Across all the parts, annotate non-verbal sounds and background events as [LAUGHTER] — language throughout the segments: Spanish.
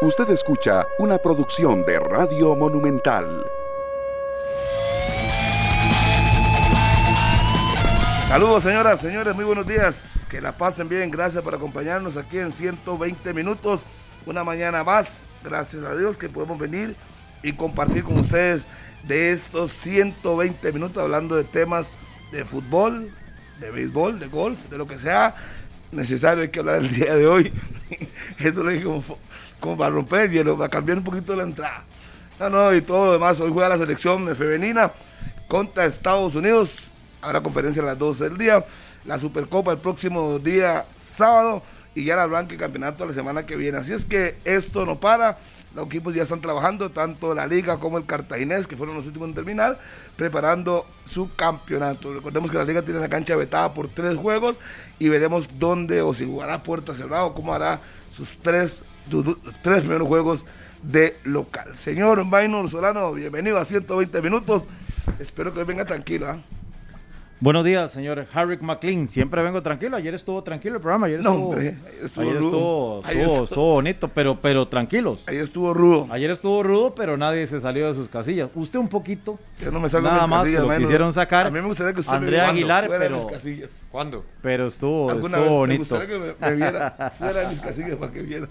Usted escucha una producción de Radio Monumental. Saludos señoras, señores, muy buenos días. Que la pasen bien, gracias por acompañarnos aquí en 120 minutos. Una mañana más, gracias a Dios que podemos venir y compartir con ustedes de estos 120 minutos hablando de temas de fútbol, de béisbol, de golf, de lo que sea necesario hay que hablar el día de hoy. [LAUGHS] Eso lo digo como, como para romper el hielo, para cambiar un poquito la entrada. No, no, y todo lo demás. Hoy juega la selección femenina contra Estados Unidos. Habrá conferencia a las 12 del día. La Supercopa el próximo día sábado. Y ya la arranque el campeonato la semana que viene. Así es que esto no para. Los equipos ya están trabajando, tanto la Liga como el Cartaginés, que fueron los últimos en terminar, preparando su campeonato. Recordemos que la Liga tiene la cancha vetada por tres juegos y veremos dónde o si jugará puerta cerrada o cómo hará sus tres, tres primeros juegos de local. Señor Maynor Solano, bienvenido a 120 minutos. Espero que venga tranquilo. ¿ah? Buenos días, señor Harry McLean. Siempre vengo tranquilo. Ayer estuvo tranquilo el programa. Ayer estuvo, ayer estuvo, estuvo, bonito, pero, pero tranquilos. Ayer estuvo rudo. Ayer estuvo rudo, pero nadie se salió de sus casillas. Usted un poquito. Yo no me salgo nada de mis más casillas, lo Maynor. quisieron sacar. A mí me gustaría que usted Andrea me Aguilar, fuera pero- de mis casillas. ¿Cuándo? Pero estuvo, estuvo vez me bonito. gustaría que me, me viera fuera de mis casillas para que viera.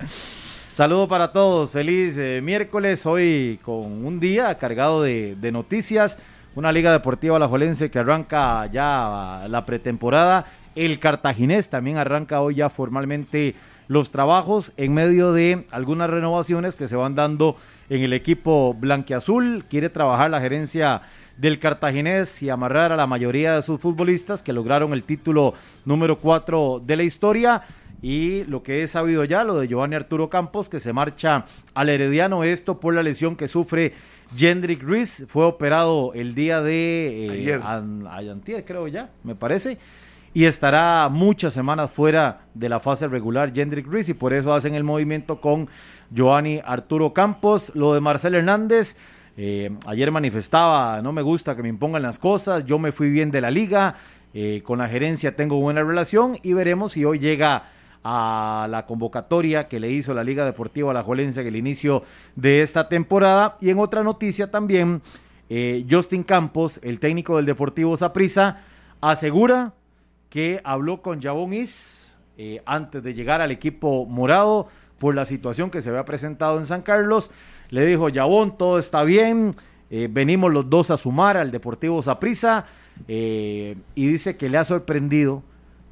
Saludo para todos, feliz eh, miércoles, hoy con un día cargado de, de noticias, una liga deportiva alajuelense que arranca ya la pretemporada, el cartaginés también arranca hoy ya formalmente los trabajos en medio de algunas renovaciones que se van dando en el equipo blanquiazul, quiere trabajar la gerencia del cartaginés y amarrar a la mayoría de sus futbolistas que lograron el título número 4 de la historia y lo que he sabido ya, lo de Giovanni Arturo Campos, que se marcha al Herediano, esto por la lesión que sufre Jendrik Ruiz, fue operado el día de eh, Ayer. an- ayantier, creo ya, me parece, y estará muchas semanas fuera de la fase regular Jendrik Ruiz, y por eso hacen el movimiento con Giovanni Arturo Campos, lo de Marcel Hernández, eh, ayer manifestaba, no me gusta que me impongan las cosas, yo me fui bien de la liga, eh, con la gerencia tengo buena relación y veremos si hoy llega a la convocatoria que le hizo la Liga Deportiva Alajuelense en el inicio de esta temporada. Y en otra noticia también, eh, Justin Campos, el técnico del Deportivo Saprissa, asegura que habló con Jabón Is eh, antes de llegar al equipo morado por la situación que se había presentado en San Carlos. Le dijo, Jabón, todo está bien, eh, venimos los dos a sumar al Deportivo Saprissa y dice que le ha sorprendido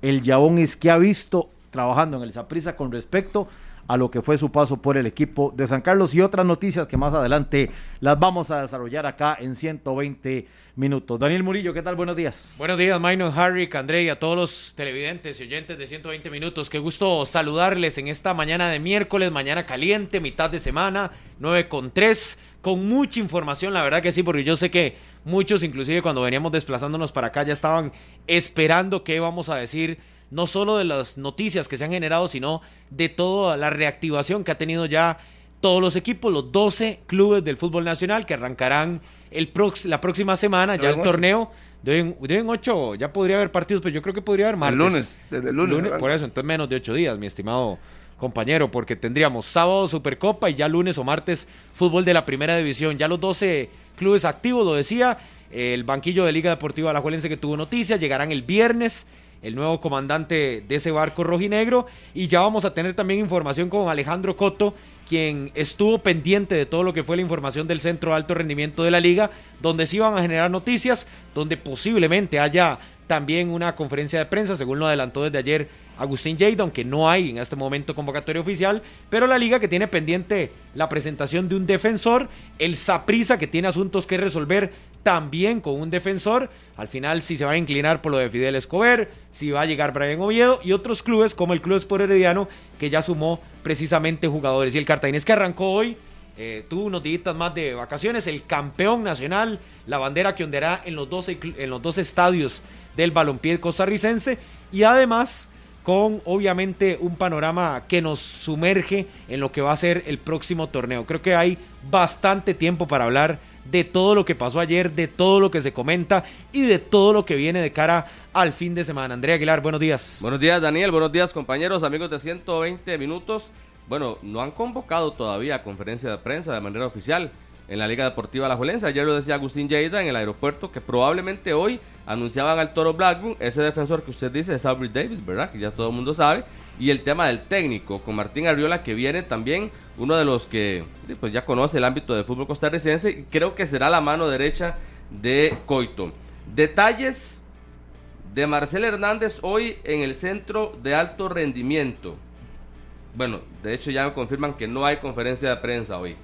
el Jabón Is que ha visto trabajando en el Saprissa con respecto a lo que fue su paso por el equipo de San Carlos y otras noticias que más adelante las vamos a desarrollar acá en 120 minutos. Daniel Murillo, ¿qué tal? Buenos días. Buenos días, Minor, Harry, André y a todos los televidentes y oyentes de 120 minutos. Qué gusto saludarles en esta mañana de miércoles, mañana caliente, mitad de semana, 9 con 3, con mucha información, la verdad que sí, porque yo sé que muchos, inclusive cuando veníamos desplazándonos para acá, ya estaban esperando qué vamos a decir no solo de las noticias que se han generado, sino de toda la reactivación que ha tenido ya todos los equipos, los 12 clubes del fútbol nacional que arrancarán el prox la próxima semana, ya el torneo. De en, de en ocho, ya podría haber partidos, pero yo creo que podría haber martes. lunes, desde el lunes por eso, entonces menos de ocho días, mi estimado compañero, porque tendríamos sábado Supercopa y ya lunes o martes fútbol de la primera división. Ya los 12 clubes activos, lo decía, el banquillo de Liga Deportiva Alajuelense que tuvo noticias, llegarán el viernes el nuevo comandante de ese barco rojinegro. Y ya vamos a tener también información con Alejandro Coto, quien estuvo pendiente de todo lo que fue la información del Centro de Alto Rendimiento de la Liga, donde se iban a generar noticias, donde posiblemente haya también una conferencia de prensa, según lo adelantó desde ayer Agustín Jade, aunque no hay en este momento convocatoria oficial, pero la liga que tiene pendiente la presentación de un defensor, el Saprisa que tiene asuntos que resolver también con un defensor, al final si se va a inclinar por lo de Fidel Escobar, si va a llegar Brian Oviedo y otros clubes como el Club Sport Herediano que ya sumó precisamente jugadores. Y el Cartaginés que arrancó hoy eh, tuvo unos días más de vacaciones, el campeón nacional, la bandera que ondeará en los 12, cl- en los 12 estadios del balompié costarricense y además con obviamente un panorama que nos sumerge en lo que va a ser el próximo torneo. Creo que hay bastante tiempo para hablar de todo lo que pasó ayer, de todo lo que se comenta y de todo lo que viene de cara al fin de semana. Andrea Aguilar, buenos días. Buenos días Daniel, buenos días compañeros, amigos de 120 minutos. Bueno, no han convocado todavía conferencia de prensa de manera oficial en la Liga Deportiva La Juelense. Ayer lo decía Agustín Lleida en el aeropuerto que probablemente hoy anunciaban al Toro Blackburn, ese defensor que usted dice es Aubrey Davis, ¿verdad? Que ya todo el mundo sabe. Y el tema del técnico con Martín Arriola que viene también uno de los que pues ya conoce el ámbito del fútbol costarricense y creo que será la mano derecha de Coito. Detalles de Marcel Hernández hoy en el centro de alto rendimiento. Bueno, de hecho ya me confirman que no hay conferencia de prensa hoy.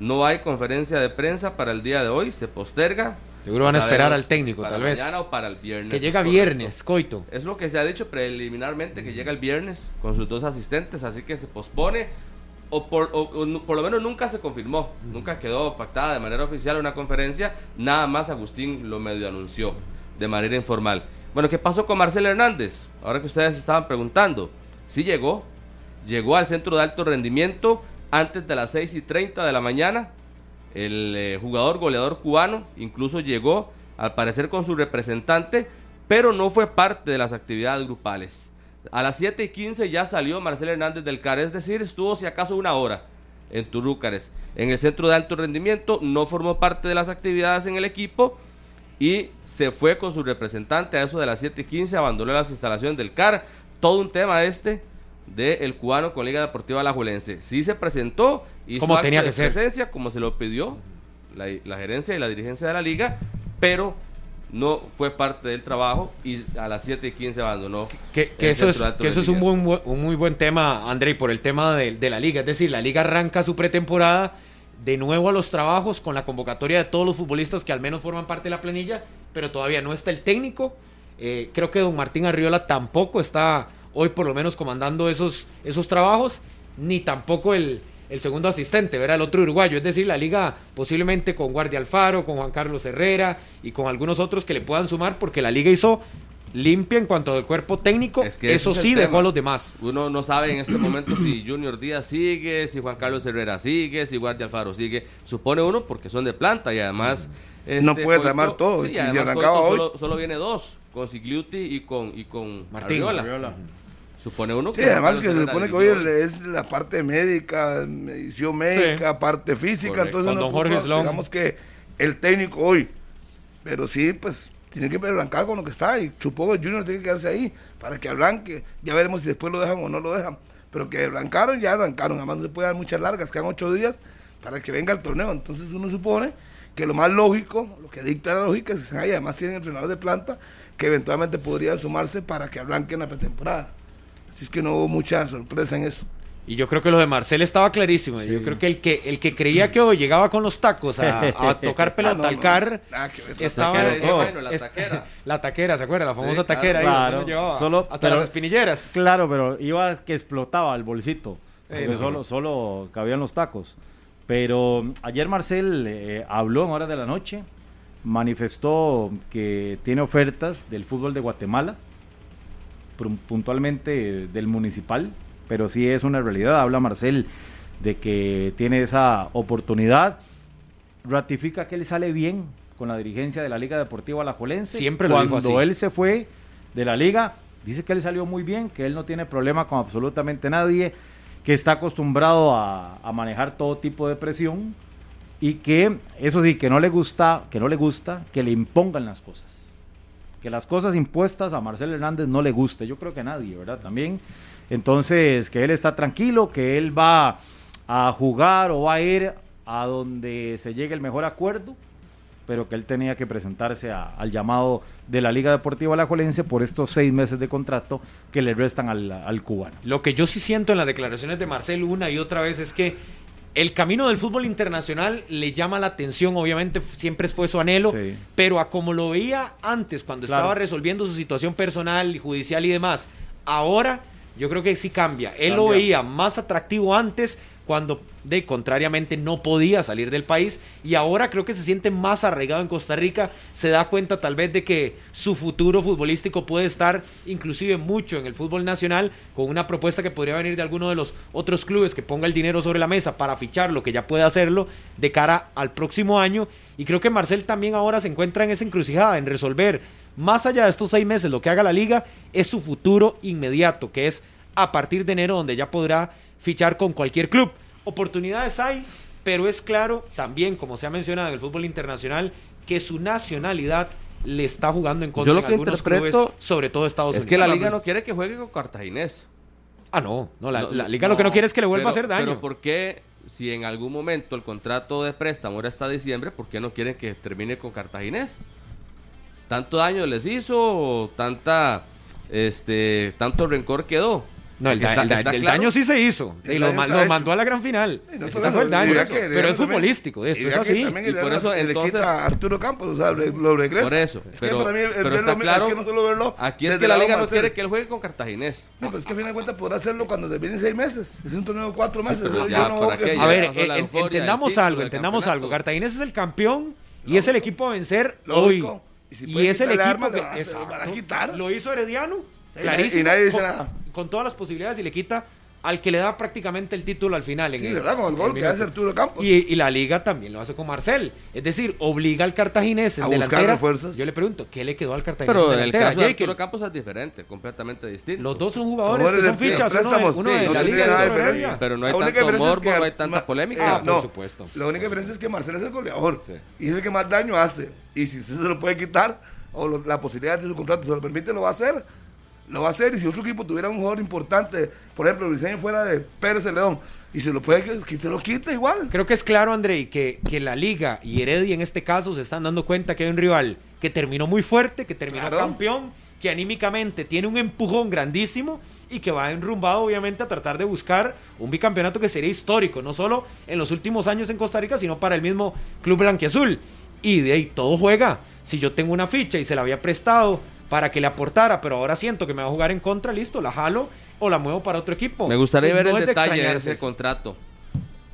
No hay conferencia de prensa para el día de hoy, se posterga. Seguro van a esperar al técnico, para tal vez. Mañana o para el viernes. Que llega es viernes. Coito. Es lo que se ha dicho preliminarmente, que llega el viernes con sus dos asistentes, así que se pospone. O por, o- o nu- por lo menos nunca se confirmó, nunca quedó pactada de manera oficial una conferencia, nada más Agustín lo medio anunció de manera informal. Bueno, ¿qué pasó con Marcel Hernández? Ahora que ustedes estaban preguntando, sí llegó, llegó al centro de alto rendimiento antes de las 6 y 30 de la mañana. El eh, jugador goleador cubano incluso llegó, al parecer, con su representante, pero no fue parte de las actividades grupales. A las 7 y 15 ya salió Marcel Hernández del CAR, es decir, estuvo si acaso una hora en Turúcares. En el centro de alto rendimiento no formó parte de las actividades en el equipo y se fue con su representante a eso de las 7 y 15, abandonó las instalaciones del CAR. Todo un tema este del cubano con Liga Deportiva Alajuelense. Sí se presentó y Como tenía que ser. presencia, como se lo pidió la, la gerencia y la dirigencia de la liga, pero no fue parte del trabajo y a las 7 y 15 abandonó. Que, que eso es, de que eso es un, buen, muy buen tema, André, por el tema de, de la liga. Es decir, la liga arranca su pretemporada de nuevo a los trabajos con la convocatoria de todos los futbolistas que al menos forman parte de la planilla, pero todavía no está el técnico. Eh, creo que don Martín Arriola tampoco está hoy por lo menos comandando esos, esos trabajos, ni tampoco el, el segundo asistente, ¿verdad? El otro uruguayo. Es decir, la liga posiblemente con Guardia Alfaro, con Juan Carlos Herrera y con algunos otros que le puedan sumar, porque la liga hizo limpia en cuanto al cuerpo técnico. Es que ese Eso es sí dejó tema. a los demás. Uno no sabe en este momento si Junior Díaz sigue, si Juan Carlos Herrera sigue, si Guardia Alfaro sigue. Supone uno porque son de planta y además... No puedes armar todo, Sí, y si arrancaba Coito hoy- Solo, solo viene dos, con Sigliuti y con, y con Martín. Arriola. Supone uno Sí, Juan además que se supone que hoy es la parte médica, medición médica, parte física, Correcto. entonces no don Jorge digamos que el técnico hoy, pero sí, pues tiene que arrancar con lo que está y supongo que Junior tiene que quedarse ahí para que arranque, ya veremos si después lo dejan o no lo dejan, pero que arrancaron, ya arrancaron, además no se puede dar muchas largas, quedan ocho días para que venga el torneo, entonces uno supone que lo más lógico, lo que dicta la lógica es que además tienen entrenadores de planta que eventualmente podrían sumarse para que arranquen la pretemporada. Así es que no hubo mucha sorpresa en eso. Y yo creo que lo de Marcel estaba clarísimo. Yo creo que el que el que creía que hoy llegaba con los tacos a, a [LAUGHS] tocar pelota Ah, no, al car estaba taquera, dice, bueno, la taquera. [LAUGHS] la taquera, ¿se acuerda? La famosa Sí, claro. taquera ahí, Claro, solo- hasta pero- las espinilleras. Claro, pero iba que explotaba el bolsito. Eh, no, solo, no. solo cabían los tacos. Pero ayer Marcel eh, habló en horas de la noche, manifestó que tiene ofertas del fútbol de Guatemala, puntualmente del municipal, pero sí es una realidad. Habla Marcel de que tiene esa oportunidad, ratifica que él sale bien con la dirigencia de la Liga Deportiva Alajuelense. Siempre lo dijo Cuando así. él se fue de la liga, dice que él salió muy bien, que él no tiene problema con absolutamente nadie, que está acostumbrado a, a manejar todo tipo de presión y que eso sí que no le gusta, que no le gusta que le impongan las cosas. Que las cosas impuestas a Marcelo Hernández no le guste, yo creo que a nadie, ¿verdad? También. Entonces, que él está tranquilo, que él va a jugar o va a ir a donde se llegue el mejor acuerdo, pero que él tenía que presentarse al llamado de la Liga Deportiva Alajuelense por estos seis meses de contrato que le restan al, al cubano. Lo que yo sí siento en las declaraciones de Marcel una y otra vez es que el camino del fútbol internacional le llama la atención, obviamente siempre fue su anhelo, Sí. pero a como lo veía antes, cuando Claro. estaba resolviendo su situación personal y judicial y demás, ahora Yo creo que sí cambia. Él lo veía más atractivo antes cuando de contrariamente no podía salir del país. Y ahora creo que se siente más arraigado en Costa Rica, se da cuenta tal vez de que su futuro futbolístico puede estar inclusive mucho en el fútbol nacional con una propuesta que podría venir de alguno de los otros clubes que ponga el dinero sobre la mesa para ficharlo, que ya puede hacerlo de cara al próximo año. Y creo que Marcel también ahora se encuentra en esa encrucijada, en resolver más allá de estos seis meses lo que haga la liga es su futuro inmediato, que es a partir de enero donde ya podrá fichar con cualquier club. Oportunidades hay, pero es claro también, como se ha mencionado en el fútbol internacional, que su nacionalidad le está jugando en contra Yo lo en que algunos interpreto clubes, sobre todo Estados Es Unidos. que la liga no quiere que juegue con Cartaginés. Ah, no, no, la, No, la liga no, lo que no quiere es que le vuelva pero- a hacer daño. Pero ¿por qué, si en algún momento el contrato de préstamo era hasta diciembre, por qué no quieren que termine con Cartaginés? ¿Tanto daño les hizo o tanta, este, tanto rencor quedó? No, el, da- está- el da- está el claro- daño sí se hizo. El Y lo, mandó a la gran final. No fue el daño. que- Pero es futbolístico. Esto es así. Y por eso, le entonces- quita a Arturo Campos, o sea, lo regresa. Por eso, Es pero- que para mí el- el pero verlo está claro- Es que no solo verlo. Aquí es que la liga no quiere que él juegue con Cartaginés. No, pero es que a fin de cuentas podrá hacerlo cuando termine seis meses. Es un torneo de cuatro meses. A ver, entendamos algo, entendamos algo. Cartaginés es el campeón y es el equipo a vencer Lógico. hoy. Y es el equipo que le le lo hizo Herediano. Y nadie- Clarísimo. y nadie dice con, nada. con todas las posibilidades y le quita al que le da prácticamente el título al final. En Sí, el, ¿verdad? Con el gol que hace Arturo Campos. Y, y la liga también lo hace con Marcel. Es decir, obliga al Cartaginés en A buscar refuerzos. Yo le pregunto, ¿qué le quedó al Cartaginés Pero en en el caso de? Arturo Campos es diferente, completamente distinto. Los dos son jugadores que son de- fichas, uno, de, préstamos, uno sí, de no la liga nada de diferencia. Pero no hay tanto es morbo, que no hay tanta ma- polémica. Ah, no, por supuesto. La única diferencia es que Marcelo es el goleador. Sí. Y es el que más daño hace. Y si usted se lo puede quitar, o lo- la posibilidad de su contrato se lo permite, lo va a hacer. Lo va a hacer. Y si otro equipo tuviera un jugador importante, por ejemplo, Briseño fuera de Pérez el León, y se lo puede que- que te lo quita igual. Creo que es claro, André, que, que la liga y Heredia en este caso se están dando cuenta que hay un rival que terminó muy fuerte, que terminó Claro. campeón, que anímicamente tiene un empujón grandísimo y que va enrumbado obviamente a tratar de buscar un bicampeonato que sería histórico, no solo en los últimos años en Costa Rica, sino para el mismo Club Blanquiazul. Y de ahí todo juega. Si yo tengo una ficha y se la había prestado para que le aportara, pero ahora siento que me va a jugar en contra, listo, la jalo o la muevo para otro equipo. Me gustaría No ver es el de detalle de ese contrato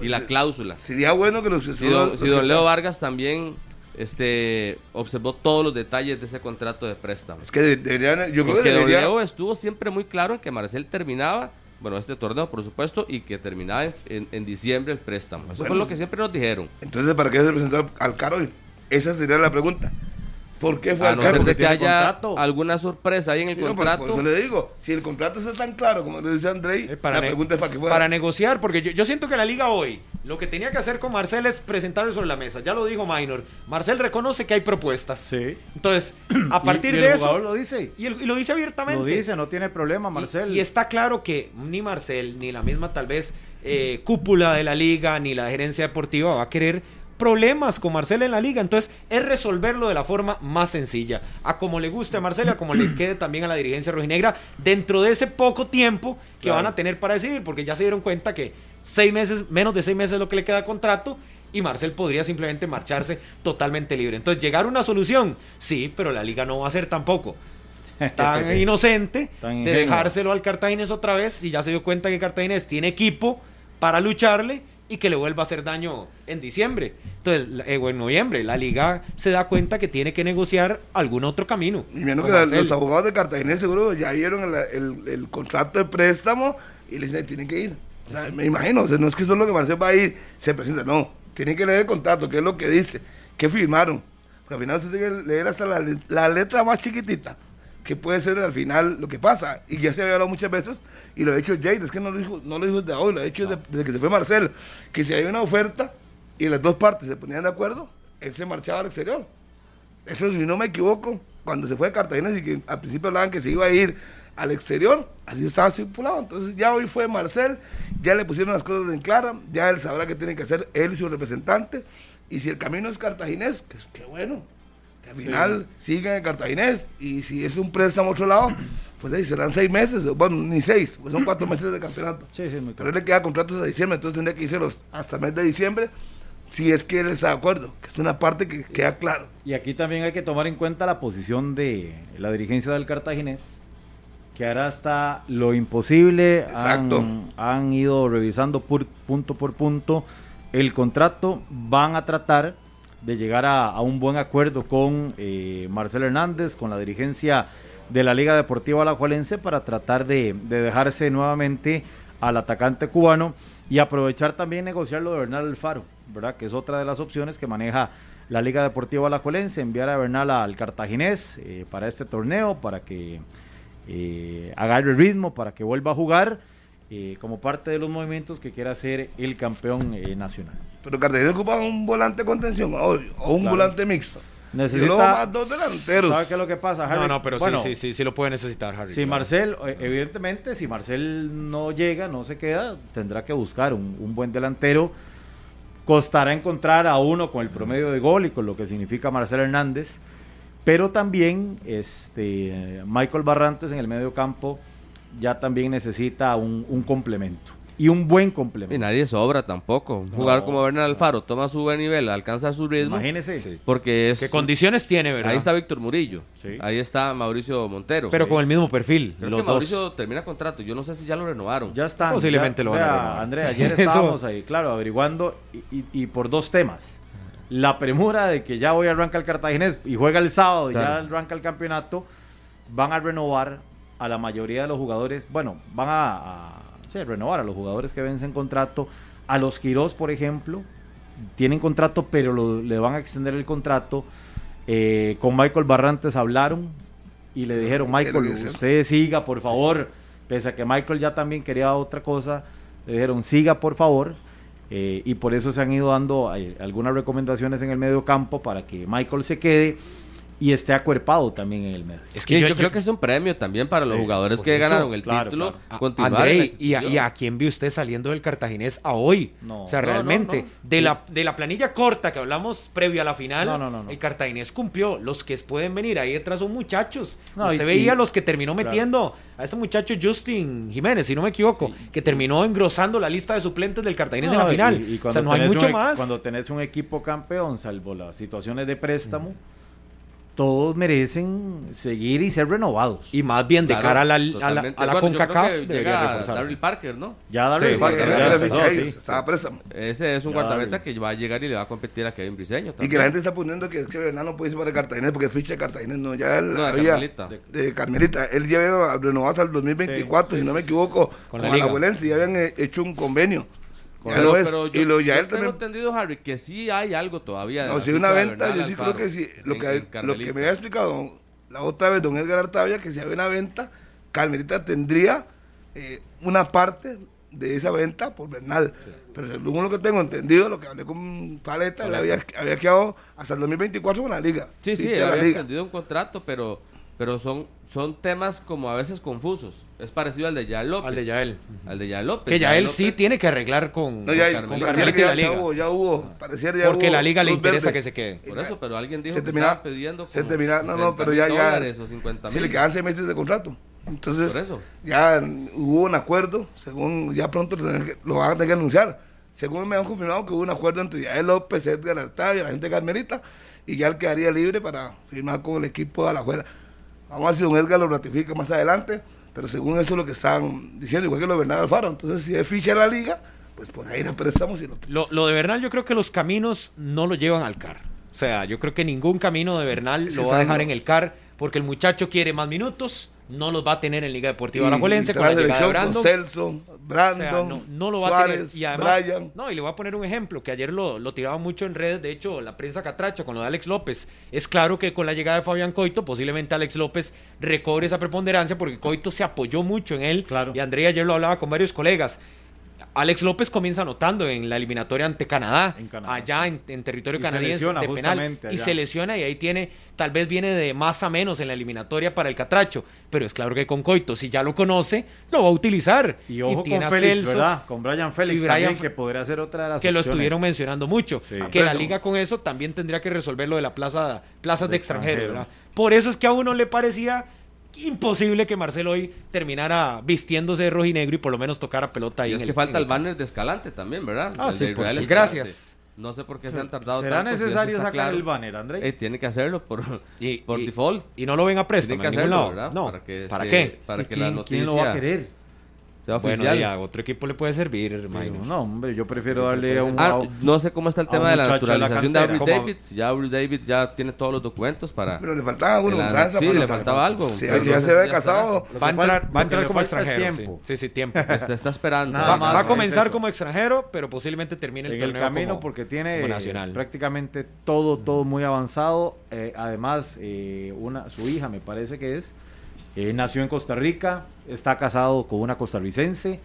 y la cláusula. Sería bueno que los Si don, si don Leo Vargas también este, observó todos los detalles de ese contrato de préstamo. Es que de- deberían, yo creo Porque que don Leo estuvo siempre muy claro en que Marcel terminaba, bueno, este torneo por supuesto, y que terminaba en, en- en diciembre el préstamo. Eso fue Bueno, lo que siempre nos dijeron. Entonces, ¿para qué se presentó al Caro? Esa sería la pregunta. ¿Por qué fue A al no ser de porque que haya contrato. alguna sorpresa ahí en el Sí, no, contrato. por eso le digo, si el contrato está tan claro como le dice Andrei, Eh, para la ne- pregunta es para qué fue. Para negociar, porque yo, yo siento que la liga hoy lo que tenía que hacer con Marcel es presentarlo sobre la mesa. Ya lo dijo Minor. Marcel reconoce que hay propuestas. Sí. Entonces, [CLEARS THROAT] a partir Y- y de el eso. jugador lo dice. Y, el- y lo dice abiertamente. Lo dice, no tiene problema, Y- Marcel. Y, está claro que ni Marcel, ni la misma tal vez eh, cúpula de la liga, ni la gerencia deportiva va a querer problemas con Marcel en la liga. Entonces, es resolverlo de la forma más sencilla. A como le guste a Marcel, y a como le [CLEARS THROAT] quede también a la dirigencia rojinegra, dentro de ese poco tiempo que Claro. van a tener para decidir, porque ya se dieron cuenta que seis meses, menos de seis meses es lo que le queda de contrato. Y Marcel podría simplemente marcharse totalmente libre. Entonces, llegar a una solución, sí, pero la liga no va a ser tampoco [LAUGHS] tan inocente Tan de dejárselo al Cartaginés otra vez y ya se dio cuenta que Cartaginés tiene equipo para lucharle y que le vuelva a hacer daño en diciembre. Entonces, eh, o en noviembre, la liga se da cuenta que tiene que negociar algún otro camino. Y menos que la- los abogados de Cartagena seguro ya vieron el, el- el contrato de préstamo y les dicen, tienen que ir. O sea, me imagino, o sea, no es que solo que Marcel va a ir, se presenta, no. Tienen que leer el contrato, qué es lo que dice, qué firmaron. Porque al final usted tiene que leer hasta la, la letra más chiquitita, que puede ser al final lo que pasa. Y ya se había hablado muchas veces, y lo ha dicho Jade, es que no lo dijo, no lo dijo desde hoy, lo ha dicho desde, desde que se fue Marcel, que si hay una oferta y las dos partes se ponían de acuerdo, él se marchaba al exterior. Eso, si no me equivoco, cuando se fue de Cartagena, y que al principio hablaban que se iba a ir al exterior, así estaba estipulado. Entonces, ya hoy fue Marcel, ya le pusieron las cosas en clara, ya él sabrá qué tiene que hacer él y su representante. Y si el camino es cartaginés, que es- qué bueno. Al final sigan en cartaginés. Y si es un préstamo a otro lado, pues ahí serán seis meses, bueno, ni seis, pues son cuatro meses de campeonato. Sí, sí, Pero él le queda contratos hasta diciembre, entonces tendría que irse hasta el mes de diciembre, si es que él está de acuerdo, que es una parte que queda claro. Y aquí también hay que tomar en cuenta la posición de la dirigencia del Cartaginés, que hará hasta lo imposible. Exacto. Han, han ido revisando por- punto por punto el contrato. Van a tratar de llegar a, un buen acuerdo con eh, Marcelo Hernández, con la dirigencia de la Liga Deportiva Alajuelense para tratar de, de dejarse nuevamente al atacante cubano y aprovechar también negociar lo de Bernal Alfaro, ¿verdad? Que es otra de las opciones que maneja la Liga Deportiva Alajuelense, enviar a Bernal al Cartaginés eh, para este torneo, para que eh, agarre ritmo, para que vuelva a jugar eh, como parte de los movimientos que quiera hacer el campeón eh, nacional. Pero Cartagena ocupa un volante de contención o, o un Claro. volante mixto. Necesita lo veo más dos delanteros. ¿Sabe qué es lo que pasa, Harry? No, no, pero Bueno, sí, sí, sí, sí lo puede necesitar, Harry. Si claro. Marcel, eh, evidentemente, si Marcel no llega, no se queda, tendrá que buscar un, un buen delantero. Costará encontrar a uno con el promedio de gol y con lo que significa Marcel Hernández. Pero también este, Michael Barrantes en el medio campo ya también necesita un, un complemento. Y un buen Y complemento. nadie sobra tampoco. Un jugador como Bernal Alfaro toma su buen nivel, alcanza su ritmo. Imagínese. Sí. Porque es. ¿Qué condiciones tiene, verdad? Ahí está Víctor Murillo. Sí. Ahí está Mauricio Montero. Pero Sí. con el mismo perfil, Creo los que dos. Mauricio termina contrato. Yo no sé si ya lo renovaron. Ya están. Posiblemente ya- lo van a renovar. Andrea, ayer [LAUGHS] estábamos ahí, claro, averiguando y, y- y por dos temas. La premura de que ya voy a arrancar el Cartaginés y juega el sábado y ya arranca el campeonato, van a renovar a la mayoría de los jugadores, bueno, van a, a- sí, renovar a los jugadores que vencen contrato, a los Quirós, por ejemplo, tienen contrato, pero lo- le van a extender el contrato. Eh, con Michael Barrantes hablaron y le dijeron, Michael, usted siga, por favor. Pese a que Michael ya también quería otra cosa, le dijeron, siga, por favor. Eh, y por eso se han ido dando eh, algunas recomendaciones en el medio campo para que Michael se quede y esté acuerpado también en el medio. Es Sí, yo, creo que es un premio también para los jugadores que eso, ganaron el claro, título. claro. A- en la y, a, y a quién vio usted saliendo del Cartaginés a hoy? No. o sea, no, realmente, no. De, la, de la planilla corta que hablamos previo a la final, No, no, no, no. el Cartaginés cumplió. Los que pueden venir ahí detrás son muchachos. No, usted y- veía y- los que terminó claro. metiendo a este muchacho Justin Jiménez, si no me equivoco, que terminó engrosando la lista de suplentes del Cartaginés en la final. y- y o sea, no hay mucho un más. Cuando tenés un equipo campeón, salvo las situaciones de préstamo, todos merecen seguir y ser renovados. Y más bien de Claro, cara a la, a la, a la Bueno, CONCACAF debería reforzarse. Darryl Parker, ¿no? ya darle Sí, Parker, Ya sí. estaba. Ese es un Ya, guardameta Darryl. que va a llegar y le va a competir a Kevin Briseño. Y que la gente está poniendo que, que Bernal no puede irse para Cartagena porque ficha de Cartagena. No, ya él No, de había. Carmelita. De Carmelita. Él ya había renovado hasta el 2024, Sí, si no me equivoco, Con con, la liga. Alajuelense. Ya habían eh, hecho un convenio. Pero, pero yo, y lo, ya yo él tengo también. entendido, Harry, que sí hay algo todavía. No, si hay una venta, yo sí creo que sí. Lo que, lo que me había explicado la otra vez don Edgar Artavia, que si había una venta, Carmelita tendría eh, una parte de esa venta por Bernal. Pero según lo que tengo entendido, lo que hablé con Paleta, él había, había quedado hasta el 2024 con la liga. Sí, sí, él había liga. extendido un contrato, pero, pero son, son temas como a veces confusos. Es parecido al de Yael López. Al de Yael. Al de Yael López. Que ya él López- sí tiene que arreglar con, No, ya, con Carmelita Carmelita y la ya, liga. ya hubo, ya hubo, ya Porque hubo la liga le interesa verde. que se quede. Por eso, pero alguien dijo se que termina, pidiendo se termina, no, no, 60 pero ya, ya, o 50 si le quedan seis meses de contrato. Entonces, Por eso. ya hubo un acuerdo, según ya pronto lo van a tener que anunciar. Según me han confirmado que hubo un acuerdo entre Yael López, Edgar Artavia, la gente de Carmelita, y ya él quedaría libre para firmar con el equipo de Alajuela. Vamos a ver si don Edgar lo ratifica más adelante, pero según eso es lo que están diciendo, igual que lo de Bernal Alfaro. Entonces, si es ficha de la liga, pues por ahí le prestamos y lo Lo, lo de Bernal, yo creo que los caminos no lo llevan al CAR. O sea, yo creo que ningún camino de Bernal lo va a dejar en el CAR porque el muchacho quiere más minutos, no los va a tener en Liga Deportiva Alajuelense con la llegada de Brandon. Celso, O Brandon, sea, no, no lo va a Suárez, tener. Y además, Brian. no, y le voy a poner un ejemplo que ayer lo, lo tiraba mucho en redes. De hecho, la prensa catracha con lo de Alex López. Es claro que con la llegada de Fabián Coito, posiblemente Alex López recobre esa preponderancia porque Coito se apoyó mucho en él. Claro. Y Andrea ayer lo hablaba con varios colegas. Alex López comienza anotando en la eliminatoria ante Canadá, En Canadá. allá en, en territorio Y se canadiense lesiona de penal y allá. se lesiona y ahí tiene, tal vez viene de más a menos en la eliminatoria para el Catracho, pero es claro que con Coito, si ya lo conoce, lo va a utilizar. Y ojo tiene con a Félix, Celso, ¿verdad? Con Brian Félix y Brian también, que podría ser otra de las que lo estuvieron mencionando mucho. Sí. Que la liga con eso también tendría que resolver lo de la plaza, plazas de, De extranjero, extranjero. ¿verdad? Por eso es que a uno le parecía imposible que Marcelo hoy terminara vistiéndose de rojinegro y por lo menos tocara pelota ahí. Y en es el- que falta en el banner de Escalante también, ¿verdad? Ah, El sí, Israel sí. Gracias. No sé por qué se han tardado ¿Será tanto, si eso necesario sacar claro. el banner, André? Eh, tiene que hacerlo por, Y, por y- default. Y no lo ven a préstamo Tiene que en hacerlo, lado. ¿verdad? No. Para que ¿Para se- qué? Para que que la ¿quién, noticia quién lo va a querer? Sea Bueno, y a otro equipo le puede servir, Pero hermano. no, hombre, yo prefiero darle a un... Ah, un- no sé cómo está el tema de la muchacho de la naturalización de ¿Cómo? David. Si ya Aubrey David ya tiene todos los documentos para... Pero le faltaba uno, González sí, le faltaba algo. Sí, Sí, ya se ve casado. Va a entrar, va a como extranjero. tiempo. Sí, sí, sí, tiempo. Está, está esperando. Nada Va, más, va a comenzar como extranjero, pero posiblemente termine el en el torneo camino como- porque tiene eh, prácticamente todo todo muy avanzado Eh, además eh, una su hija me parece que es eh, nació en Costa Rica está casado con una costarricense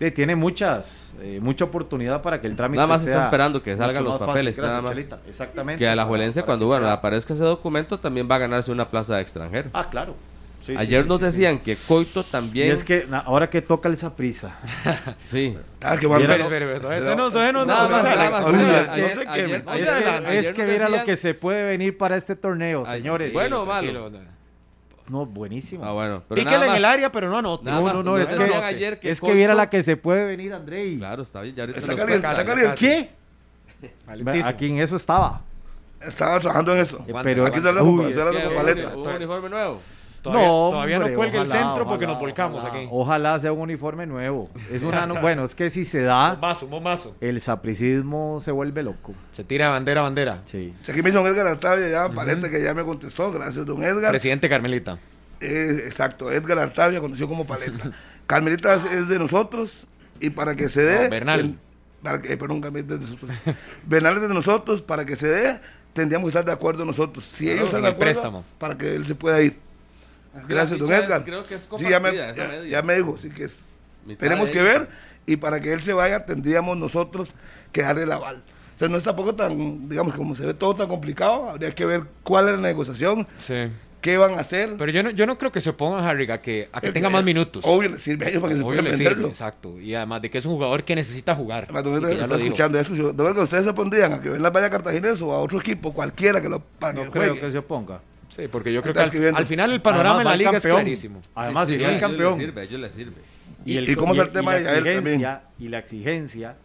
Eh, tiene muchas eh, mucha oportunidad para que el trámite Nada más está esperando que salgan los fácil. papeles, nada más. Exactamente Que a la Juelense, cuando que bueno, sea- aparezca ese documento, también va a ganarse una plaza de extranjero. ah claro Sí, Ayer sí, nos sí, sí. decían que Coito y también... es que ahora que toca el prisa [LAUGHS] Sí. Ah, que todavía no, todavía no, Nada más, más. es que- viera lo que se puede venir para este torneo señores bueno malo. No. buenísimo Ah, bueno. Pero Píquele nada en el área, pero no anote. Nada No, no, no, es que, ayer que es que viera la que se puede venir, Andrei. Claro, está bien. Ya ahorita Está caliente, está caliente. ¿Qué? Aquí en eso estaba. Estaba trabajando en eso. Eh, Pero Aquí aguanta. está hablando Uy, con es hablando ¿Qué, con un paleta. ¿Un uniforme nuevo? Todavía, no, todavía no cuelgue el ojalá, centro porque nos volcamos ojalá. aquí. Ojalá sea un uniforme nuevo. Es una, [LAUGHS] no- bueno, es que si se da, Bombazo, bombazo. el sapricismo se vuelve loco. Se tira de bandera a bandera. Sí. Aquí me hizo don Edgar Artavia ya, paleta que ya me contestó. Gracias, don Edgar. Presidente Carmelita. Eh, exacto, Edgar Artavia, conocido como Paleta. [LAUGHS] Carmelita es, de nosotros y para que se dé. No, Bernal. para que, eh, perdón, Carmelita es de nosotros. [LAUGHS] Bernal es de nosotros, para que se dé, tendríamos que estar de acuerdo nosotros. Si Claro, ellos están en de acuerdo, préstamo. para que él se pueda ir. Gracias, la don es- Edgar. creo que es Sí, ya me, ya- ya me dijo, sí que es. Mitad Tenemos que ver y para que él se vaya tendríamos nosotros que darle el aval. O sea, no es tampoco tan, digamos, como se ve todo tan complicado, habría que ver cuál es la negociación, Sí. qué van a hacer. Pero yo no, yo no creo que se opongan, Harry, a que, a que Eh, tenga eh, más minutos. Obvio, le sirve a ellos para que se puedan sirve, venderlo. exacto. Y además de que es un jugador que necesita jugar. Además, está dijo. escuchando. Don Edgar, ustedes se pondrían a que Bernal vaya a Cartaginés o a otro equipo, cualquiera que lo para No que creo juegue. que se oponga. Sí, porque yo creo que al, final el panorama Además, en la el liga campeón. es clarísimo. Además, Sí, a el ellos campeón. les sirve, a ellos les sirve. Y, ¿Y cómo es el y tema la de Yael también? exigencia- Y la exigencia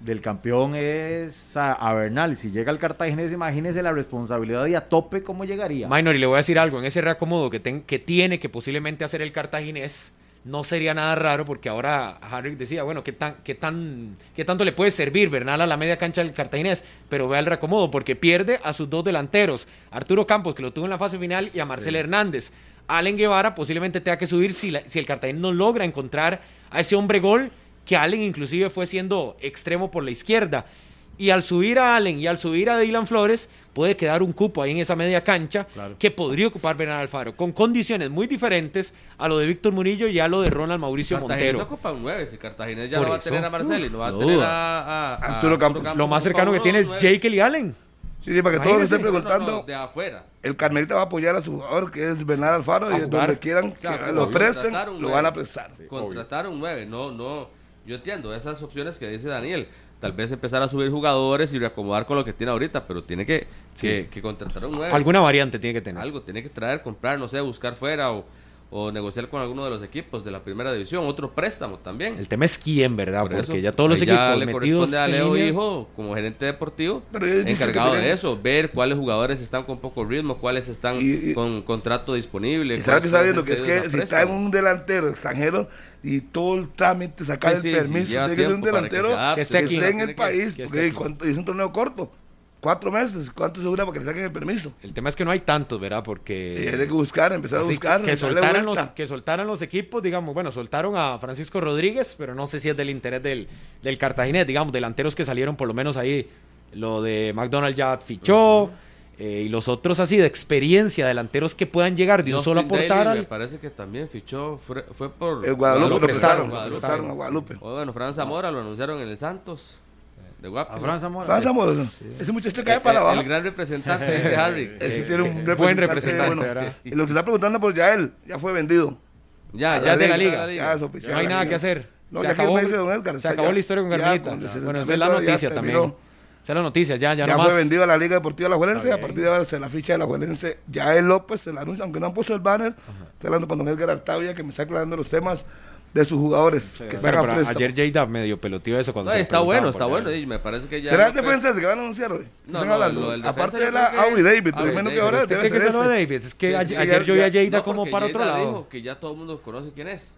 del campeón es o sea, a Bernal. Si llega al Cartaginés, imagínese la responsabilidad y a tope cómo llegaría. Minor, y le voy a decir algo, en ese reacomodo que, ten- que tiene que posiblemente hacer el cartaginés, no sería nada raro porque ahora Harry decía, bueno, ¿qué, tan, qué, tan, ¿qué tanto le puede servir Bernal a la media cancha del cartaginés? Pero vea el reacomodo porque pierde a sus dos delanteros, Arturo Campos, que lo tuvo en la fase final, y a Marcel Hernández. Allen Guevara posiblemente tenga que subir si, la- si el Cartaginés no logra encontrar a ese hombre gol, que Allen inclusive fue siendo extremo por la izquierda. Y al subir a Allen y al subir a Dylan Flores, puede quedar un cupo ahí en esa media cancha Claro. que podría ocupar Bernal Alfaro, con condiciones muy diferentes a lo de Víctor Murillo y a lo de Ronald Mauricio Cartaginés Montero. ocupa un 9, si Cartaginés ya Por no va a tener a Marcelo y no va a tener a, a- a Arturo Campos. Lo más cercano que tiene es. Jekyll y Allen. Sí, sí, para que todos estén No, no, no, preguntando. de afuera. El Carmelita va a apoyar a su jugador, que es Bernal Alfaro, A y jugar. donde quieran que O sea, lo presten, lo van a prestar. Contratar un 9, no, no. Yo entiendo esas opciones que dice Daniel. Tal vez empezar a subir jugadores y reacomodar con lo que tiene ahorita, pero tiene que, que, que contratar un 9. Alguna variante tiene que tener. Algo tiene que traer, comprar, no sé, buscar fuera o, o negociar con alguno de los equipos de la primera división. Otro préstamo también. El tema es quién, ¿verdad? Por Porque eso, ya todos los ahí ya equipos le metidos corresponde a Leo línea- Hijo como gerente deportivo [LAUGHS] encargado de eso ver cuáles jugadores están con poco ritmo cuáles están Y- y- con contrato disponible Y sabes que cuáles está viendo pueden que es que si a está en préstamo. un delantero extranjero y todo el trámite, sacar Sí, sí, el sí, permiso, lleva tiene que ser un delantero que, adapte. Que esté aquí. esté en Tiene el país, que porque es un torneo corto. Cuatro meses, ¿cuánto se dura para que le saquen el permiso? El tema es que no hay tantos, ¿verdad? Porque... hay que buscar, empezar a buscar, que, soltaran los, que soltaran los equipos, digamos, bueno, soltaron a Francisco Rodríguez, pero no sé si es del interés del, del Cartaginés, digamos, delanteros que salieron por lo menos ahí, lo de McDonald ya fichó, eh, y los otros así de experiencia, delanteros que puedan llegar de un solo aportar al... me parece que también fichó fue, fue por El Guadalupe lo prestaron, Guadalupe. lo prestaron a Guadalupe. O bueno Fran Zamora lo anunciaron en el Santos de. A Fran Zamora. Fran Zamora, ese muchacho cae Eh, para eh, abajo. el gran representante dice Harry [LAUGHS] Ese Eh, tiene un representante, buen representante. Y lo que está preguntando por Yael, ya fue vendido. ya ya ya de la está liga. Ya es oficial. No hay nada liga. que hacer. No, se ya que acabó, me dice don Edgar, se está acabó ya- la historia con el Bueno, esa es la noticia terminó. también. Esa es la noticia, ya, ya, Ya, no fue más. vendido a la Liga Deportiva La Juelense. A partir de ahora se la ficha de La Juelense. Ya el López se la anuncia, aunque no han puesto el banner. Estoy hablando con don Edgar Artavia, que me está aclarando los temas de sus jugadores que Bueno, a pero préstamo. ayer Lleida medio peloteó eso cuando No, se está bueno, está bueno. Y me parece que ya. ¿Será el defensa que van a anunciar hoy? No, Están no, hablando. lo Aparte de la que- Audi David, pero menos que ahora ¿Usted debe que ser es lo de este. David? Es que Sí, a- sí, ayer ya- yo vi a No, como para otro lado. dijo que ya todo el mundo conoce quién es.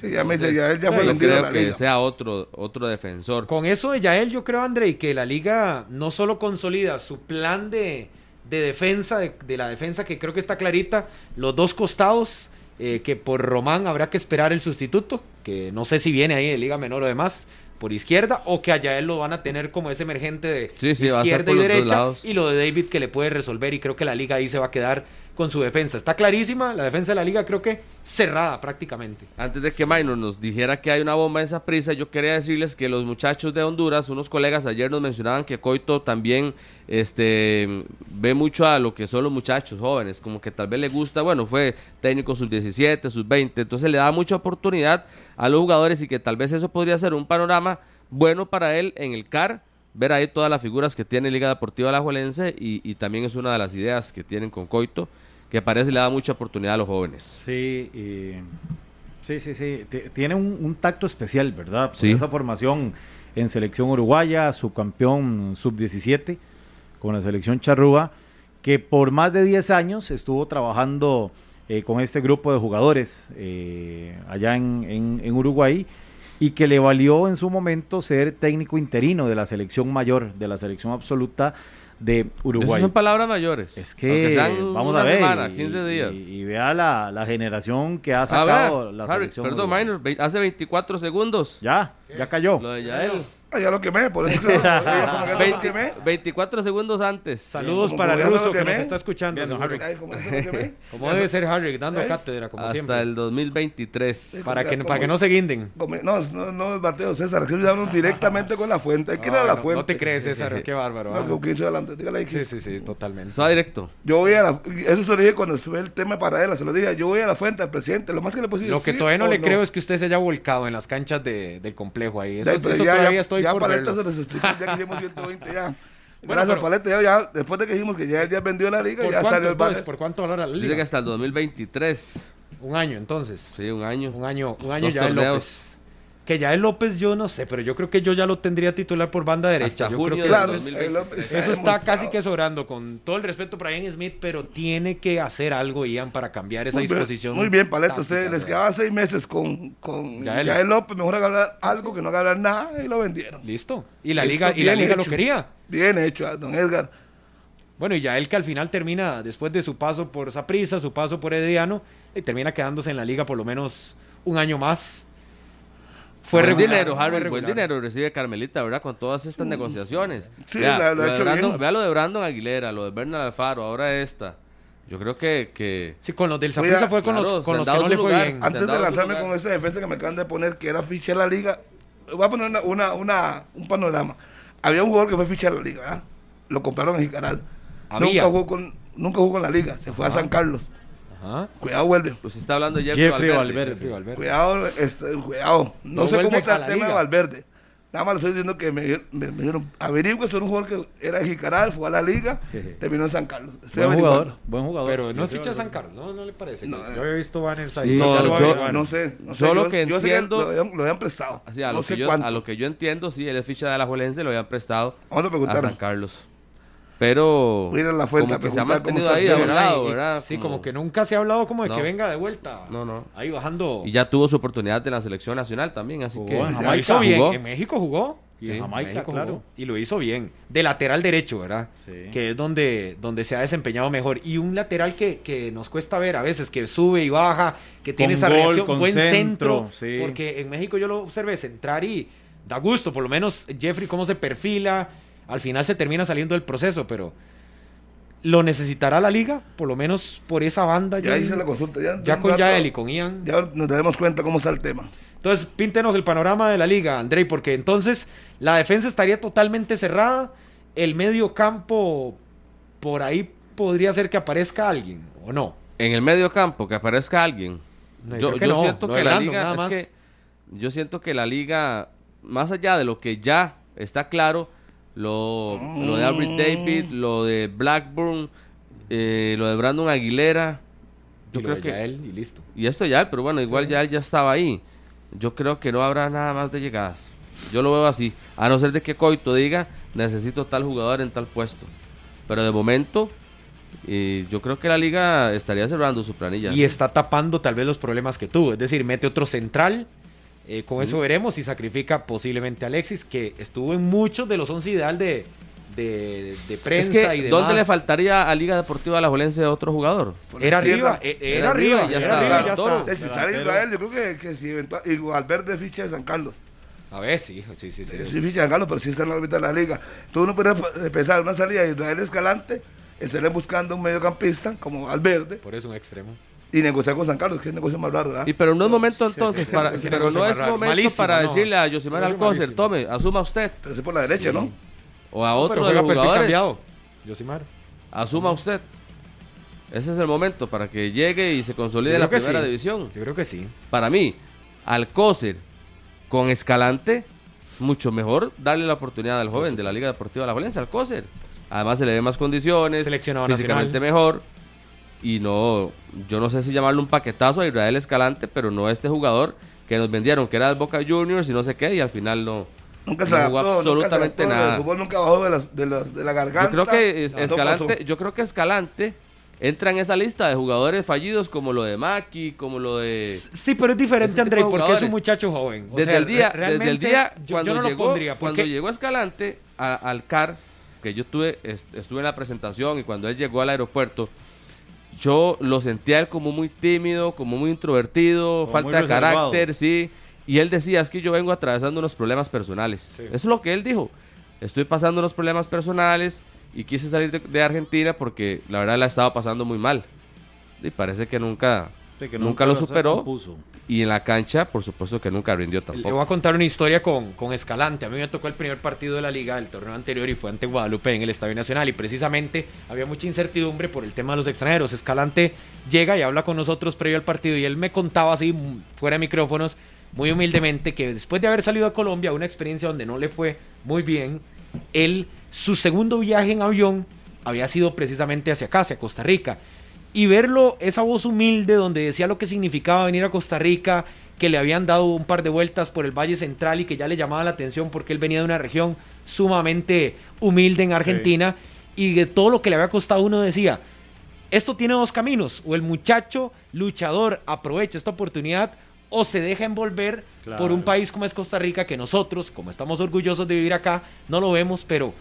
Sí, ya me dice, Entonces, ya él ya fue no creo la que liga. sea otro, otro defensor. Con eso de Yael, yo creo, André, que la liga no solo consolida su plan de, de defensa, de, de la defensa que creo que está clarita, los dos costados, eh, que por Román habrá que esperar el sustituto, que no sé si viene ahí de Liga Menor o demás, por izquierda, o que a Yael lo van a tener como ese emergente de Sí, sí, izquierda y derecha, y lo de David que le puede resolver, y creo que la liga ahí se va a quedar con su defensa. Está clarísima, la defensa de la liga creo que cerrada prácticamente. Antes de que Minor nos dijera que hay una bomba en esa prisa, yo quería decirles que los muchachos de Honduras, unos colegas ayer nos mencionaban que Coito también este, ve mucho a lo que son los muchachos jóvenes, como que tal vez le gusta, bueno, fue técnico sub-17, sub-20, entonces le da mucha oportunidad a los jugadores y que tal vez eso podría ser un panorama bueno para él en el CAR, ver ahí todas las figuras que tiene Liga Deportiva Alajuelense y, y también es una de las ideas que tienen con Coito, que parece le da mucha oportunidad a los jóvenes. Sí, sí, sí, sí. T- Tiene un, un tacto especial, ¿verdad? Por Sí. esa formación en selección uruguaya, subcampeón sub-17 con la selección charrúa, que por más de 10 años estuvo trabajando eh, con este grupo de jugadores eh, allá en, en- en Uruguay y que le valió en su momento ser técnico interino de la selección mayor, de la selección absoluta de Esas Uruguay. son palabras mayores. Es que vamos a ver semana, y- 15 y- días. Y, vea la, la generación que ha sacado vea, la Harry, selección. perdón. Minor, hace 24 segundos. Ya, ya cayó. Lo de Yael. Ah, ya lo quemé, por eso [LAUGHS] que como que ya lo 20 quemé. 24 segundos antes. Saludos como- para como el ruso que nos está escuchando. Bien, don seguro. Harry. Ay, como [LAUGHS] debe se- ser Harry, dando ¿Eh? cátedra, como Hasta siempre. el 2023. Para que, como- para que no se guinden. como- No, no, no es bateo, César. Que hablan directamente con la fuente. Hay que ir a la no, fuente. no te crees, César, [LAUGHS] qué bárbaro. No, con 15 adelante. Dígale ahí, Sí, sí, sí, totalmente. Eso va directo. Yo voy a la. Eso se lo dije cuando fue el tema para él. Se lo dije. Yo voy a la fuente al presidente. Lo más que le puedo decir Lo que todavía no le creo es que usted se haya volcado en las canchas de- del complejo ahí. Eso, todavía ya, ya por Paleta verlo. se les explicó ya que hicimos 120 ya. Bueno, Gracias, pero- Paleta. Ya, ya, después de que dijimos que ya él ya vendió la liga, ¿Por ya cuánto, salió el entonces? bar. ¿Por cuánto valora la Dice que liga? hasta el 2023. Un año, entonces. Sí, un año. Un año, un año Dos ya el torneos. López. Que ya el López yo no sé, pero yo creo que yo ya lo tendría titular por banda derecha. Hasta yo creo que Claro, eso, es- 2023. eso está casi que sobrando. Con todo el respeto para Ian Smith, pero tiene que hacer algo, Ian, para cambiar esa Muy bien, disposición. Muy bien, Paleta. táctica, Ustedes les ¿verdad? quedaban seis meses con, con Yael. Yael López. Mejor agarrar algo que no agarrar nada y lo vendieron. Listo. Y la Listo, liga, y la liga lo quería. Bien hecho, a don Edgar. Bueno, y ya él que al final termina, después de su paso por Saprissa, su paso por Ediano, y termina quedándose en la liga por lo menos un año más. Fue buen regular, dinero, fue Harry, buen dinero recibe Carmelita, ¿verdad? Con todas estas negociaciones. Sí, Vea, la- lo ha hecho Brandon- bien. vea lo de Brandon Aguilera, lo de Bernard Alfaro, ahora esta. Yo creo que, que Sí, con los del Oiga, Saprissa fue con claro, los, con los que no le fue lugar. bien. Antes de lanzarme con esa defensa que me acaban de poner, que era ficha de la liga, voy a poner una, una, una- un panorama. Había un jugador que fue ficha de la liga, ¿ah? lo compraron en Jicaral. Nunca jugó, con, nunca jugó con la liga, se fue a San Carlos. Ajá. Cuidado, vuelve. usted está hablando de Jeffrey, Valverde. Valverde. Jeffrey Valverde. Cuidado, este, cuidado. No, No sé cómo está el tema de. Valverde. Nada más le estoy diciendo que me, me, me dijeron, averigüe, es un jugador que era de Jicaral, fue a la liga, terminó en San Carlos. Estoy Buen averiguando. jugador, buen jugador. Pero no ficha de San. Carlos, ¿no? ¿No le parece? No, yo había visto banners ahí. Sí, No, Ya yo-. No sé, no sé. Yo, que yo sé que entiendo- lo, habían, lo habían prestado. Así, a, no lo sé que yo, cuánto. a lo que yo entiendo, sí, él es ficha de la Juelense, lo habían prestado Vamos a a preguntar. San Carlos. Pero Voy a ir a la fuente como que se ha mantenido ahí de lado, ¿verdad? Sí, como que nunca se ha hablado como de No. que venga de vuelta. No, no. Ahí bajando. Y ya tuvo su oportunidad en la selección nacional también, así Jugó que... en Lo Jamaica. hizo bien. Jugó. En México jugó. Y Sí, en Jamaica, México claro. jugó. Y lo hizo bien. De lateral derecho, ¿verdad? Sí. Que es donde, donde se ha desempeñado mejor. Y un lateral que, que nos cuesta ver a veces, que sube y baja, que tiene Con esa gol, reacción, buen centro. centro, sí. Porque en México yo lo observé centrar y da gusto, por lo menos Jeffrey cómo se perfila. Al final se termina saliendo del proceso, pero lo necesitará la liga, por lo menos por esa banda. Ya yo- hice la consulta. Ya, ya con Yael y con Ian. Ya nos daremos cuenta cómo está el tema. Entonces, píntenos el panorama de la liga, Andrei, porque entonces la defensa estaría totalmente cerrada, el medio campo por ahí podría ser que aparezca alguien, ¿o no? En el medio campo, que aparezca alguien. No, yo creo que yo no, siento que la liga... nada es que yo siento que la liga, más allá de lo que ya está claro, lo, lo de Albert David, lo de Blackburn, eh, lo de Brandon Aguilera, yo Y creo que... Yael y listo. Y esto ya, pero bueno, igual ya ya estaba ahí. yo creo que no habrá nada más de llegadas. Yo lo veo así. A no ser de que Coito diga, necesito tal jugador en tal puesto. Pero de momento, eh, yo creo que la liga estaría cerrando su planilla. Y está tapando tal vez los problemas que tuvo. Es decir, mete otro central. Eh, con eso veremos si sacrifica posiblemente a Alexis, que estuvo en muchos de los 11 ideal de, de, de es prensa que, y demás. ¿dónde le faltaría a Liga Deportiva Alajuelense otro jugador? Era arriba, eh, era, Era arriba, ya era está. arriba, ya está. Eh, si sale Israel, yo creo que, que si eventual, y Valverde ficha de San Carlos. A ver, sí, sí, sí. sí. Sí, ficha de San Carlos, pero sí está en la órbita de la liga. Entonces uno puede pensar una salida de Israel Escalante, estaré buscando un mediocampista como Valverde Por eso un extremo. Y negociar con San Carlos, que es el negocio más raro, ¿verdad? Y pero no es momento entonces, para, pero no es momento Malísimo, para no. decirle a Yosimar Negocio Alcócer, tome, asuma usted, Pero sí por la derecha, ¿no? o a No, otro pero de los jugadores, cambiado. Yosimar. asuma usted. Ese es el momento para que llegue y se consolide la primera sí. división. Yo creo que sí. Para mí, Alcócer con Escalante, mucho mejor darle la oportunidad al joven de la Liga Deportiva La Valencia, Alcócer. Además se le ve más condiciones, físicamente nacional. mejor. Y no, yo no sé si llamarle un paquetazo a Israel Escalante, pero no a este jugador que nos vendieron, que era el Boca Juniors y no sé qué, y al final no. Nunca se no adaptó, jugó nunca se absolutamente adaptó, nada. El fútbol nunca bajó de, las, de, las, de la garganta. Yo creo que es- Escalante, yo creo que Escalante entra en esa lista de jugadores fallidos como lo de Maki, como lo de Sí, pero es diferente, André, porque es un muchacho joven. O desde sea, el día, desde el día yo- cuando yo no lo llegó, pondría, cuando porque llegó Escalante a- al CAR, que yo tuve, est- estuve en la presentación y cuando él llegó al aeropuerto, yo lo sentía él como muy tímido, como muy introvertido, Como falta muy de carácter, sí. Y él decía, es que yo vengo atravesando unos problemas personales. Sí. Eso es lo que él dijo. Estoy pasando unos problemas personales y quise salir de, de Argentina porque la verdad la estaba pasando muy mal. Y parece que nunca, Sí, que nunca lo superó. Y en la cancha, por supuesto que nunca rindió Le tampoco. voy a contar una historia con, con Escalante. A mí me tocó el primer partido de la liga del torneo anterior y fue ante Guadalupe en el Estadio Nacional. Y precisamente había mucha incertidumbre por el tema de los extranjeros. Escalante llega y habla con nosotros previo al partido y él me contaba así, fuera de micrófonos, muy humildemente, que después de haber salido a Colombia, una experiencia donde no le fue muy bien, él, su segundo viaje en avión había sido precisamente hacia acá, hacia Costa Rica. Y verlo, esa voz humilde donde decía lo que significaba venir a Costa Rica, que le habían dado un par de vueltas por el Valle Central y que ya le llamaba la atención porque él venía de una región sumamente humilde en Argentina y de todo lo que le había costado uno decía, esto tiene dos caminos, o el muchacho luchador aprovecha esta oportunidad o se deja envolver Claro. por un país como es Costa Rica, que nosotros, como estamos orgullosos de vivir acá, no lo vemos, pero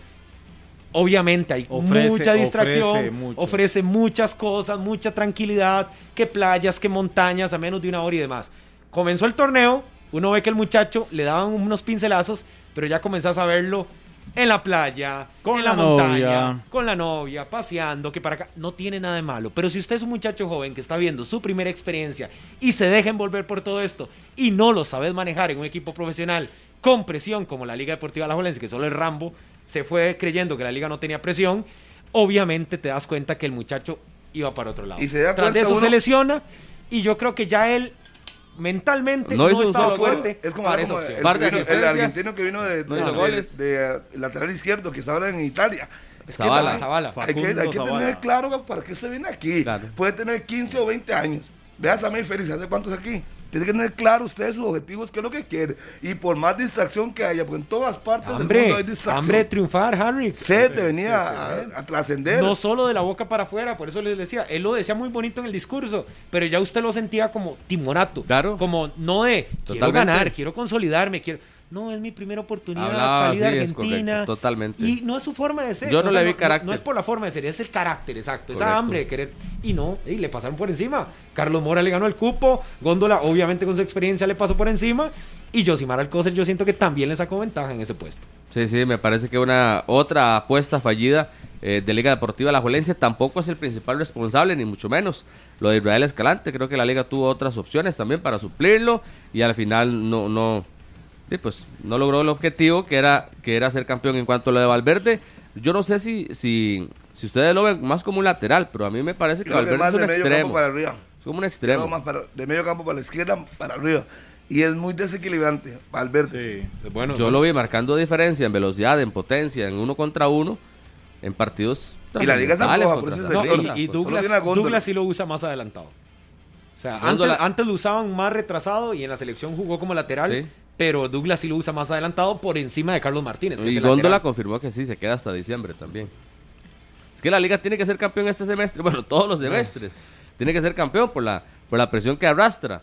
obviamente hay Ofrece- mucha distracción, ofrece muchas cosas, mucha tranquilidad, que playas, que montañas, a menos de una hora y demás. Comenzó el torneo, uno ve que el muchacho le daban unos pincelazos, pero ya comenzás a verlo en la playa, Con en la, la montaña, novia. con la novia, paseando, que para acá no tiene nada de malo. Pero si usted es un muchacho joven que está viendo su primera experiencia y se deja envolver por todo esto y no lo sabes manejar en un equipo profesional con presión como la Liga Deportiva La que solo el Rambo se fue creyendo que la liga no tenía presión, obviamente te das cuenta que el muchacho iba para otro lado. Y se da Tras de eso se lesiona y yo creo que ya él mentalmente No no, estaba fuerte Es como, para como esa opción. el, el argentino que vino de, No de- hizo de- goles. de, lateral izquierdo, que está ahora en Italia. Es que Zavala. la- Zavala. Hay que, hay que tener claro para qué se viene aquí. Claro. Puede tener 15 o 20 años. Vea a Samir Félix, ¿hace cuántos aquí? Tiene que tener claro usted sus objetivos, qué es lo que quiere. Y por más distracción que haya, porque en todas partes del Hambre, mundo hay distracción. hambre de triunfar, Harry. Sed de venir a, a- a trascender. No solo de la boca para afuera, por eso les decía, él lo decía muy bonito en el discurso, pero ya usted lo sentía como timorato. Claro. Como no de quiero Totalmente. ganar, quiero consolidarme, quiero. No, es mi primera oportunidad, Hablaba así, es Argentina. correcto, totalmente. Y no es su forma de ser. Yo no sea, le vi carácter. No, es por la forma de ser, es el carácter, exacto. Esa hambre de querer. Y no, y le pasaron por encima. Carlos Mora le ganó el cupo, Góndola, obviamente con su experiencia, le pasó por encima. Y Josimar Alcócer, yo siento que también le sacó ventaja en ese puesto. Sí, sí, me parece que una otra apuesta fallida eh, de Liga Deportiva La Juelense tampoco es el principal responsable, ni mucho menos. Lo de Israel Escalante, creo que la Liga tuvo otras opciones también para suplirlo y al final no, no, sí, pues, no logró el objetivo que era, que era ser campeón en cuanto a lo de Valverde. Yo no sé si, si, si ustedes lo ven más como un lateral, pero a mí me parece que Creo que Valverde más es un de medio campo extremo. para arriba. Es como un extremo. más para- de medio campo para la izquierda, para arriba. Y es muy desequilibrante, Valverde. Sí. Bueno, Yo lo vi marcando diferencia en velocidad, en potencia, en uno contra uno, en partidos. Y la liga se afloja, por eso No, se afloja. y, y Douglas. Douglas sí lo usa más adelantado. sea, Góndola- antes, antes lo usaban más retrasado y en la selección jugó como lateral, Sí. Pero Douglas sí lo usa más adelantado por encima de Carlos Martínez. que Y el Góndola confirmó que sí, se queda hasta diciembre también. Es que la liga tiene que ser campeón este semestre, [LAUGHS] bueno, todos los semestres. Tiene que ser campeón por la, por la presión que arrastra.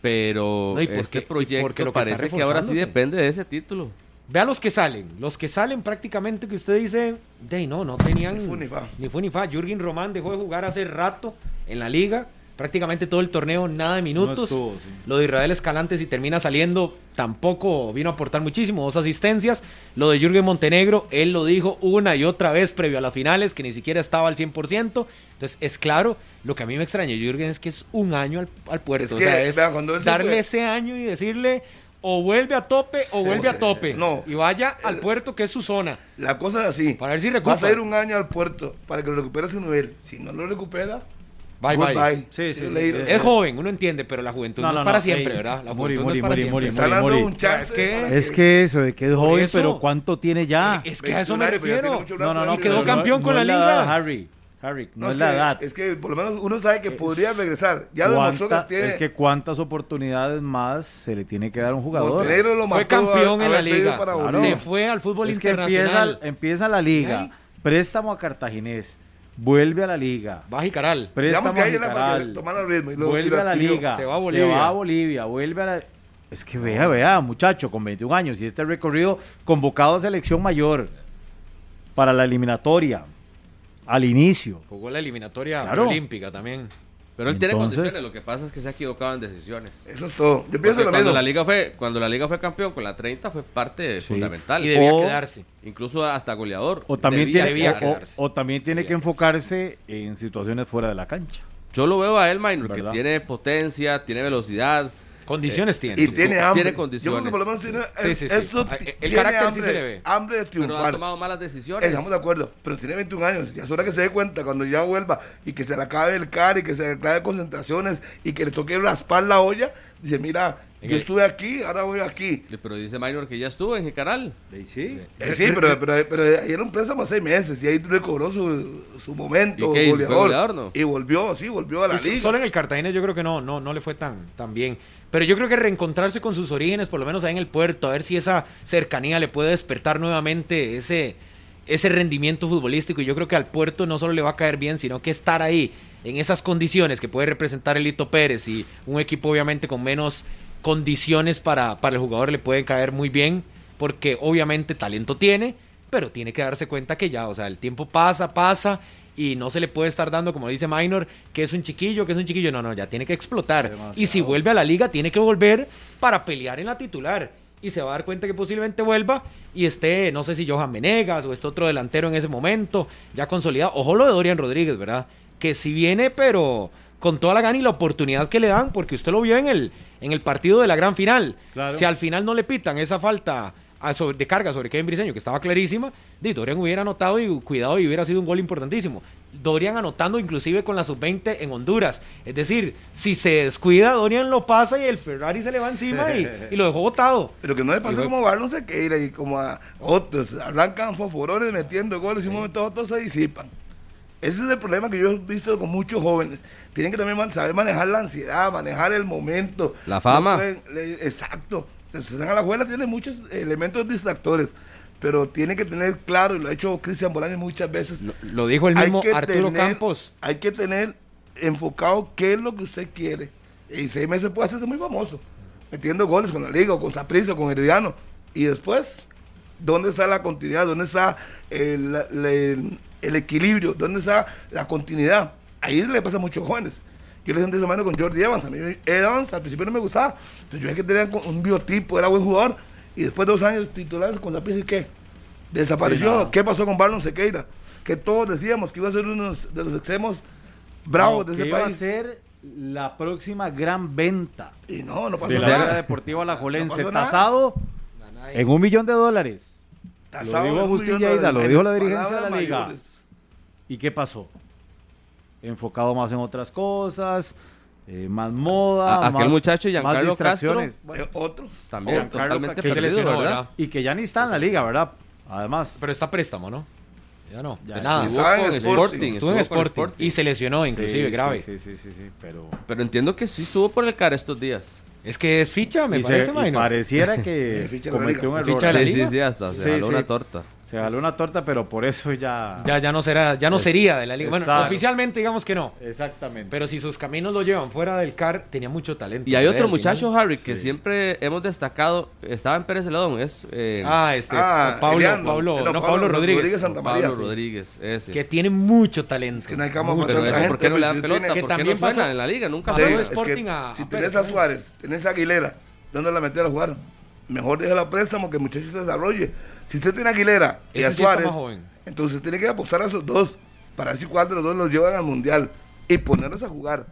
Pero No, y porque- este y proyecto porque lo que parece que ahora sí depende de ese título. Vea los que salen. Los que salen prácticamente que usted dice, de no, no tenían Ni fu ni fa. ni fu ni fa. Jürgen Román dejó de jugar hace rato en la liga. Prácticamente todo el torneo, nada de minutos. estuvo, sí. Lo de Israel Escalante, si termina saliendo, tampoco vino a aportar muchísimo. Dos asistencias. Lo de Jürgen Montenegro, él lo dijo una y otra vez previo a las finales, que ni siquiera estaba al 100%. Entonces, es claro, lo que a mí me extraña, Jürgen, es que es un año al, al puerto. Es o que, sea, es vea, darle fue- ese año y decirle o vuelve a tope o vuelve a tope. No. Y vaya al puerto que es su zona. La cosa es así. Para ver si recupera. a ir un año al puerto para que recupere su nivel. Si no lo recupera, Bye, bye. goodbye. Sí, sí, sí, sí. Es joven, uno entiende, pero la juventud no, No, no, es para no, siempre, ey, ¿verdad? La Muri, juventud no Muri, es para Muri, siempre. Un. Es que- Es que eso, de que es joven, eso. pero ¿cuánto tiene ya? Es que a eso 21 me refiero. No, no, no, quedó campeón con es la liga. Harry, Harry, no, No, es la que- edad. Es que por lo menos uno sabe que podría regresar. Ya demostró que ¿Cuánta- tiene. Es que cuántas oportunidades más se le tiene que dar a un jugador. Lo Fue campeón a- en la liga. Claro. Se fue al fútbol Es que empieza, internacional. empieza la liga, Ay. préstamo a Cartaginés, vuelve a la liga, Digamos que a ahí era para Jicaral, tomar el ritmo y y vuelve a la liga, Se va a Bolivia. va a Bolivia, vuelve a la... Es que vea, vea, muchacho, con 21 años y este recorrido convocado a selección mayor para la eliminatoria, al inicio. Jugó la eliminatoria Claro. olímpica también. Pero él tiene condiciones, lo que pasa es que se ha equivocado en decisiones. Eso es todo. Yo pienso lo cuando mismo. la liga fue cuando la liga fue campeón con la 30 fue parte Sí. fundamental. Y debía O- quedarse. Incluso hasta goleador. O también, Debía tiene, debía o- o- quedarse. o también tiene que enfocarse en situaciones fuera de la cancha. Yo lo veo a él, Minor, que tiene potencia, tiene velocidad. Condiciones tiene. Y tiene hambre. tiene Yo condiciones. creo que por lo menos tiene. Sí, sí, sí. Eso Ah, el tiene carácter sí hambre, se le ve. Hambre de Pero ha triunfar. tomado malas decisiones. Estamos de acuerdo, pero tiene 21 años. Ya es hora que se dé cuenta cuando ya vuelva y que se le acabe el car y que se le acabe concentraciones y que le toque raspar la olla. Dice: Mira, yo el- estuve aquí, ahora voy aquí. Pero dice Minor que ya estuvo en Jicaral. Sí. Eh, sí, pero, pero, pero ahí era un préstamo a seis meses y ahí recobró su, su momento ¿Y goleador. goleador, no? Y volvió, sí, volvió a la liga. Solo en el Cartagena yo creo que no, no, no le fue tan, tan bien. Pero yo creo que reencontrarse con sus orígenes, por lo menos ahí en el puerto, a ver si esa cercanía le puede despertar nuevamente ese, ese rendimiento futbolístico. Y yo creo que al puerto no solo le va a caer bien, sino que estar ahí en esas condiciones que puede representar el Lito Pérez y un equipo obviamente con menos condiciones para, para el jugador le puede caer muy bien, porque obviamente talento tiene, pero tiene que darse cuenta que ya, o sea, el tiempo pasa, pasa y no se le puede estar dando, como dice Minor, que es un chiquillo, que es un chiquillo. No, no, ya tiene que explotar. Demasiado. Y si vuelve a la liga, tiene que volver para pelear en la titular. Y se va a dar cuenta que posiblemente vuelva y esté, no sé si Johan Venegas o este otro delantero en ese momento, ya consolidado. Ojo lo de Dorian Rodríguez, ¿verdad? Que si viene, pero con toda la gana y la oportunidad que le dan, porque usted lo vio en el, en el partido de la gran final. Claro. Si al final no le pitan esa falta a sobre- de carga sobre Kevin Briseño, que estaba clarísima, di, Dorian hubiera anotado y cuidado y hubiera sido un gol importantísimo. Dorian anotando inclusive con la sub-20 en Honduras. Es decir, si se descuida, Dorian lo pasa y el Ferrari se le va encima y, [LAUGHS] y lo dejó botado. Pero que no le pasó como a Barlon Sequeira y como a otros. Arrancan fosforones metiendo goles y un momento a otro se disipan. Ese es el problema que yo he visto con muchos jóvenes. Tienen que también saber manejar la ansiedad, manejar el momento. La fama. No pueden- le- exacto. Se se dan a la escuela, tiene muchos elementos distractores. Pero tiene que tener claro, y lo ha hecho Cristian Bolaños muchas veces. Lo, lo dijo el mismo Arturo tener- Campos. Hay que tener enfocado qué es lo que usted quiere. Y seis meses puede hacerse muy famoso, metiendo goles con la Liga, o con Saprissa, con Herediano. Y después, ¿dónde está la continuidad? ¿Dónde está el, el- el equilibrio? ¿Dónde está la continuidad? Ahí le pasa a muchos jóvenes. Yo le sentí esa mano con Jordi Evans. A mí Evans al principio no me gustaba. Pero yo hay que tener un biotipo, era buen jugador. Y después de dos años titulares con Saprissa, ¿y qué? Desapareció. Sí. ¿Qué pasó con Barlon Sequeira? Que todos decíamos que iba a ser uno de los extremos bravos No, de que ese iba país. a ser la próxima gran venta Y no, no pasó de la nada. Liga Deportiva Alajuelense, No pasó nada. tasado en un millón de dólares. Tasado Lo dijo un de Lleida, lo dijo la dirigencia de la liga. mayores. ¿Y qué pasó? Enfocado más en otras cosas, eh, más moda, A- aquel más, muchacho, más Giancarlo distracciones. Castro, Bueno, Eh, otro. También, Giancarlo totalmente que se perdido, lesionó, ¿verdad? y que ya ni está en la liga, ¿verdad? Además, Pero está a préstamo, ¿no? Ya no, Ya, nada. Estuvo en Sporting. Sporting, Estuvo en Sporting y se lesionó, inclusive, Sí, grave. Sí, sí, sí, sí, pero... Pero entiendo que sí estuvo por el CAR estos días. Es que es ficha, me y se- parece, y Maynor. pareciera [LAUGHS] que De ficha de la cometió un liga. error. Ficha de la Sí, liga. sí, sí, hasta se Sí, jaló sí. una torta. Se jaló una torta, pero por eso ya... Ya, ya no será, ya no Es- sería de la liga. Bueno, Exacto. oficialmente digamos que no. Exactamente. Pero si sus caminos lo llevan fuera del CAR, tenía mucho talento. Y hay otro final. muchacho, Harry, que Sí. siempre hemos destacado. Estaba en Pérez Celedón. Es eh, Ah, este, Ah, Pablo, Eliano. Pablo, No, no, Pablo Pablo Rodríguez. Rodríguez Santa María, Pablo sí. Rodríguez. Ese. Que tiene mucho talento. Es que no hay cama Mucho para eso. ¿por qué no le dan si pelota? tiene- que ¿Por qué también no suena pasó- en la liga? Nunca pasó de Sporting a- si a tenés a. Suárez, tenés a Aguilera, ¿dónde la meter a jugar? Mejor déjala a préstamo que el muchacho se desarrolle. Si usted tiene a Aguilera y Ese a Suárez, entonces tiene que apostar a esos dos para ver si cuál de los dos los llevan al mundial y ponerlos a jugar.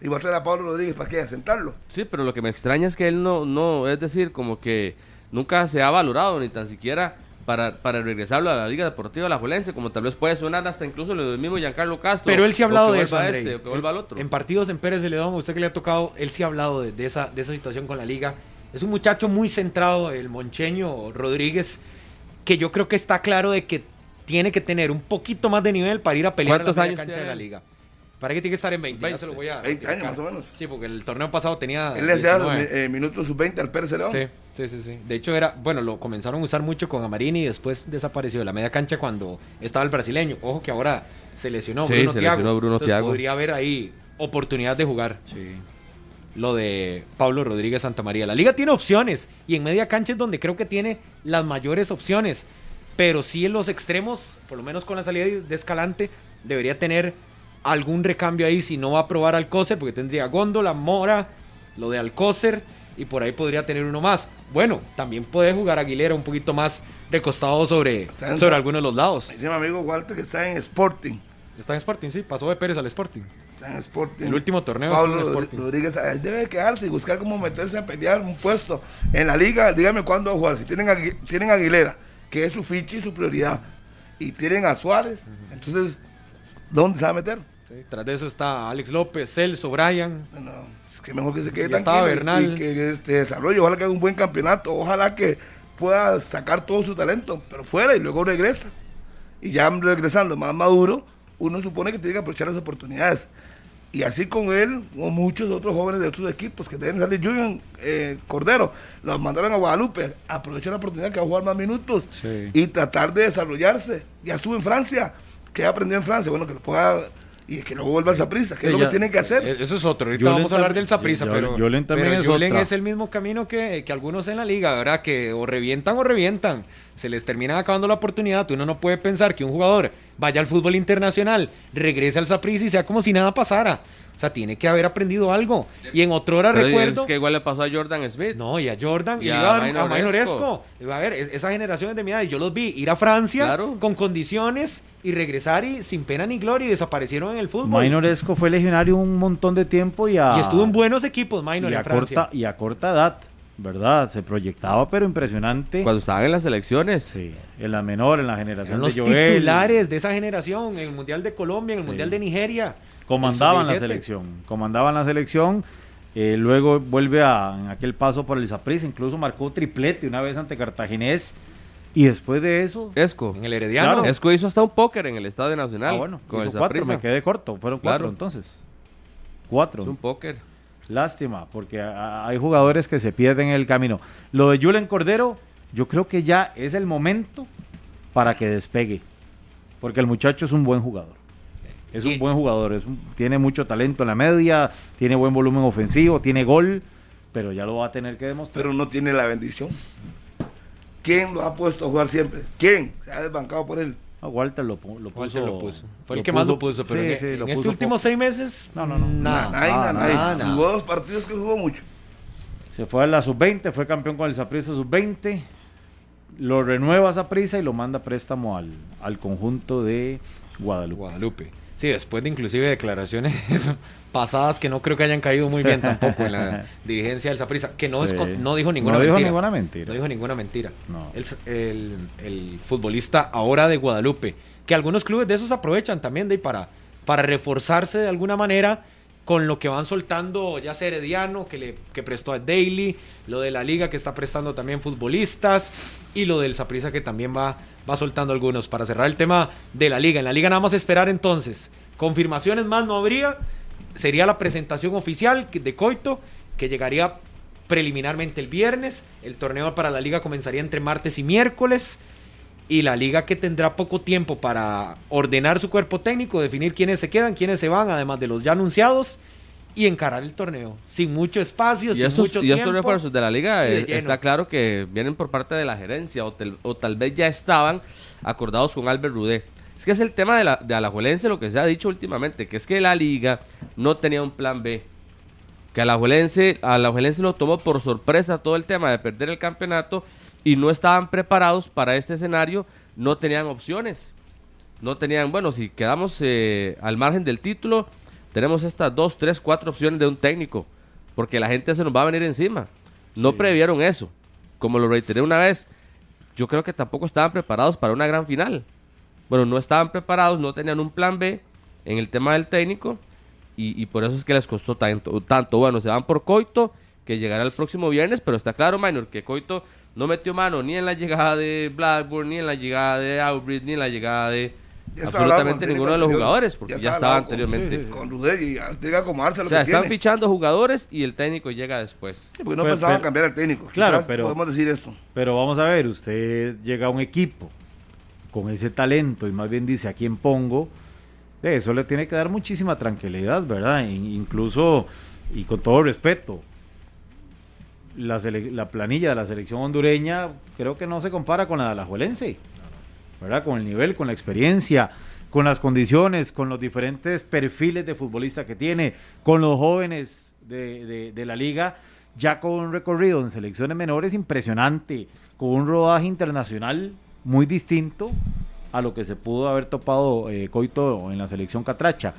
Y va a traer a Pablo Rodríguez para que a sentarlo. Sí, pero lo que me extraña es que él no, no, es decir, como que nunca se ha valorado ni tan siquiera para, para regresarlo a la Liga Deportiva Alajuelense, como tal vez puede sonar hasta incluso lo del mismo Giancarlo Castro. Pero él sí ha hablado de eso, vuelva Andrei. este, o que vuelva al otro. En partidos en Pérez Celedón, usted que le ha tocado, él sí ha hablado de, de esa, de esa situación con la liga. Es un muchacho muy centrado, el moncheño Rodríguez, que yo creo que está claro de que tiene que tener un poquito más de nivel para ir a pelear a la ¿Cuántos media años cancha de la liga. Para que tiene que estar en 20, ya 20. se lo voy a 20 años más o menos. Sí, porque el torneo pasado tenía Él le hacía 19. eh, minutos sub-20 al Pérez León. Sí, sí, sí, sí. De hecho, era, bueno, lo comenzaron a usar mucho con Amarini y después desapareció de la media cancha cuando estaba el brasileño. Ojo que ahora se lesionó Sí, Bruno se Thiago. lesionó Bruno Entonces, Thiago. Podría haber ahí oportunidad de jugar Sí. Lo de Pablo Rodríguez Santamaría. La liga tiene opciones y en media cancha es donde creo que tiene las mayores opciones. Pero sí en los extremos, por lo menos con la salida de Escalante, debería tener algún recambio ahí si no va a probar Alcócer, porque tendría Góndola, Mora, lo de Alcócer y por ahí podría tener uno más. Bueno, también puede jugar Aguilera un poquito más recostado sobre, sobre algunos de los lados. Dice mi amigo Walter que está en Sporting. Está en Sporting, sí, pasó de Pérez al Sporting. Está en Sporting. El último torneo Pablo Sporting. Rodríguez debe quedarse y buscar cómo meterse a pelear un puesto en la liga. Dígame cuándo va a jugar. Si tienen tienen Aguilera, que es su ficha y su prioridad, y tienen a Suárez, entonces, ¿dónde se va a meter? Sí, tras de eso está Alex López, Celso, Brian. No, es que mejor que se quede tranquilo y- Bernal. y que este, desarrolle. Ojalá que haga un buen campeonato. Ojalá que pueda sacar todo su talento, pero fuera y luego regresa. Y ya regresando más maduro, uno supone que tiene que aprovechar las oportunidades. Y así con él, o muchos otros jóvenes de otros equipos que deben salir. Julian eh, Cordero, los mandaron a Guadalupe. Aprovecha la oportunidad que va a jugar más minutos Sí. y tratar de desarrollarse. Ya estuvo en Francia. ¿Qué aprendió en Francia? Bueno, que lo pueda. Y que luego vuelva a esa prisa, que es Sí, lo ya- que tiene que hacer. Eh, Eso es otro. Ahorita Julen vamos a hablar del Saprissa, Yo- pero, Julen también pero es Julen otra. es el mismo camino que, que algunos en la liga, ¿verdad? Que o revientan o revientan. Se les termina acabando la oportunidad. Uno no puede pensar que un jugador vaya al fútbol internacional, regrese al Saprissa y sea como si nada pasara. O sea, tiene que haber aprendido algo. Y en otra hora Pero recuerdo. Es que igual le pasó a Jordan Smith. No, y a Jordan, Y y, a iba a, a ver, es- esas generaciones de mi edad, y yo los vi ir a Francia Claro. con condiciones y regresar y sin pena ni gloria y desaparecieron en el fútbol. Minor Esco fue legionario un montón de tiempo y a, Y estuvo en buenos equipos, Minor, y en a Francia. corta, y a corta edad, ¿verdad? Se proyectaba, pero impresionante. Cuando estaban en las elecciones. Sí, en la menor, en la generación Eran los de Joel. titulares de esa generación, en el Mundial de Colombia, en el Sí. Mundial de Nigeria. Comandaban la el sub-17. selección, comandaban la selección. eh, luego vuelve a en aquel paso por el Saprissa, incluso marcó triplete una vez ante Cartaginés. Y después de eso, Esco. En el Herediano. Claro. Esco hizo hasta un póker en el Estadio Nacional. ah, bueno, con el hizo cuatro, Saprissa. me quedé corto, fueron cuatro Claro. entonces. Cuatro. Hizo un póker. Lástima, porque hay jugadores que se pierden en el camino. Lo de Julen Cordero, yo creo que ya es el momento para que despegue. Porque el muchacho es un buen jugador. Es un buen jugador, es un- tiene mucho talento en la media, tiene buen volumen ofensivo, tiene gol, pero ya lo va a tener que demostrar. pero no tiene la bendición. ¿Quién lo ha puesto a jugar siempre? ¿Quién se ha desbancado por él? Ah, Walter lo, pu- lo puso. Walter lo puso. Fue el que más lo puso, pero sí, en, sí, en lo estos puso últimos seis meses, No, no, no. nada. Nadie, nada, nadie. nada, nada. Jugó dos partidos que jugó mucho. Se fue a la sub-20, fue campeón con el Saprissa sub-20. Lo renueva Saprissa y lo manda préstamo al, al conjunto de Guadalupe. Guadalupe. Sí, después de inclusive declaraciones [LAUGHS] pasadas que no creo que hayan caído muy bien tampoco en la [LAUGHS] dirigencia del Saprissa, que no, es Sí. con- no dijo ninguna No dijo mentira. ninguna mentira. No dijo ninguna mentira. No. El, el- el futbolista ahora de Guadalupe, que algunos clubes de esos aprovechan también de para, para reforzarse de alguna manera con lo que van soltando, ya sea Herediano, que, le, que prestó a Daily, lo de la liga que está prestando también futbolistas, y lo del Saprisa que también va, va soltando algunos. Para cerrar el tema de la liga. En la liga nada más esperar entonces. Confirmaciones más no habría. Sería la presentación oficial de Coito, que llegaría preliminarmente el viernes. El torneo para la liga comenzaría entre martes y miércoles. Y la liga que tendrá poco tiempo para ordenar su cuerpo técnico, definir quiénes se quedan, quiénes se van, además de los ya anunciados, y encarar el torneo. Sin mucho espacio, Y sin estos, mucho y tiempo. estos refuerzos de la liga y de eh, está claro que vienen por parte de la gerencia o, tel- o tal vez ya estaban acordados con Albert Rudé. Es que es el tema de, la, de Alajuelense lo que se ha dicho últimamente, que es que la liga no tenía un plan B. Que Alajuelense, Alajuelense lo tomó por sorpresa todo el tema de perder el campeonato y no estaban preparados para este escenario, no tenían opciones. No tenían, bueno, si quedamos eh, al margen del título, tenemos estas dos, tres, cuatro opciones de un técnico, porque la gente se nos va a venir encima. No previeron eso. Como lo reiteré una vez, yo creo que tampoco estaban preparados para una gran final. Bueno, no estaban preparados, no tenían un plan B en el tema del técnico y, y por eso es que les costó tanto, tanto. Bueno, se van por Coito, que llegará el próximo viernes, pero está claro, Minor, que Coito no metió mano ni en la llegada de Blackburn, ni en la llegada de Aubry, ni en la llegada de Ya absolutamente ninguno de los anterior. jugadores, porque ya, está estaba con- anteriormente. Con Rudé y tiene que acomodarse a O lo sea, que están tiene. fichando jugadores y el técnico llega después. Sí, porque no Pues, pensaban pero- cambiar al técnico. Claro, Quizás pero- Podemos decir eso. Pero vamos a ver, usted llega a un equipo con ese talento y más bien dice a quién pongo, de eso le tiene que dar muchísima tranquilidad, ¿verdad? In- incluso, y con todo respeto, la, la planilla de la selección hondureña creo que no se compara con la de Alajuelense, ¿verdad? Con el nivel, con la experiencia, con las condiciones, con los diferentes perfiles de futbolista que tiene, con los jóvenes de- de la liga, ya con un recorrido en selecciones menores impresionante, con un rodaje internacional muy distinto a lo que se pudo haber topado eh, Coito en la selección Catracha.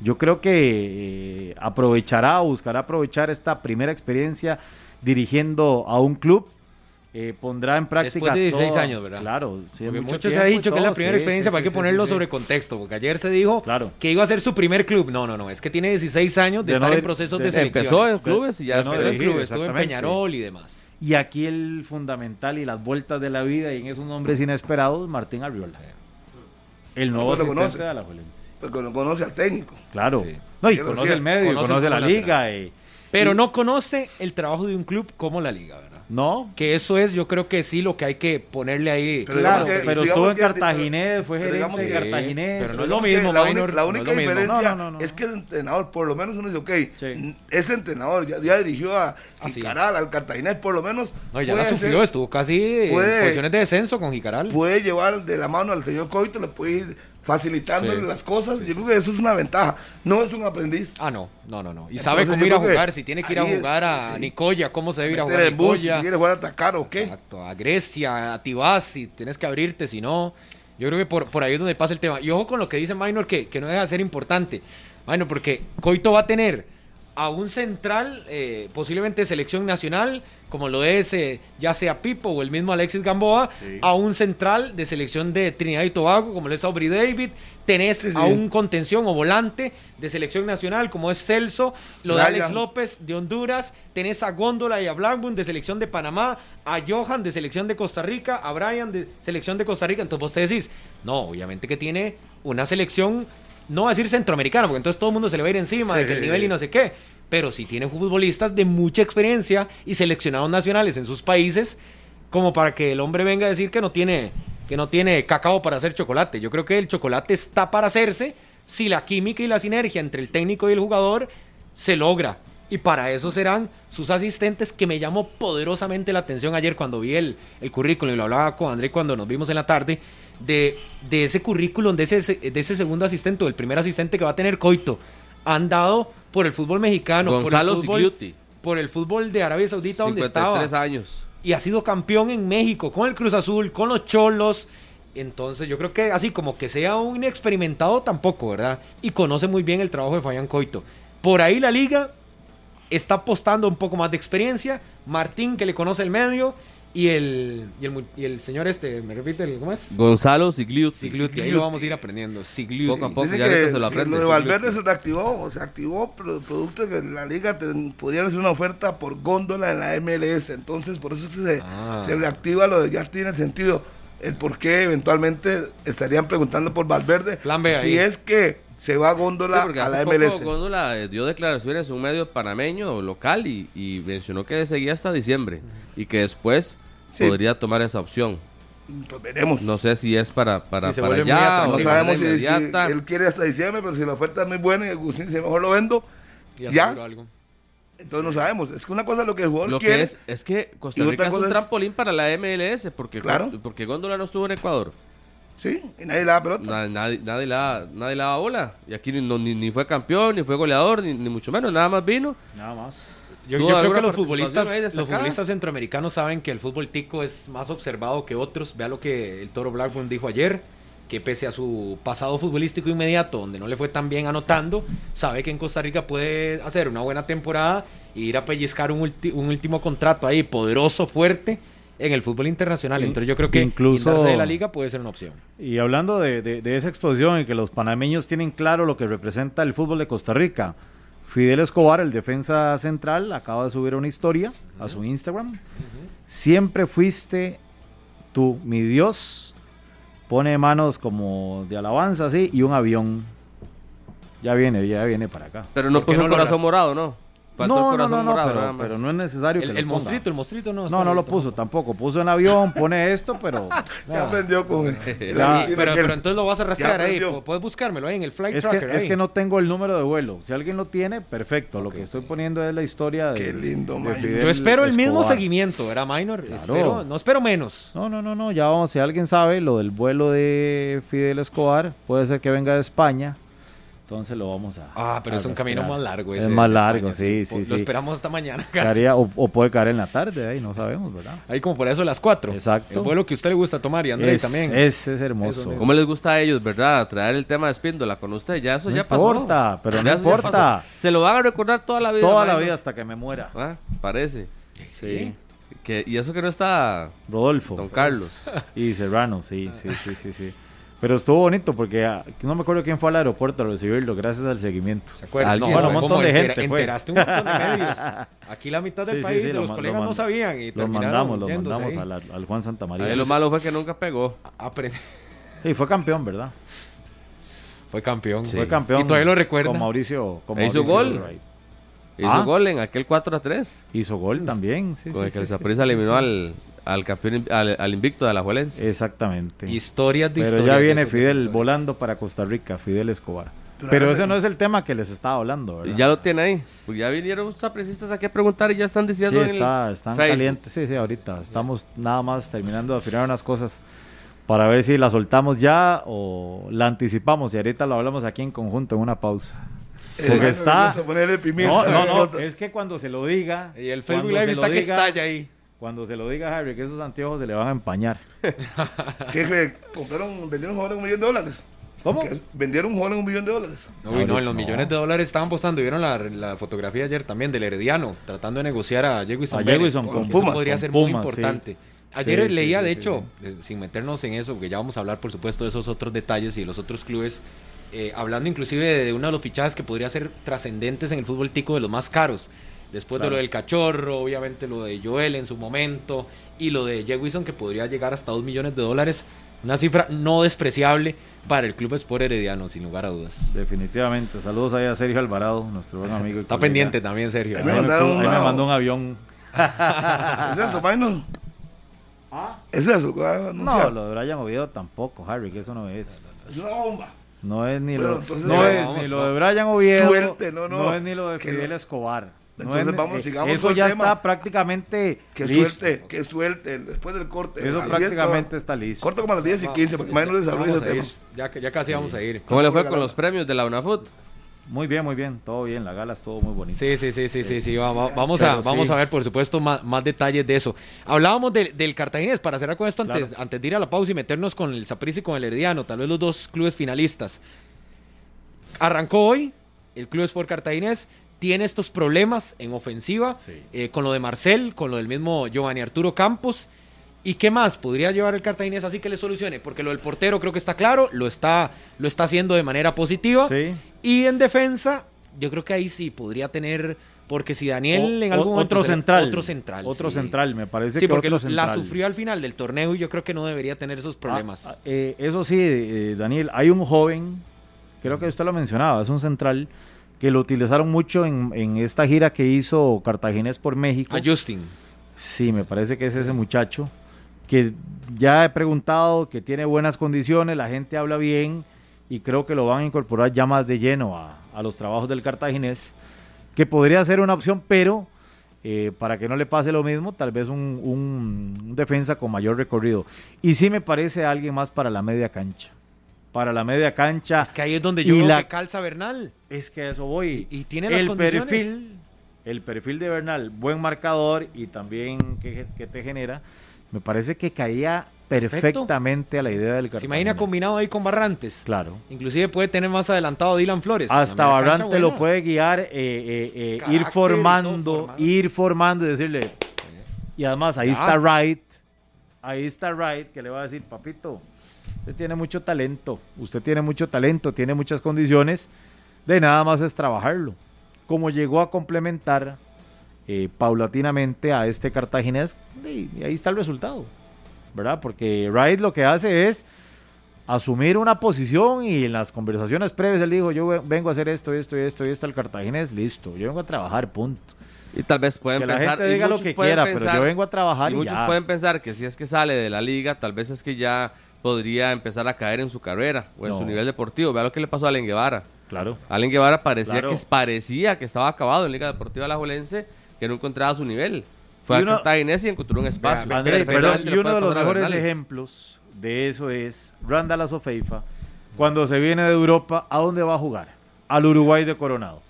Yo creo que eh, aprovechará o buscará aprovechar esta primera experiencia dirigiendo a un club. eh, pondrá en práctica. Después de 16 todo- años, ¿verdad? Claro, sí, Porque mucho mucho se ha dicho que es la primera sí, experiencia, sí, pero hay que ponerlo sobre contexto, porque ayer se dijo Claro. que iba a ser su primer club. No, no, no, es que tiene 16 años de, De estar no en procesos de, de- selección. Empezó en clubes y ya de no Empezó en clubes, estuvo en. Peñarol y demás. Y aquí el fundamental y las vueltas de la vida y en esos nombres inesperados, Martín Arriola. El nuevo ¿Cómo lo asistente conoce? de la Juelense. Porque no conoce al técnico. Claro. Sí. No, y conoce decía, el medio, y conoce la liga. y- Pero y- no conoce el trabajo de un club como la liga, ¿verdad? No, Que eso es, yo creo que sí, lo que hay que ponerle ahí. Pero claro, que- pero estuvo en Cartaginés, fue gerente de Cartaginés. pero no es lo mismo, la, Minor, única- la única diferencia No, no, no, no. es que el entrenador, por lo menos uno dice, ok, Sí. ese entrenador ya, ya dirigió a Ah, sí. Jicaral, al Cartaginés, por lo menos No, ya la sufrió, ser- estuvo casi en puede- posiciones de descenso con Jicaral. puede llevar de la mano al señor Coito, le puede ir facilitándole Sí. las cosas. Yo creo que eso es una ventaja. No es un aprendiz. Ah, no, no, no, no. Y Entonces, sabe cómo ir a jugar, si tiene que ir a jugar a sí. Nicoya, cómo se debe ir a jugar a bus, si Nicoya. quiere jugar a atacar o qué. Exacto, a Grecia, a Tibás, si tienes que abrirte, si no. Yo creo que por, por ahí es donde pasa el tema. Y ojo con lo que dice Minor, que, que no deja de ser importante. Minor, porque Coito va a tener a un central, eh, posiblemente selección nacional, como lo es eh, ya sea Pipo o el mismo Alexis Gamboa, Sí. a un central de selección de Trinidad y Tobago, como lo es Aubrey David. Tenés Sí, sí. a un contención o volante de selección nacional, como es Celso, lo de. Alex López de Honduras, tenés a Góndola y a Blackburn de selección de Panamá, a Johan de selección de Costa Rica, a Brian de selección de Costa Rica. Entonces vos te decís, no, obviamente que tiene una selección, no va a decir centroamericana, porque entonces todo el mundo se le va a ir encima de que el nivel y no sé qué, pero sí tiene futbolistas de mucha experiencia y seleccionados nacionales en sus países, como para que el hombre venga a decir que no tiene que no tiene cacao para hacer chocolate. Yo creo que el chocolate está para hacerse si la química y la sinergia entre el técnico y el jugador se logra. Y para eso serán sus asistentes que me llamó poderosamente la atención ayer cuando vi el, el currículum y lo hablaba con André cuando nos vimos en la tarde, de, de ese currículum, de ese, de ese segundo asistente o el primer asistente que va a tener Coito. Han dado por el fútbol mexicano, Gonzalo por el fútbol, por el fútbol de Arabia Saudita donde 53 estaba años. y ha sido campeón en México con el Cruz Azul, con los Cholos. Entonces yo creo que así como que sea un inexperimentado tampoco, ¿verdad? Y conoce muy bien el trabajo de Fabián Coito. Por ahí la liga está apostando un poco más de experiencia. Martín que le conoce el medio y el, y el, y el señor este, ¿me repite? el- ¿Cómo es? Gonzalo Sigliuti. Sigliuti, ahí lo vamos a ir aprendiendo. Sigliuti. Poco a poco. Dice ya que se lo aprende, de sí, Valverde se reactivó, se activó pro- producto de que la liga te, podía hacer una oferta por góndola en la MLS, entonces por eso se, Ah. se reactiva lo de ya tiene sentido el por qué eventualmente estarían preguntando por Valverde Plan B si es que se va Sí, góndola porque a la hace poco MLS. Góndola eh, dio declaraciones en un medio panameño local y, y mencionó que seguía hasta diciembre y que después Sí. podría tomar esa opción. Entonces veremos. No sé si es para, para, Sí, se para allá No sabemos si, si él quiere hasta diciembre, pero si la oferta es muy buena y Agustín dice mejor lo vendo, Y ¿Ya? algo. entonces no sabemos. Es que una cosa es lo que el jugador Lo quiere. que es, es que Costa Rica es un cosa es- trampolín para la MLS porque, Claro. porque Góndola no estuvo en Ecuador. Sí, y nadie le da pelota. Na- Nadie, nadie, le da, nadie le daba bola. Y aquí ni, no- ni, ni fue campeón, ni fue goleador, ni, ni mucho menos. Nada más vino. Nada más. Yo, ¿Tuvo yo creo que los futbolistas, los futbolistas centroamericanos saben que el fútbol tico es más observado que otros. Vea lo que el Toro Blackburn dijo ayer, que pese a su pasado futbolístico inmediato, donde no le fue tan bien anotando, sabe que en Costa Rica puede hacer una buena temporada e ir a pellizcar un, ulti- un último contrato ahí poderoso, fuerte, en el fútbol internacional. In- Entonces yo creo que incluso- de la liga puede ser una opción. Y hablando de, de- de esa exposición y que los panameños tienen claro lo que representa el fútbol de Costa Rica, Fidel Escobar, el defensa central, acaba de subir una historia a su Instagram. Siempre fuiste tú, mi Dios. Pone manos como de alabanza así y un avión. Ya viene, ya viene para acá. Pero no ¿Por qué puso no un corazón morado, ¿no? Faltó el No, no, corazón no, no, morado, pero, nada más. pero no es necesario que El, lo el ponga. monstruito, el monstruito no. No, no lo puso tampoco. Puso en avión, [LAUGHS] pone esto, pero Ya aprendió con él. Y- pero, pero entonces lo vas a rastrear ahí. Puedes buscármelo ahí en el Flight Es Tracker. que, es que no tengo el número de vuelo. Si alguien lo tiene, perfecto. Lo que estoy poniendo es la historia de. Qué lindo, de. Fidel Yo espero el mismo seguimiento, ¿verdad, Minor? Claro. Espero, no espero menos. No, no, no, no. Ya vamos. Si alguien sabe lo del vuelo de Fidel Escobar, puede ser que venga de España. Entonces lo vamos a. Ah, pero a es un camino más largo. Es ese más de largo, España, sí, sí, sí. Lo esperamos hasta mañana. casi. Caería- o, o puede caer en la tarde, ahí no sabemos, ¿verdad? Ahí como por eso las 4. Exacto. El vuelo que a usted le gusta tomar y André Es- también. Ese es hermoso. ¿Cómo les gusta a ellos, verdad? Traer el tema de Espíndola con usted. Ya eso No ya pasó. importa, pero no Ya eso ya importa. Se lo van a recordar toda la vida. Toda la vida hasta que me muera. Ah, parece. Sí. Que, y eso que no está Rodolfo. Don Carlos. Y Serrano, sí, sí, sí, sí, sí. Pero estuvo bonito porque ah, no me acuerdo quién fue al aeropuerto a recibirlo gracias al seguimiento. ¿Se acuerdan? Alguien- Bueno, un ¿cómo montón de entera- gente fue. enteraste un montón de medios. [LAUGHS] Aquí la mitad del Sí, país sí, de lo los colegas lo no sabían y Lo mandamos, lo mandamos al, al Juan Santa María. Ahí lo malo fue que nunca pegó. Aprende- Sí, fue campeón, ¿verdad? Fue campeón. Sí. Fue campeón. Y todavía lo recuerda. Con Mauricio. Con E hizo Mauricio gol. Wright. Hizo Ah. gol en aquel 4 a 3. Hizo gol también. Sí, Con sí, el que sí, el sí, eliminó sí. al, al campeón, al, al invicto de la Juelense. Exactamente. Historias de Pero historias ya viene Fidel defensores. volando para Costa Rica, Fidel Escobar. Pero ese no es el tema que les estaba hablando, ¿verdad? Y ya lo tiene ahí. Pues ya vinieron sapricistas aquí a preguntar y ya están Sí, diciendo en está, el están Facebook. calientes. Sí, sí, ahorita. Estamos nada más terminando de afinar unas cosas para ver si la soltamos ya o la anticipamos. Y ahorita lo hablamos aquí en conjunto en una pausa. Porque Eh, está. ponerle pimienta No, no, no. Es que cuando se lo diga. Y el Facebook Live está que diga- estalla ahí. Cuando se lo diga Harry que esos anteojos se le van a empañar. [LAUGHS] ¿Qué cree? Compraron, vendieron un un millón de dólares. ¿Cómo? Vendieron un jugador en un millón de dólares. Uy, no, en los No. millones de dólares estaban postando. ¿Vieron la, la fotografía ayer también del Herediano? Tratando de negociar a Jewison A. Jewison con Eso Pumas, podría ser muy importante. sí. Ayer Sí, leía, sí, de sí, hecho, sí. eh, sin meternos en eso, porque ya vamos a hablar, por supuesto, de esos otros detalles y de los otros clubes, eh, hablando inclusive de uno de los fichajes que podría ser trascendentes en el fútbol tico de los más caros. Después Claro. de lo del cachorro, obviamente lo de Joel en su momento y lo de Jewison que podría llegar hasta 2 millones de dólares. Una cifra no despreciable para el Club Sport Herediano, sin lugar a dudas. Definitivamente. Saludos ahí a Sergio Alvarado, nuestro buen [LAUGHS] amigo. Está colega. pendiente también, Sergio. Ahí me me, mandaron ahí me una- mandó un avión. [LAUGHS] ¿Es eso, Minor? ¿Es eso? No, lo de Brian Oviedo tampoco, Harry, que eso no es. Es una bomba. No es ni Bueno, lo, entonces no ya es vamos, ni lo no. de Brian Oviedo. Suerte, no, no. es ni lo de Que Fidel no. Escobar. No Entonces es vamos, eh, sigamos Eso ya tema. está prácticamente Que listo. suelte, que suelte. Después del corte. Eso prácticamente 10, está listo. Corto como a las 10 y 15, porque Minor desarrolla Vamos ese tema. Ya, ya casi vamos a ir. ¿Cómo le fue con los premios de la UNAFUT? Muy bien, muy bien. Todo bien. La gala estuvo muy bonita. Sí, sí, sí, sí, sí, sí. va- va- Vamos, Pero a, vamos sí. a ver, por supuesto, más, más detalles de eso. Hablábamos del, del Cartaginés, para cerrar con esto, antes, Claro. antes de ir a la pausa y meternos con el Saprissa y con el Herediano, tal vez los dos clubes finalistas. Arrancó hoy el Club Sport Cartaginés, tiene estos problemas en ofensiva, Sí. eh, con lo de Marcel, con lo del mismo Giovanni Arturo Campos, ¿Y qué más podría llevar el cartaginés así que le solucione? Porque lo del portero creo que está claro, lo está, lo está haciendo de manera positiva. Sí. Y en defensa, yo creo que ahí sí podría tener, porque si Daniel O- en algún momento otro será- central. Otro central. Otro sí. central, me parece Sí, que porque otro la central. sufrió al final del torneo y yo creo que no debería tener esos problemas. Ah, ah, eh, eso sí, eh, Daniel, hay un joven, creo que usted lo mencionaba, es un central que lo utilizaron mucho en, en esta gira que hizo Cartaginés por México. A Justin. Sí, me parece que es ese muchacho que ya he preguntado que tiene buenas condiciones, la gente habla bien y creo que lo van a incorporar ya más de lleno a, a los trabajos del cartaginés, que podría ser una opción, pero eh, para que no le pase lo mismo, tal vez un, un- un defensa con mayor recorrido. Y sí me parece alguien más para la media cancha. Para la media cancha. Es que ahí es donde yo Y la- que calza Bernal. Es que a eso voy. Y- y tiene las el condiciones. perfil, el perfil de Bernal, buen marcador y también que, que te genera, me parece que caía perfectamente a la idea del Se imagina combinado ahí con Barrantes. Claro. Inclusive puede tener más adelantado a Dylan Flores. Hasta La media cancha Barrante lo puede guiar, eh, eh, eh, ir Carácter formando, ir formando y decirle. Y además ahí Ya. está Wright, ahí está Wright que le va a decir, papito, usted tiene mucho talento, usted tiene mucho talento, tiene muchas condiciones, de nada más es trabajarlo. Como llegó a complementar eh, paulatinamente a este cartaginés, y, y ahí está el resultado, ¿verdad? Porque Wright lo que hace es asumir una posición y en las conversaciones previas él dijo, yo ve- vengo a hacer esto, esto y esto y esto al cartaginés, listo, yo vengo a trabajar, punto. Y tal vez pueden Que la pensar. y diga lo que quiera, pero pensar- yo vengo a trabajar Y y, muchos ya. pueden pensar que si es que sale de la liga, tal vez es que ya podría empezar a caer en su carrera o en No. su nivel deportivo. Vea lo que le pasó a Allen Guevara. Claro. Allen Guevara parecía Claro. que parecía que estaba acabado en Liga Deportiva Alajuelense, que no encontraba su nivel. Fue Y a uno- Cartaginés y encontró un espacio. Vea, André, perdón, y uno de los mejores Bernal. ejemplos de eso es Randall Azofeifa, cuando se viene de Europa, ¿a dónde va a jugar? Al Uruguay de Coronado.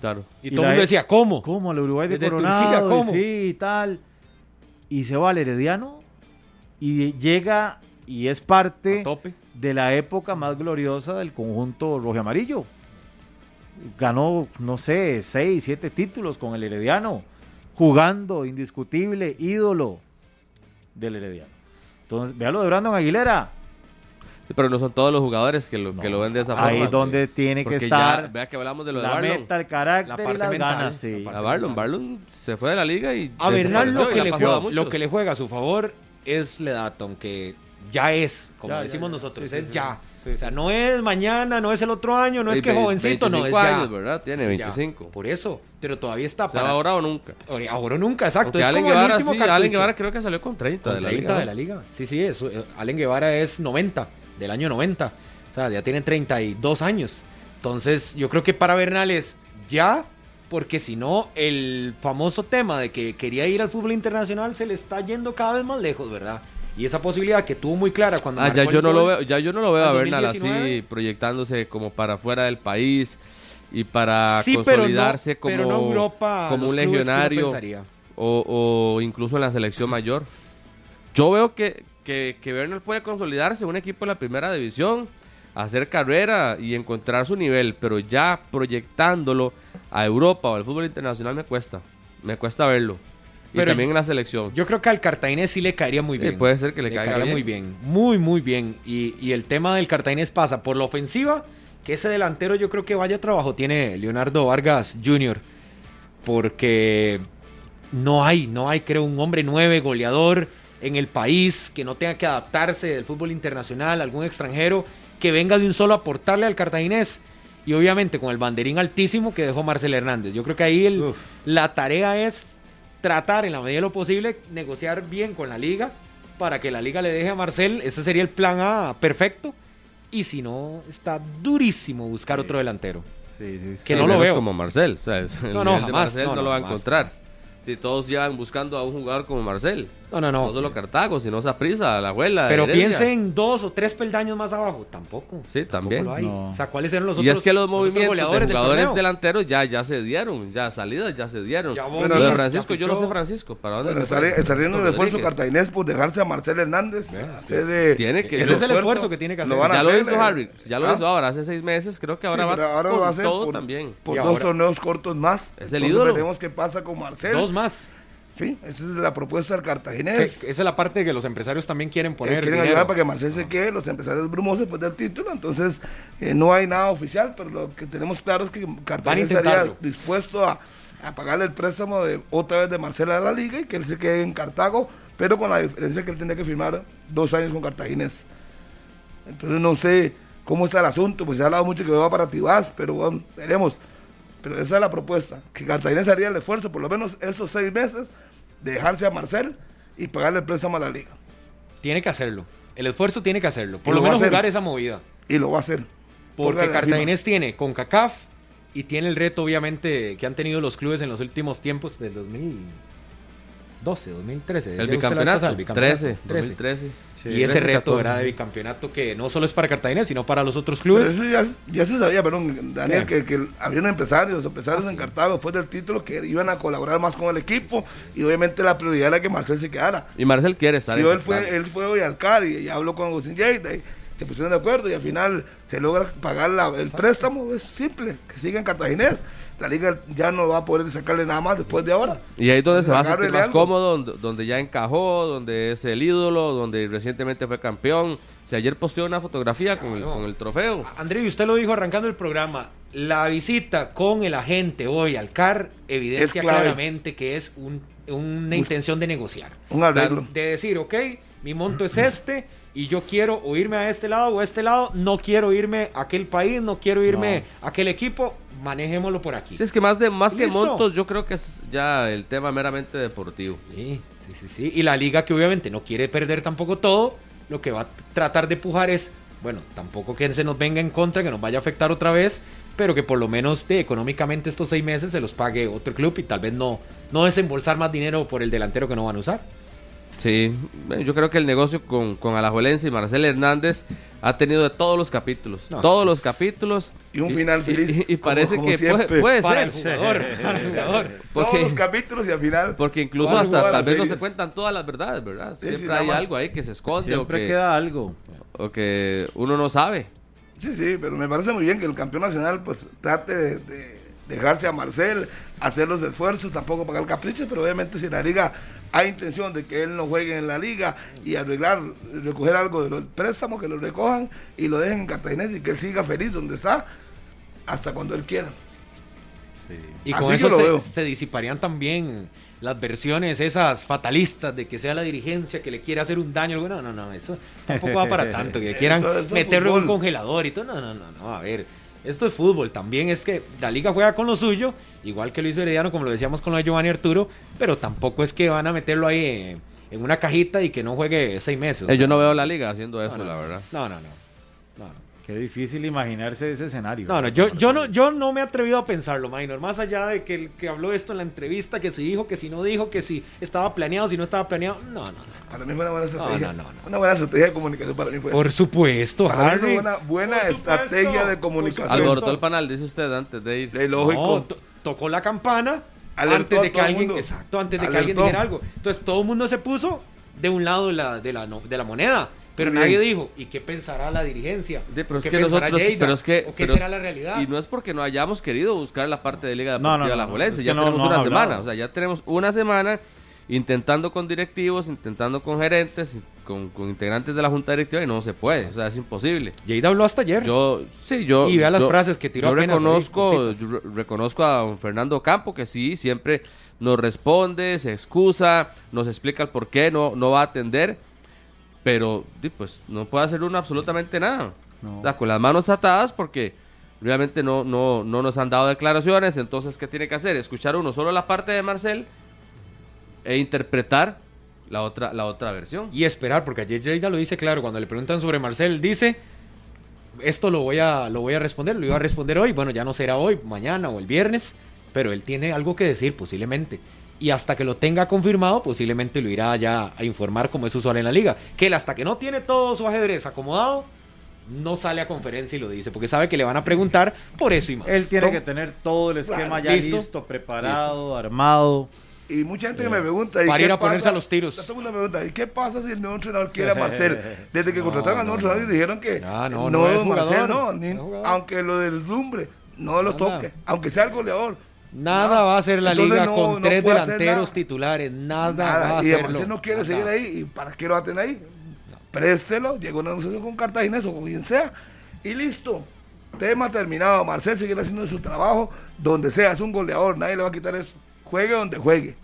Claro. Y, Y todo el mundo e- decía, ¿cómo? ¿Cómo? Al Uruguay de Desde Coronado. Turquía, y ¿cómo? Sí, y tal. Y se va al Herediano y llega y es parte de la época más gloriosa del conjunto rojo y amarillo. Ganó, no sé, seis, siete títulos con el Herediano, jugando, indiscutible, ídolo del Herediano. Entonces, vea lo de Brandon Aguilera. Sí, Pero no son todos los jugadores que lo, que lo ven de esa forma. Ahí donde tiene que ya- estar vea que hablamos de lo de la Barlon. meta, el carácter La y parte las mental, ganas. sí. la parte A Barlon. Barlon se fue de la liga y. A Bernal lo que, y le juega, lo que le juega a su favor es la edad, aunque ya es, como Ya, decimos ya. nosotros, Sí, es sí. ya. Sí, o sea, no es mañana, no es el otro año, no es que ve- jovencito, no, es 25 ya. años, ¿verdad? Tiene Ya. 25. Por eso, pero todavía está O sea, para... ahora o nunca. Ahora- o nunca, exacto. Es Allen como el Guevara, último sí, cartucho. Allen Guevara creo que salió con 30 Con de la 30 liga. de la liga. Sí, sí, eso, eh, Allen Guevara es 90, del año 90. O sea, ya tiene 32 años. Entonces, yo creo que para Bernal es ya, porque si no, el famoso tema de que quería ir al fútbol internacional se le está yendo cada vez más lejos, ¿verdad? Y esa posibilidad que tuvo muy clara cuando Ah, ya yo no lo veo, ya yo no lo veo a Bernal así 2019. proyectándose como para fuera del país y para Sí, pero no- consolidarse como, pero no Europa, como un legionario o, o incluso en la selección mayor. Yo veo que, que, que Bernal puede consolidarse en un equipo de la primera división, hacer carrera y encontrar su nivel, pero ya proyectándolo a Europa o al fútbol internacional me cuesta, me cuesta verlo. Y Pero también en la selección. Yo creo que al Cartaginés sí le caería muy Sí, bien. puede ser que le caiga bien. muy bien. Muy, muy bien. Y, y el tema del Cartaginés pasa por la ofensiva, que ese delantero yo creo que vaya trabajo tiene Leonardo Vargas Jr. Porque no hay, no hay, creo, un hombre nueve goleador en el país que no tenga que adaptarse del fútbol internacional, algún extranjero que venga de un solo a aportarle al cartaginés. Y obviamente con el banderín altísimo que dejó Marcel Hernández. Yo creo que ahí el- la tarea es tratar en la medida de lo posible negociar bien con la liga para que la liga le deje a Marcel. Ese sería el plan A perfecto. Y si no, está durísimo buscar otro delantero. Sí, sí, sí. que no lo veo. como Marcel. o sea, No, no, jamás, Marcel no, no, no, lo va a encontrar. Si todos llevan buscando a un jugador como Marcel. No, no, no. No, solo Cartago, sino Saprissa, la abuela. Pero Heredia. piense en dos o tres peldaños más abajo. Tampoco. Sí, Tampoco también. lo hay. No. O sea, ¿cuáles eran los Y otros es que los movimientos de jugadores delanteros ya, ya se dieron, ya salidas ya se dieron. Ya Lo Bueno, de Francisco, yo lo sé. Francisco. ¿Para dónde Bueno, está, haciendo un esfuerzo Cartaginés por dejarse a Marcel Hernández. Tiene que- Ese es el esfuerzo que tiene que hacer. Lo Ya lo hacer, hizo eh. Harry, ya lo Ah, hizo ahora, hace seis meses. Creo que ahora sí, va ahora con lo va a hacer todo por, también. por Y dos torneos cortos más. Es el ídolo. veremos qué pasa con Marcel. Dos más. Sí, esa es la propuesta del Que- cartaginés. esa es la parte que los empresarios también quieren Eh, poner. quieren dinero. ayudar para que Marcel se quede, los empresarios brumosos después del título, entonces eh, no hay nada oficial, pero lo que tenemos claro es que Cartagena estaría dispuesto a, a pagarle el préstamo de otra vez de Marcel a la liga y que él se quede en Cartago, pero con la diferencia que él tendría que firmar dos años con Cartaginés. Entonces no sé cómo está el asunto, pues se ha hablado mucho que va para Tibás, pero bueno, veremos. Pero esa es la propuesta, que Cartaginés haría el esfuerzo, por lo menos esos seis meses, de dejarse a Marcel y pagarle el préstamo a la liga. Tiene que hacerlo. El esfuerzo tiene que hacerlo. Por lo menos jugar esa movida. Y lo va a hacer. Porque la Cartaginés tiene con CACAF y tiene el reto, obviamente, que han tenido los clubes en los últimos tiempos del 2012, 2013. decía El bicampeonato. el bicampeonato, 13, 13. 2013. y ese 13, reto 14. ¿verdad? de bicampeonato que no solo es para Cartaginés, sino para los otros Pero clubes. eso ya, ya se sabía, perdón, Daniel, Sí. que, que había empresarios, empresarios Ah, en sí. Cartago después del título que iban a colaborar más con el equipo y obviamente la prioridad era que Marcel se quedara. Y Marcel quiere estar Sí, en él fue, él fue hoy al CAR y, y habló con Agustín y se pusieron de acuerdo y al final se logra pagar la- el préstamo. Es simple, que siga en Cartaginés. La liga ya no va a poder sacarle nada más después de ahora. Y ahí es donde se va a sentir más algo. cómodo, donde, donde ya encajó, donde es el ídolo, donde recientemente fue campeón. Si ayer posteó una fotografía con el, con el trofeo. André, y usted lo dijo arrancando el programa, la visita con el agente hoy al CAR evidencia claramente que es un- una intención de negociar. Un arreglo. De decir, ok, mi monto es este y yo quiero o irme a este lado o a este lado, no quiero irme a aquel país, no quiero irme a aquel equipo, manejémoslo por aquí. Sí, es que más, de, más que montos, yo creo que es ya el tema meramente deportivo. Sí, sí, sí, sí. Y la liga que obviamente no quiere perder tampoco todo, lo que va a tratar de pujar es, bueno, tampoco que se nos venga en contra, que nos vaya a afectar otra vez, pero que por lo menos de, económicamente estos seis meses se los pague otro club y tal vez no, no desembolsar más dinero por el delantero que no van a usar. Sí, yo creo que el negocio con, con Alajuelense y Marcel Hernández ha tenido de todos los capítulos. No, todos los capítulos. Y un final feliz, Y, parece como que siempre. puede, puede Para el ser. jugador, [LAUGHS] para el jugador. Todos los capítulos y al final. porque incluso ¿Cuál hasta tal vez no se cuentan todas las verdades, ¿verdad? Sí, Siempre sí, hay algo ahí que se esconde o Siempre que, queda algo. o que uno no sabe. Sí, sí, pero me parece muy bien que el campeón nacional pues trate de, de dejarse a Marcel, hacer los esfuerzos, tampoco pagar caprichos, pero obviamente si la liga hay intención de que él no juegue en la liga y arreglar, recoger algo de los préstamos, que lo recojan y lo dejen en Cartaginés y que él siga feliz donde está hasta cuando él quiera. Y Así con eso lo se, veo. se disiparían también las versiones esas fatalistas de que sea la dirigencia que le quiere hacer un daño. No, no, no, eso tampoco va para tanto. Que [LAUGHS] quieran Eso- eso es meterlo en un congelador y todo. No, no, no, no. A ver, esto es fútbol. También es que la liga juega con lo suyo, igual que lo hizo Herediano, como lo decíamos con lo de Giovanni Arturo, pero tampoco es que van a meterlo ahí en, en una cajita y que no juegue seis meses. Eh, yo no veo la liga haciendo eso, No, no. la verdad. No, no, no. no, no. Qué difícil imaginarse ese escenario. No, no, yo, yo no, yo no me he atrevido a pensarlo, Minor. Más allá de que el que habló esto en la entrevista, que si dijo, que si no dijo, que si estaba planeado, si no estaba planeado. No, no, no. Para mí fue una buena estrategia. no, no, no. Una buena estrategia de comunicación para mí fue Por eso. supuesto, Para mí fue Harry. una buena Por supuesto, estrategia de comunicación. Alborotó el panal, dice usted antes de ir. De lógico. Tocó la campana Alertó antes de que alguien, mundo. exacto, antes de que alguien dijera algo. Entonces todo el mundo se puso de un lado de la, de la, no- de la moneda. Pero nadie dijo, ¿y qué pensará la dirigencia? Sí, pero ¿O es qué que nosotros, Lleida? pero es que, ¿O qué pero será es- la realidad? Y no es porque no hayamos querido buscar la parte de Liga No, Deportiva no, no, de la no, Juelense, es que ya no- tenemos una hablado. semana, o sea, ya tenemos una semana intentando con directivos, intentando con gerentes, con, con integrantes de la junta directiva y no se puede, o sea, es imposible. Lleida habló hasta ayer. Yo, sí, yo. Y vea las yo- frases que tiró Yo ahí, reconozco, cortitas. yo re- reconozco a don Fernando Campo que sí, siempre nos responde, se excusa, nos explica el por qué no, no va a atender, pero pues no puede hacer uno absolutamente nada. No. O sea, con las manos atadas porque realmente no, no, no nos han dado declaraciones, entonces ¿qué tiene que hacer? Escuchar uno solo la parte de Marcel e interpretar la otra, la otra versión. y esperar, porque ayer Lleida lo dice claro, cuando le preguntan sobre Marcel, dice, esto lo voy a, lo voy a responder, lo iba a responder hoy, bueno, ya no será hoy, mañana o el viernes, pero él tiene algo que decir posiblemente. Y hasta que lo tenga confirmado, posiblemente lo irá ya a informar como es usual en la liga. Que él hasta que no tiene todo su ajedrez acomodado, no sale a conferencia y lo dice, porque sabe que le van a preguntar por eso y más. Él tiene Tom- que tener todo el esquema Claro, ya listo. listo, preparado, armado. Y mucha gente que me pregunta. ¿y Para qué ir a ponerse pasa? a los tiros. Pregunta, ¿y qué pasa si el nuevo entrenador quiere [LAUGHS] a Marcel? Desde que No, contrataron al no, nuevo entrenador no. y dijeron que Ah, no, no, no es Marcel, jugador, no, ni- aunque lo deslumbre, no lo toque, aunque sea el goleador, Nada va a hacer la Entonces liga no- con no tres delanteros titulares. Nada, Nada, va a hacerlo. si no quiere Nada. seguir ahí, ¿y para qué lo baten ahí? Préstelo, llega una negociación con Cartaginés o con quien sea, y listo. Tema terminado. Marcel seguirá haciendo su trabajo donde sea, es un goleador, nadie le va a quitar eso. Juegue donde juegue.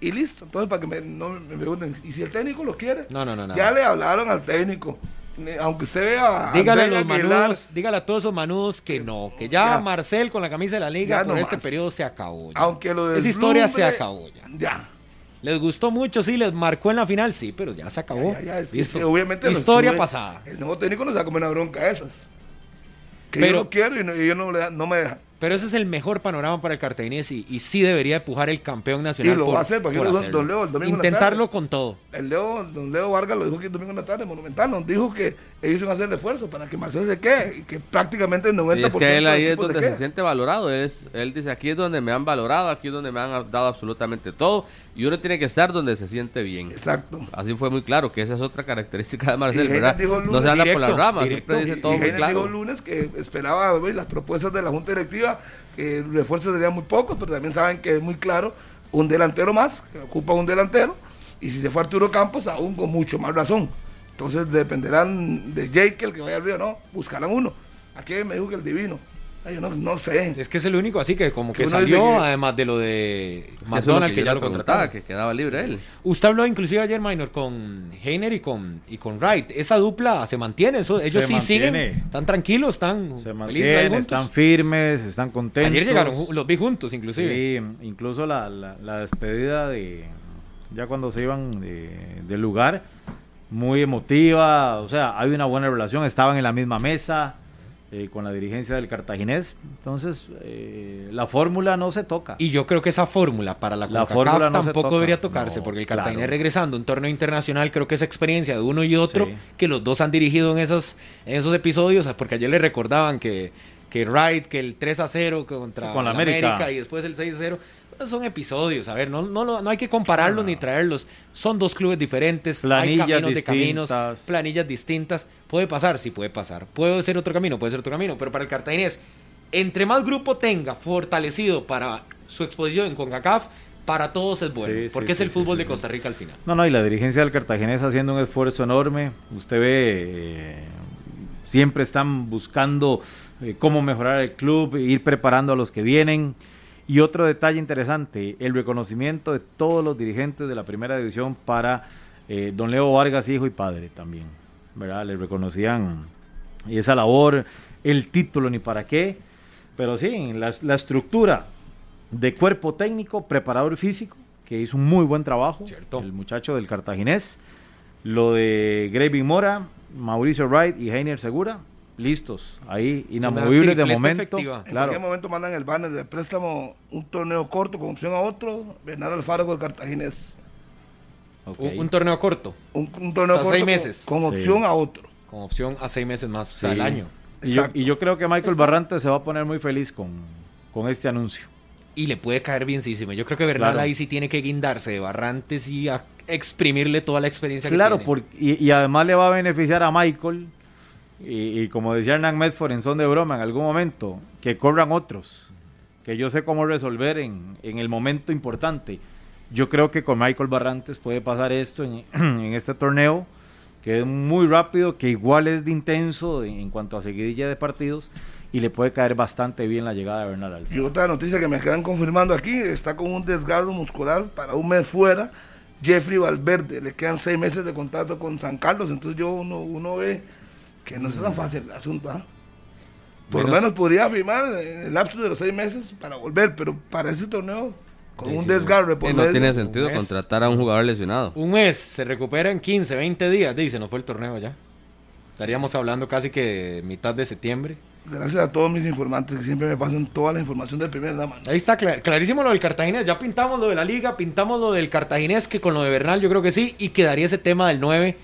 Y listo. Entonces, para que me, no me pregunten, ¿y si el técnico lo quiere? No, no, no, no. Ya le hablaron al técnico. Aunque usted vea. Dígale a los manudos, dígale a todos esos manudos que no, que ya, Ya. Marcel con la camisa de la liga por no este más. periodo se acabó. ya. Aunque lo Esa historia se acabó ya. Ya. Les gustó mucho, sí, les marcó en la final, sí, pero ya se acabó. Ya, ya, es que Listo. sí, obviamente Historia pasada. El nuevo técnico no se va a comer una bronca esas. Que Pero- yo lo quiero y, no, y ellos no, le no me dejan. Pero ese es el mejor panorama para el cartaginés y, y sí debería empujar el campeón nacional. Y lo por- va a hacer, porque por hacerlo. don Leo, el domingo en la Intentarlo tarde. con todo. El Leo, don Leo Vargas lo dijo aquí el domingo en la tarde, Monumental, nos dijo que ellos iban a hacer el esfuerzo para que Marcel se quede y que prácticamente el 90% Y es que él ahí es se donde se quede. siente valorado. Es, él dice, aquí es donde me han valorado, aquí es donde me han dado absolutamente todo. Y uno tiene que estar donde se siente bien. Exacto. Así fue muy claro, que esa es otra característica de Marcel, ¿verdad? dijo el No lunes- se anda por Directo, las ramas, directo. siempre dice todo y muy dijo claro. el lunes que esperaba güey, las propuestas de la Junta Directiva, que los refuerzos serían muy pocos, pero también saben que es muy claro un delantero más, que ocupa un delantero, y si se fue Arturo Campos, aún con mucho más razón. Entonces dependerán de Jake, el que vaya arriba, no, buscarán uno. Aquí me dijo que el divino. Ay, yo no, no sé. Es que es el único, así que como que salió, que- además de lo de Es que eso es lo McDonald, que, ya lo contrataron. que quedaba libre él. Usted habló inclusive ayer, Minor, con Heiner y con, y con Wright. Esa dupla se mantiene, eso, ellos sí mantiene. siguen, están tranquilos, están Se están firmes, están contentos. Ayer llegaron, los vi juntos inclusive. Sí, incluso la, la- la despedida de ya cuando se iban de- del lugar, muy emotiva, o sea, hay una buena relación, estaban en la misma mesa eh, con la dirigencia del cartaginés, entonces eh, la fórmula no se toca. Y yo creo que esa fórmula para la, La fórmula no tampoco debería tocarse, No, porque el Cartagena claro. regresando a un torneo internacional, creo que esa experiencia de uno y otro, Sí. que los dos han dirigido en esos, en esos episodios, porque ayer le recordaban que, que Wright, que el 3 a 0 contra Con la el América. y después el 6 a 0. Son episodios, a ver, no, no, no hay que compararlos ni traerlos. Son dos clubes diferentes, Planillas hay caminos de caminos, planillas distintas. Puede pasar, sí puede pasar. Puede ser otro camino, puede ser otro camino, pero para el cartaginés, entre más grupo tenga fortalecido para su exposición en CONCACAF, para todos es bueno, Sí, sí, porque es el sí, fútbol de. Costa Rica al final. No, no, y la dirigencia del Cartaginés haciendo un esfuerzo enorme. Usted ve, eh, siempre están buscando eh, cómo mejorar el club, ir preparando a los que vienen. Y otro detalle interesante, el reconocimiento de todos los dirigentes de la primera división para eh, don Leo Vargas, hijo y padre también. ¿verdad? Le reconocían esa labor, el título ni para qué. Pero sí, la, la estructura de cuerpo técnico, preparador físico, que hizo un muy buen trabajo, Cierto. el muchacho del cartaginés. Lo de Gravy Mora, Mauricio Wright y Heiner Segura, listos, ahí inamovibles de momento. efectiva. En Claro. cualquier momento mandan el banner de préstamo, un torneo corto con opción a otro, Bernardo Alfaro con el Cartaginés. Un, torneo corto, Un, un torneo O sea, corto seis con- meses. con, opción a otro. con opción a seis meses más, o sea, Sí. el año. Y yo, Exacto. y yo creo que Michael Barrantes se va a poner muy feliz con, con este anuncio. Y le puede caer bienísimo. Yo creo que Bernal Claro. ahí sí tiene que guindarse de Barrantes y a exprimirle toda la experiencia Claro, que tiene. por- y, y además le va a beneficiar a Michael, y, y como decía Hernán Medford en son de broma en algún momento, que corran otros, que yo sé cómo resolver en, en el momento importante. Yo creo que con Michael Barrantes puede pasar esto en, [CLEARS THROAT] en este torneo, que es muy rápido, que igual es de intenso en cuanto a seguidilla de partidos, y le puede caer bastante bien la llegada de Bernal Alfaro. Y otra noticia que me quedan confirmando aquí, está con un desgarro muscular para un mes fuera. Jeffrey Valverde, le quedan seis meses de contrato con San Carlos, entonces yo uno, uno ve que no es tan fácil el asunto. ¿ah? Por lo Menos- menos podría firmar en el lapso de los seis meses para volver, pero para ese torneo, con Sí, un sí, desgarro por Y no medio, tiene sentido contratar a un jugador lesionado. Un mes, se recupera en 15, 20 días, dice, no fue el torneo ya. Estaríamos hablando casi que mitad de septiembre. gracias a todos mis informantes que siempre me pasan toda la información del primer dama. Ahí está clar- clarísimo lo del cartaginés. Ya pintamos lo de la liga, pintamos lo del cartaginés, que con lo de Bernal yo creo que sí. Y quedaría ese tema del 9,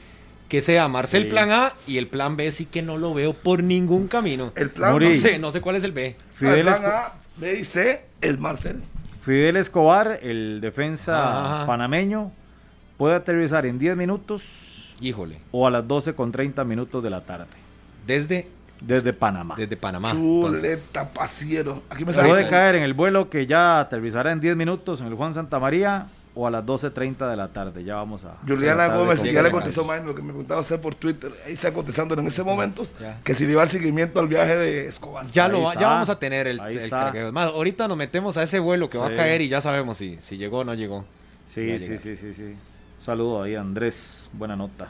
que sea Marcel Sí. plan A y el plan B sí que no lo veo por ningún camino. El plan, Muri. No el sé, no sé cuál es el B. Fidel, plan Esco- A, B y C es Marcel. Fidel Escobar, el defensa Ajá. panameño, puede aterrizar en 10 minutos Híjole. o a las 12 con 30 minutos de la tarde. Desde desde Panamá. Desde Panamá. Chuleta, pasiero. Aquí me sale. Puede caer en el vuelo que ya aterrizará en 10 minutos en el Juan Santa María o a las 12.30 de la tarde. Ya vamos a... Juliana hacer Gómez, ya le contestó. Maynor lo que me preguntaba usted por Twitter. Ahí está contestando en ese momento ya. que si le va el seguimiento al viaje de Escobar. Ya, Ahí lo, está. ya vamos a tener el, Ahí el está. craqueo. Es más, ahorita nos metemos a ese vuelo que va a caer y ya sabemos si, si llegó o no llegó. Sí, sí, sí, sí, sí. Un saludo ahí, Andrés. Buena nota.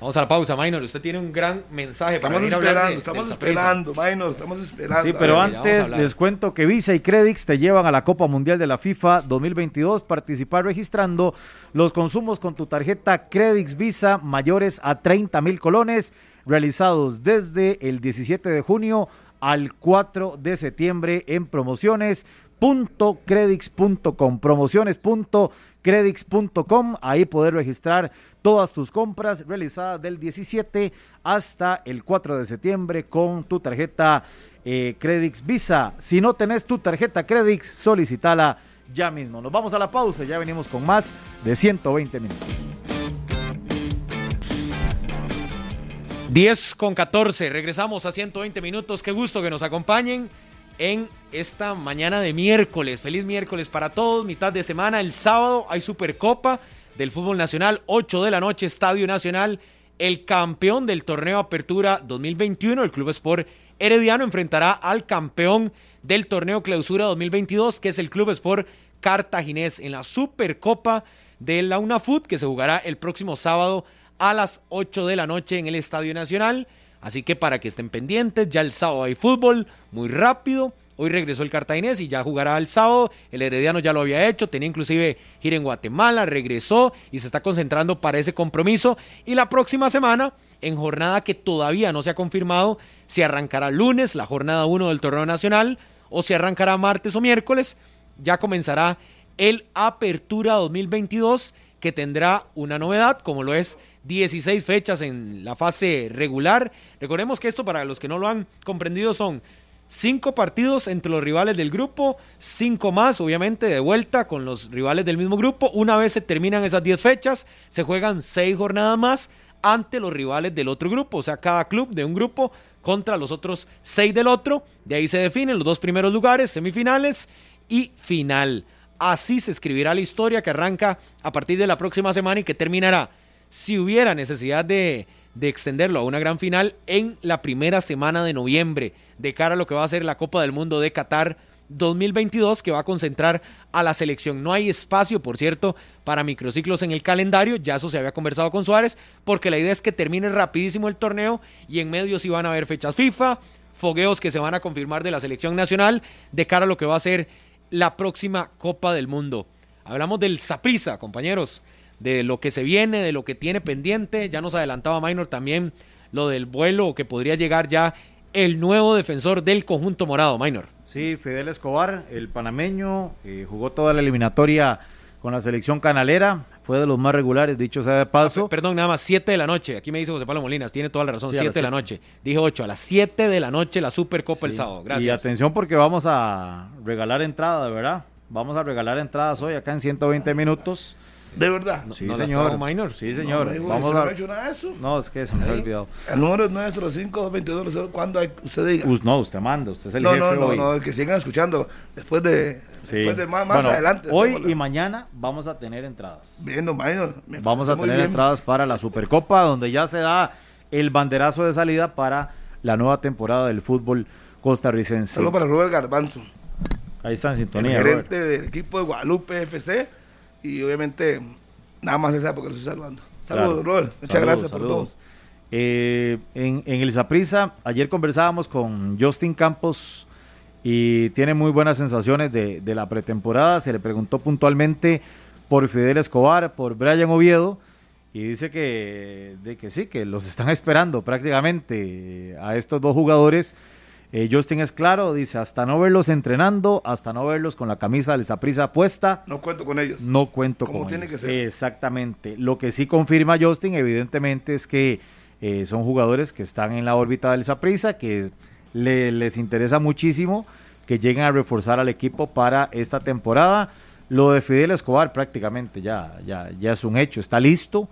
Vamos a la pausa, Minor. Usted tiene un gran mensaje para Estamos venir a hablar esperando, de- estamos esperando, Maynor, estamos esperando. Sí, pero ver, antes les cuento que Visa y Credix te llevan a la Copa Mundial de la FIFA 2022. Participar registrando los consumos con tu tarjeta Credix Visa mayores a 30 mil colones, realizados desde el 17 de junio al 4 de septiembre en promociones.credix.com. Promociones.credix.com. Ahí poder registrar todas tus compras realizadas del 17 hasta el 4 de septiembre con tu tarjeta eh, Credix Visa. Si no tenés tu tarjeta Credix, solicitala ya mismo. Nos vamos a la pausa, ya venimos con más de 120 minutos. 10 con 14, regresamos a 120 minutos. Qué gusto que nos acompañen en esta mañana de miércoles. Feliz miércoles para todos, mitad de semana. El sábado hay Supercopa del Fútbol Nacional, 8 de la noche, Estadio Nacional. El campeón del torneo Apertura 2021, el Club Sport Herediano, enfrentará al campeón del torneo Clausura 2022, que es el Club Sport Cartaginés, en la Supercopa de la UNAFUT, que se jugará el próximo sábado a las 8 de la noche en el Estadio Nacional. Así que para que estén pendientes, ya el sábado hay fútbol, muy rápido. Hoy regresó el cartaginés y ya jugará el sábado. El Herediano ya lo había hecho, tenía inclusive gira en Guatemala, regresó y se está concentrando para ese compromiso. Y la próxima semana, en jornada que todavía no se ha confirmado, si arrancará lunes la jornada 1 del torneo nacional o si arrancará martes o miércoles, ya comenzará el Apertura 2022 que tendrá una novedad, como lo es 16 fechas en la fase regular. Recordemos que esto, para los que no lo han comprendido, son cinco partidos entre los rivales del grupo, cinco más, obviamente, de vuelta con los rivales del mismo grupo. Una vez se terminan esas 10 fechas, se juegan seis jornadas más ante los rivales del otro grupo, o sea, cada club de un grupo contra los otros seis del otro. De ahí se definen los dos primeros lugares, semifinales y final. Así se escribirá la historia que arranca a partir de la próxima semana y que terminará, si hubiera necesidad de, de extenderlo a una gran final, en la primera semana de noviembre, de cara a lo que va a ser la Copa del Mundo de Qatar 2022, que va a concentrar a la selección. No hay espacio, por cierto, para microciclos en el calendario, ya eso se había conversado con Suárez, porque la idea es que termine rapidísimo el torneo y en medio sí van a haber fechas FIFA, fogueos que se van a confirmar de la selección nacional de cara a lo que va a ser la próxima Copa del Mundo. Hablamos del Saprisa, compañeros, de lo que se viene, de lo que tiene pendiente. Ya nos adelantaba Minor también lo del vuelo que podría llegar ya el nuevo defensor del conjunto morado, Minor. Sí, Fidel Escobar, el panameño, eh, jugó toda la eliminatoria con la selección canalera, fue de los más regulares, dicho sea de paso. Ah, Perdón, nada más, 7 de la noche. Aquí me dice José Pablo Molinas, tiene toda la razón, Sí, a 7 las de la noche. Dije 8, a las 7 de la noche la Supercopa el sábado. Y Gracias. atención porque vamos a regalar entradas, ¿verdad? Vamos a regalar entradas hoy acá en 120 minutos. De verdad. Sí, no señor. Minor. Sí, señor. No, vamos ¿usted no a... me ha hecho nada de eso? No, es que se me había olvidado. El número es 905-222, cuando hay, usted diga. Us- no, usted manda, usted es el no, jefe no, no, hoy. no, que sigan escuchando después de, Sí. después de más, más Bueno, adelante. Hoy la- y mañana vamos a tener entradas. Viendo, Minor. Vamos a tener bien. entradas para la Supercopa, donde ya se da el banderazo de salida para la nueva temporada del fútbol costarricense. Saludos para Robert Garbanzo, Ahí está en el sintonía. Robert. gerente del equipo de Guadalupe FC. Y obviamente, nada más esa porque lo estoy saludando. Saludos, Claro. Robert. Muchas Saludos, gracias por saludos. todo. Eh, en, en el Saprisa, ayer conversábamos con Justin Campos y tiene muy buenas sensaciones de, de la pretemporada. Se le preguntó puntualmente por Fidel Escobar, por Brian Oviedo, y dice que, de que sí, que los están esperando prácticamente a estos dos jugadores. Eh, Justin es claro, dice, hasta no verlos entrenando, hasta no verlos con la camisa del Saprisa puesta, No cuento con ellos. no cuento con tiene ellos. que ser. Exactamente. Lo que sí confirma Justin, evidentemente, es que eh, son jugadores que están en la órbita del Saprissa, que le- les interesa muchísimo que lleguen a reforzar al equipo para esta temporada. Lo de Fidel Escobar prácticamente ya, ya, ya es un hecho, está listo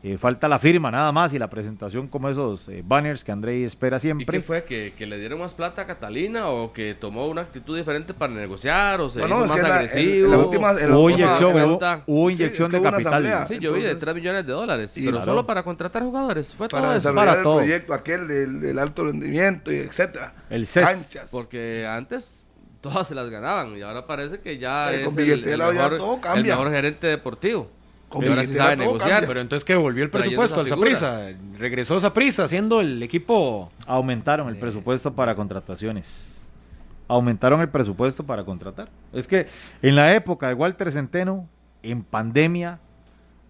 Eh, falta la firma nada más y la presentación como esos eh, banners que Andrei espera ¿Y siempre. qué fue? ¿Que, ¿Que le dieron más plata a Catalina o que tomó una actitud diferente para negociar o se No, hizo no, más agresivo? Hubo inyección, hubo, inyección es que de capital. asamblea. Sí, yo vi de Entonces- 3 millones de dólares, Y pero claro. solo para contratar jugadores. Fue para todo eso. desarrollar para el todo. proyecto aquel del, del alto rendimiento y etcétera. El CES. Canchas. Porque antes todas se las ganaban y ahora parece que ya Eh, es con el, el billetera ya mejor, todo el cambia. mejor gerente deportivo. Y ahora sí sabe negociar. cambia. Pero entonces que volvió el presupuesto al esas Saprissa. Regresó Saprissa siendo el equipo. Aumentaron el Eh. presupuesto para contrataciones. Aumentaron el presupuesto para contratar. Es que en la época de Walter Centeno, en pandemia,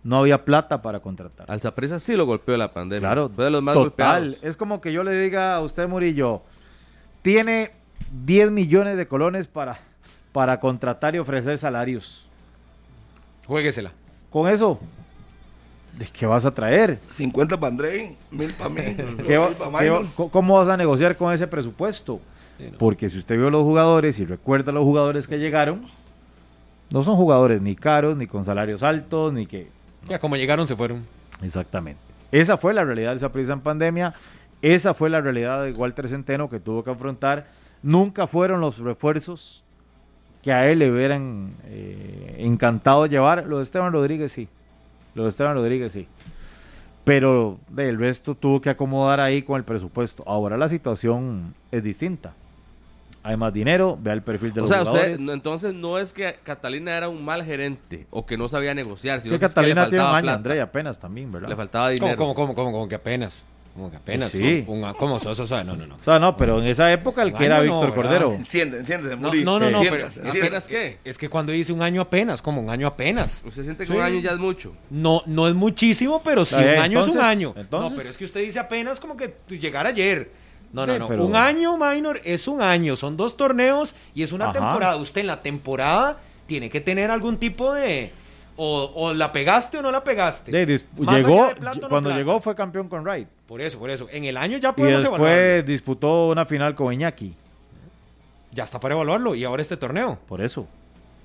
no había plata para contratar. Al Saprissa sí lo golpeó la pandemia. Claro, Fue de los más total. golpeados. Es como que yo le diga a usted, Murillo, tiene 10 millones de colones para, para contratar y ofrecer salarios. Jueguesela. Con eso, ¿de qué vas a traer? 50 para Andrei, 1000 para mí, [LAUGHS] ¿Qué va- 1000 para qué va- Minor. co- ¿Cómo vas a negociar con ese presupuesto? Sí, no. Porque si usted vio los jugadores y recuerda los jugadores que llegaron, no son jugadores ni caros, ni con salarios altos, ni que... Ya como llegaron se fueron. Exactamente. Esa fue la realidad de Saprissa en pandemia. Esa fue la realidad de Walter Centeno que tuvo que afrontar. Nunca fueron los refuerzos que a él le hubieran eh, encantado llevar. Lo de Esteban Rodríguez sí. Lo de Esteban Rodríguez sí. Pero del resto tuvo que acomodar ahí con el presupuesto. Ahora la situación es distinta. Hay más dinero, vea el perfil de O los sea, usted, jugadores. no- entonces no es que Catalina era un mal gerente o que no sabía negociar, es sino que que, es que le Catalina tiene un año, André, apenas también, ¿verdad? le faltaba ¿Cómo, dinero. cómo, cómo, cómo, cómo que apenas? ¿Cómo que apenas? Sí. Un- un- ¿Cómo? Eso, no, no, no. O sea, no, pero en esa época el que era no, Víctor ¿verdad? Cordero. Enciende, enciende, No, no, no, no, pero-. ¿Apenas qué? Es que cuando dice un año apenas, como un año apenas. ¿Usted siente que Sí. un año ya es mucho? No, no es muchísimo, pero sí, un año es un año. entonces- No, pero es que usted dice apenas como que llegar ayer. No, no, Sí, no. pero- Un año, minor, es un año. Son dos torneos y es una Ajá. temporada. Usted en la temporada tiene que tener algún tipo de... O, o la pegaste o no la pegaste. De- Más llegó, de no cuando plata. llegó fue campeón con Wright. Por eso, por eso. En el año ya Y podemos evaluarlo. después disputó una final con Iñaki. Ya está para evaluarlo. Y ahora este torneo. Por eso.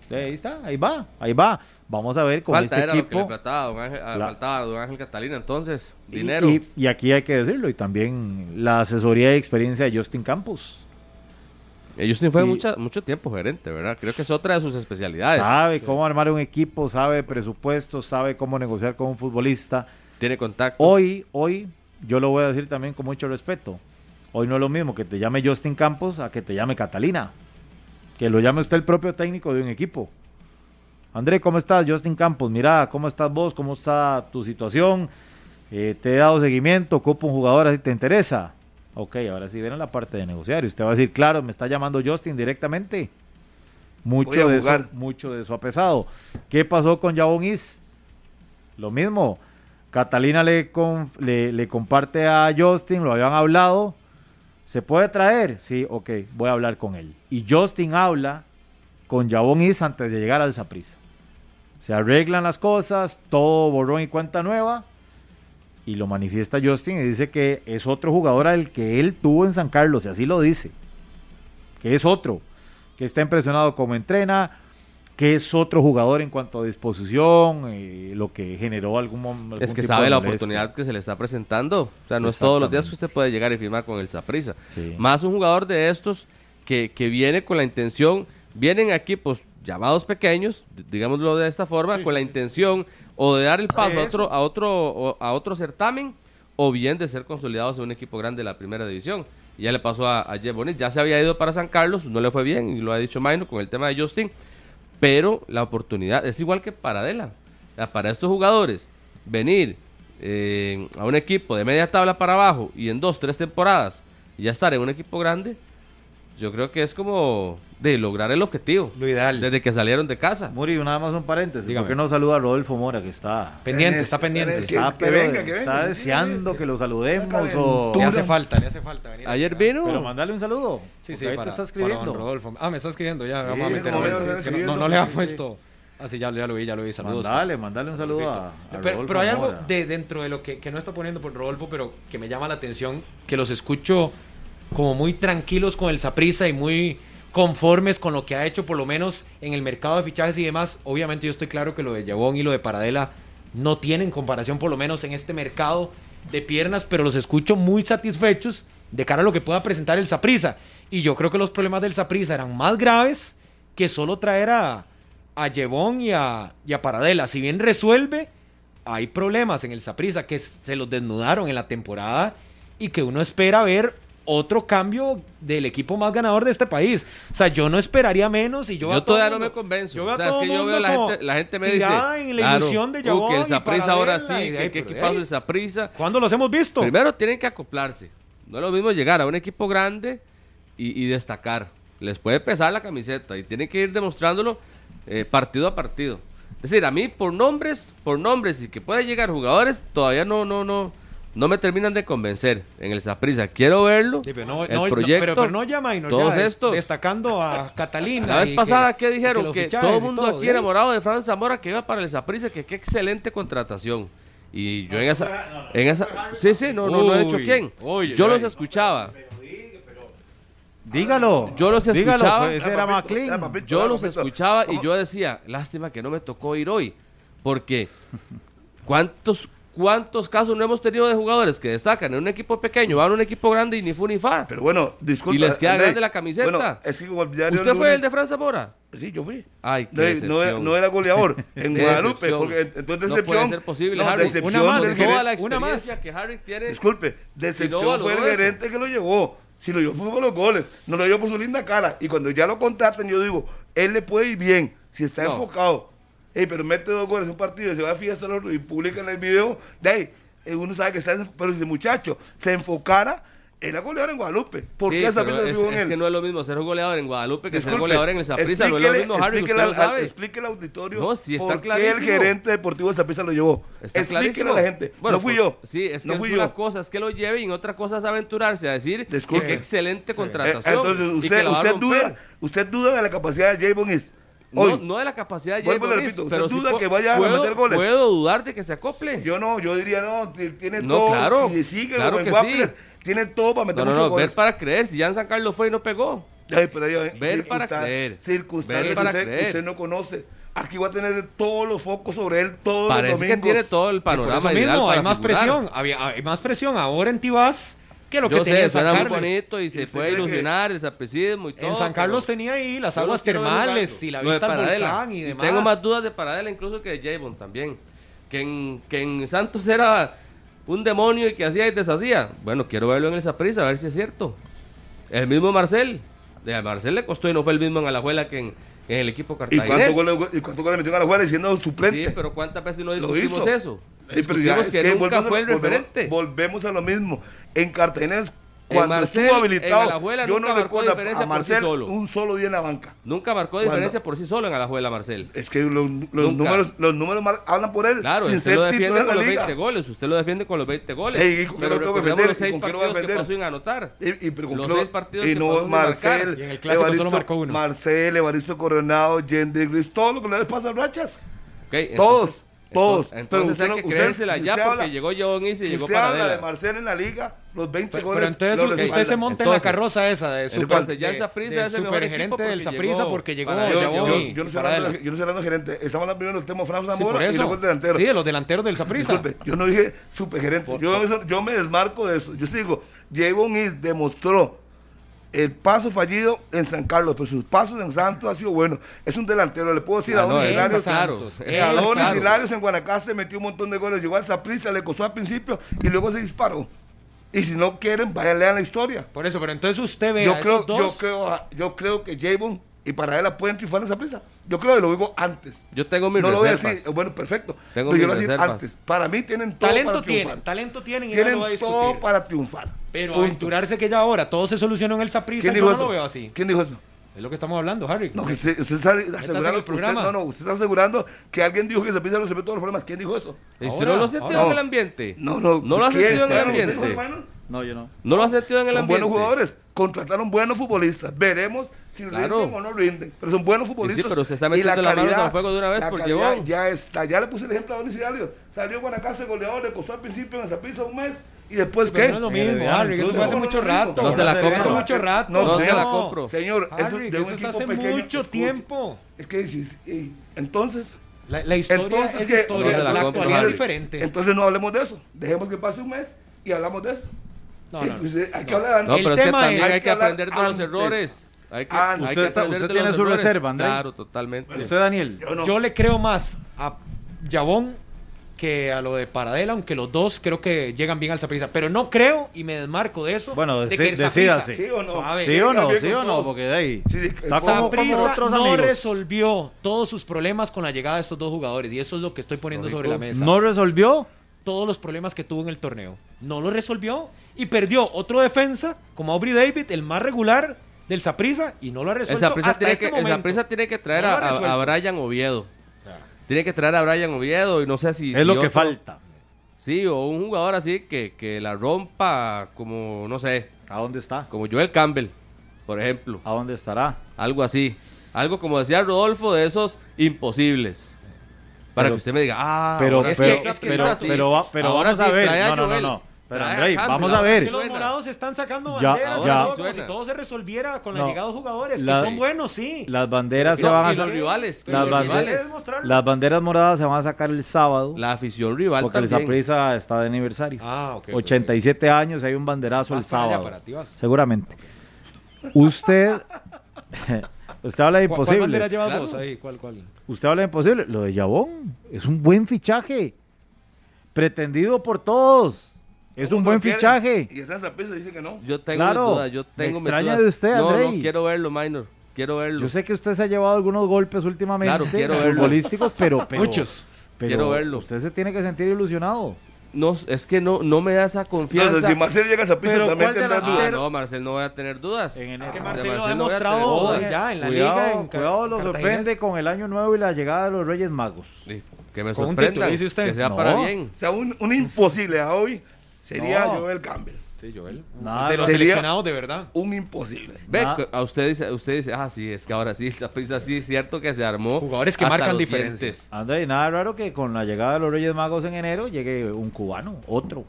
De ahí está, ahí va, ahí va. Vamos a ver con Falta este era lo que le equipo. faltaba don Ángel, a- La- faltaba a don Ángel Catalina, entonces, Y- dinero. Y, y aquí hay que decirlo, y también la asesoría y experiencia de Justin Campos. Justin fue y- mucha- mucho tiempo gerente, ¿verdad? Creo que es otra de sus especialidades. Sabe cómo armar un equipo, sabe presupuestos, sabe cómo negociar con un futbolista. Tiene contacto. Hoy, hoy, yo lo voy a decir también con mucho respeto. Hoy no es lo mismo que te llame Justin Campos a que te llame Catalina. Que lo llame usted el propio técnico de un equipo. André, ¿cómo estás? Justin Campos, mira, ¿cómo estás vos? ¿Cómo está tu situación? Eh, te he dado seguimiento, ocupo un jugador así te interesa. Ok, ahora sí viene la parte de negociar. Y usted va a decir, claro, me está llamando Justin directamente. Mucho de, eso, mucho de eso ha pesado. ¿Qué pasó con Jabón Is? Lo mismo. Catalina le, le, le comparte a Justin, lo habían hablado. ¿Se puede traer? Sí, ok, voy a hablar con él. Y Justin habla con Jabón Is antes de llegar al Saprissa. Se arreglan las cosas, todo borrón y cuenta nueva. Y lo manifiesta Justin y dice que es otro jugador al que él tuvo en San Carlos, y así lo dice. Que es otro, que está impresionado como entrena, que es otro jugador en cuanto a disposición, eh, lo que generó algún momento. Es que sabe la oportunidad que se le está presentando. O sea, no es todos los días que usted puede llegar y firmar con el Saprissa. Sí. Más un jugador de estos que, que viene con la intención, vienen aquí pues llamados pequeños, digámoslo de esta forma, con la intención o de dar el paso a otro, a otro, a otro certamen, o bien de ser consolidados en un equipo grande de la primera división. Y ya le pasó a, a Jeff Bonnet, ya se había ido para San Carlos, no le fue bien, y lo ha dicho Maino con el tema de Justin, pero la oportunidad es igual que para Adela. Para estos jugadores, venir eh, a un equipo de media tabla para abajo y en dos, tres temporadas y ya estar en un equipo grande, yo creo que es como de lograr el objetivo. Lo ideal. Desde que salieron de casa. Muri, nada más un paréntesis. Dígame. ¿Por qué no saluda a Rodolfo Mora que está, Pendiente, Tenés- está pendiente. tenés que- está, pero venga, que venga, está sí, deseando que lo saludemos o... Le hace falta, le hace falta venir. Ayer acá. vino. Pero mandale un saludo. Sí, sí, ahí para, te está para escribiendo. don Rodolfo. Ah, me está escribiendo ya. Vamos a Sí, meter no, a ver, no, sí, le ha puesto. Ah, sí, ya, ya lo vi, ya lo vi. Saludos. Mandale, mandale un saludo a, a Pero, Rodolfo pero hay algo de dentro de lo que, que no está poniendo por Rodolfo, pero que me llama la atención, que los escucho como muy tranquilos con el Saprisa y muy conformes con lo que ha hecho, por lo menos en el mercado de fichajes y demás. Obviamente yo estoy claro que lo de Yabón y lo de Paradela no tienen comparación, por lo menos en este mercado de piernas, pero los escucho muy satisfechos de cara a lo que pueda presentar el Saprisa. Y yo creo que los problemas del Saprisa eran más graves que solo traer a, a Yevon y a, y a Paradela. Si bien resuelve, hay problemas en el Saprisa que se los desnudaron en la temporada y que uno espera ver otro cambio del equipo más ganador de este país. O sea, yo no esperaría menos y yo, yo todavía no me convenzo. Yo o sea, es que yo veo la gente, la gente me dice, en la ilusión de uh, que el Saprissa ahora sí, de ahí, que equipazo el Saprissa. ¿Cuándo los hemos visto? Primero tienen que acoplarse. No es lo mismo llegar a un equipo grande y, y destacar. Les puede pesar la camiseta y tienen que ir demostrándolo eh, partido a partido. Es decir, a mí por nombres, por nombres y que pueda llegar jugadores, todavía no, no, no, no me terminan de convencer en el Saprissa. Quiero verlo. Sí, pero no, el no- no- proyecto. pero, pero no llama y no todos ya, estos. destacando a Catalina. La vez y pasada, que- ¿qué dijeron? Que, todo el mundo todo, aquí ¿eh? enamorado de Fran Zamora que iba para el Saprissa, que qué excelente contratación. Y yo en esa, en esa, sí, sí, no, no, no he dicho quién. uy, Yo los escuchaba, Dígalo. Yo los Dígalo, escuchaba. ese era McLean. yo los escuchaba y yo decía, lástima que no me tocó ir hoy, porque cuántos, cuántos casos no hemos tenido de jugadores que destacan en un equipo pequeño, van a un equipo grande y ni fu ni fa. Pero bueno, disculpa. Y les queda André. grande la camiseta. Bueno, es que como el diario ¿Usted fue lunes- el de Fran Zamora? Sí, yo fui. Ay, qué No, no, era, no goleador [LAUGHS] en Guadalupe, porque entonces No decepción. puede ser posible, no, Harry. decepción Una más, del por gerente- Toda la Una más. experiencia que Harry tiene. Disculpe, decepción fue el eso. gerente que lo llevó. Si lo llevó fue por los goles, no lo llevó por su linda cara. Y cuando ya lo contratan, yo digo, él le puede ir bien si está No. enfocado. Ey, pero mete dos goles en un partido y se va a fiesta al y publican el video. De ahí, eh, uno sabe que está. Pero si el muchacho se enfocara, era goleador en Guadalupe. ¿Por Sí, qué esa pero pieza es, en es él? que no es lo mismo ser un goleador en Guadalupe que ser Disculpe, goleador en el Saprissa. No es lo mismo, Harry, usted lo al- sabe. Explique el auditorio. No, sí, está por qué clarísimo. el gerente deportivo de Saprissa lo llevó. Está explíquele clarísimo. a la gente. Bueno, no fui por- yo. Sí, es que no es fui una yo. cosa es que lo lleve y en otra cosa es aventurarse a decir que Disculpe. qué excelente Eh, contratación. entonces, y que usted, usted, duda, usted duda de la capacidad de Javon Is. No, Hoy, no de la capacidad de Vuelvo y Jay le Boris, repito, ¿usted pero duda po- que vaya a puedo, meter goles? puedo dudar de que se acople. Yo no, yo diría no, tiene No, todo. claro, Si sigue claro que sí. tiene todo para no, meter no, muchos no, ver goles. para creer. Si ya en San Carlos fue y no pegó. Ay, pero yo, eh, Ver para creer. Circunstancias Ver para usted, creer. usted no conoce. Aquí va a tener todos los focos sobre él todos los Parece domingos. que tiene todo el Y por panorama eso mismo, hay más figurar. presión. Había, hay más presión ahora en Tibás que lo que Yo sé, San suena muy Carlos. bonito y ¿Y se usted puede cree que- ilusionar el sapricismo y todo. En San Carlos pero tenía ahí las aguas termales y la vista al volcán y demás. Tengo más dudas de Paradela incluso que de Javon también. Que en, que en Santos era un demonio y que hacía y deshacía. Bueno, quiero verlo en el Saprissa, a ver si es cierto. El mismo Marcel. De a Marcel le costó y no fue el mismo en Alajuela que en, en el equipo ¿Y cartaginés. cuántos goles, y cuántos goles metió en la jugada siendo suplente? Sí, pero ¿cuántas veces no Lo discutimos eso? Sí, pero es que, nunca volvemos a- fue el referente. Volvemos a lo mismo. En Cartagena, En cuando Marcel, estuvo en habilitado, Alajuela yo nunca no marcó recuerdo a- diferencia a por sí Marcel solo. un solo día en la banca. Nunca marcó Cuando- diferencia por sí solo en Alajuela, Marcel. Es que los, los números, los números mar- hablan por él. Claro, sin usted ser lo defiende con la los liga. 20 goles. Usted lo defiende con los 20 goles. ¿y pero tengo que defender? los seis ¿Y con qué lo partidos que defender? pasó sin anotar. Y, y, pero con Los seis partidos y que no sin marcar. Marcel, Y en el clásico solo marcó uno. Marcel, Evaristo Coronado, Jendry Gris, todo lo que no les pasa a Rachas. Entonces- Todos. Entonces, Pero usted hay que usted- creérsela si ya usted porque habla- llegó John y se Si llegó usted para habla de. Marcel en la liga, los 20 Pero, goles. pero entonces lo usted se monta en Entonces, la carroza esa de super, entonces ya el del es el mejor supergerente equipo del llegó porque llegó Yo, Yabón yo- y yo no Paradela. hablando, yo no estoy hablando de gerente. Estamos hablando primero del tema Fran Sí, Zamora y eso. luego el delantero. Sí, de los delanteros del. Disculpe, yo no dije supergerente. Yo, yo me desmarco de eso. Yo sí digo, Javon Is demostró el paso fallido en San Carlos, pero sus pasos en Santos ha sido bueno. Es un delantero, le puedo decir Ah, a no, está claro. Santos, Adonis claro. Hilarios en Guanacaste metió un montón de goles. Llegó al Saprissa, le costó al principio y luego se disparó. Y si no quieren, vayan lean la historia. Por eso, pero entonces usted ve Yo a creo, esos yo, dos. creo, yo creo que Javon y Paradela pueden triunfar en Saprissa. Yo creo que lo digo antes. Yo tengo mis no lo voy a decir, bueno, perfecto. Tengo pero yo lo voy a decir reservas. antes. Para mí tienen todo talento para triunfar. tienen, talento tienen y Tienen no lo todo para triunfar. Pero Punto. aventurarse que ya ahora todo se solucionó en el Saprissa, ¿Quién yo dijo no eso? lo veo así. ¿Quién dijo eso? Es lo que estamos hablando, Harry. No, que usted, usted está asegurando, el usted- programa. no, no, usted está asegurando que alguien dijo que se piensa resolver todos los problemas. ¿Quién dijo eso? ¿Y usted Ahora, no lo ha sentido ahora. en el ambiente? No, no. ¿No lo ha sentido en el Bueno, ¿usted ambiente? No, yo no. ¿No lo ha sentido en el Son ambiente? buenos jugadores. Contrataron buenos futbolistas. Veremos si Claro. rinden o no rinden. Pero son buenos futbolistas. pero usted está Y metiendo manos calidad- al fuego de una vez la por. Ya está. Ya le puse el ejemplo a Don Isidalio. Salió Guanacaste goleador, le costó al principio en esa pizza un mes. ¿Y después Pero qué? no es lo mismo, Harry, eso fue hace mucho rato. no se la Hace compro. mucho rato. No, No se señor. la compro. Señor, eso Harry, de un eso hace pequeño, mucho tiempo. Es que entonces, La, la historia Entonces, es ¿qué? historia, No se la la, compro, actualidad es diferente. Entonces no hablemos de eso. Dejemos que pase un mes y hablamos de eso. No, no, no. pues, hay que hablar No, El pero es que tema también es- hay que aprender de los antes. errores. Hay que, Antes. hay Usted que está- usted tiene su errores. reserva, André. Claro, totalmente. Usted, Daniel. Yo no. Yo le creo más a Yabón que a lo de Paradela, aunque los dos creo que llegan bien al Saprissa. Pero no creo, y me desmarco de eso, Bueno, de que el decídase. ¿Sí o no? Suave. ¿Sí o no? ¿Sí o no? Porque de ahí Sí, sí, está es como, como Saprissa otros no amigos. resolvió todos sus problemas con la llegada de estos dos jugadores y eso es lo que estoy poniendo sobre la mesa. ¿No resolvió? Todos los problemas que tuvo en el torneo. No lo resolvió y perdió otro defensa como Aubrey David, el más regular del Saprissa y no lo ha El resuelto Saprissa hasta tiene, este que, el. Saprissa tiene que traer No a, a- Brian Oviedo. Tiene que traer a Brian Oviedo y no sé si... Es si lo que falta. Sí, o un jugador así que, que la rompa como, no sé, ¿A dónde está? como Joel Campbell, por ejemplo. ¿A dónde estará? Algo así. Algo como decía Rodolfo, de esos imposibles. Para Pero- que usted me diga, ah, pero, ahora es pero, que- es que pero, es así. pero, pero Ahora vamos a sí, ver. trae a No, no, no. Pero a Andrei, Campbell, vamos a ver. Es que los morados están sacando Ya, banderas ya. como si todo se resolviera con la No. llegada de jugadores La- que son buenos, sí. Las banderas se No, van y a los sacar. rivales. Las, banderas- las banderas moradas se van a sacar el sábado. La afición rival porque el también. Saprissa está de aniversario. Ah, ok. ok, 87 años, hay un banderazo el Vas allá, sábado. Seguramente. Usted. [LAUGHS] usted habla de ok. ¿Cuál- ¿Cuál bandera imposibles. llevas Claro. vos ahí? ¿Cuál, cuál? Usted habla de imposible. Lo de Yabón es un buen fichaje. Pretendido por todos. Es ¿Cómo un buen quiere? fichaje. Y esa Zapisa dice que no. Yo tengo Claro, mis dudas, yo me tengo extraña de usted, no, no, Andrei. quiero verlo, Minor. Quiero verlo. Yo sé que usted se ha llevado algunos golpes últimamente Claro, quiero verlo. futbolísticos, pero, pero Muchos. pero Quiero verlo. Usted se tiene que sentir ilusionado. No, es que no, no me da esa confianza. Entonces, si Marcel llega a Zapisa Pero también ¿cuál tendrá dudas. Ah, no, Marcel no va a tener dudas. En el- Es que De Marcelo ha no demostrado dudas. ya en la cuidado, liga. En cuidado, lo sorprende con el año nuevo y la llegada de los Reyes Magos. Sí, que me sorprenda. título, dice usted. Que sea No. para bien. O sea, un, un imposible a hoy sería No. Joel Campbell. Sí, Joel. Nada, de los seleccionados, de verdad. Un imposible. Ve, a usted dice, usted dice, ah, sí, es que ahora sí, esa prisa sí es cierto que se armó. Jugadores que marcan dientes. André, nada raro que con la llegada de los Reyes Magos en enero llegue un cubano, otro.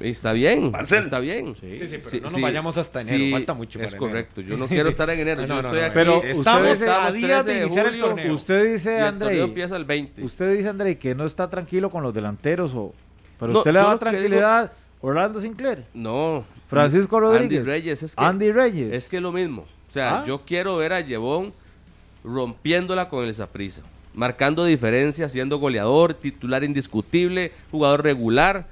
Está bien, Marcel. está bien. Sí. Sí, sí, pero Sí, no nos sí, vayamos hasta enero. sí, falta mucho para Es enero. correcto. Yo no Sí, quiero sí. estar en enero. No, yo no, estoy no. aquí. Pero estamos usted- a días 13 de de iniciar el julio. torneo. Usted dice, el André, empieza el 20. usted dice, André, que no está tranquilo con los delanteros, o, pero No, usted le da tranquilidad Orlando Sinclair, No. Francisco Rodríguez, Andy Reyes. Es que, Andy Reyes. Es que es lo mismo. O sea, Ah. yo quiero ver a Yevon rompiéndola con el Saprissa. Marcando diferencias, siendo goleador, titular indiscutible, jugador regular,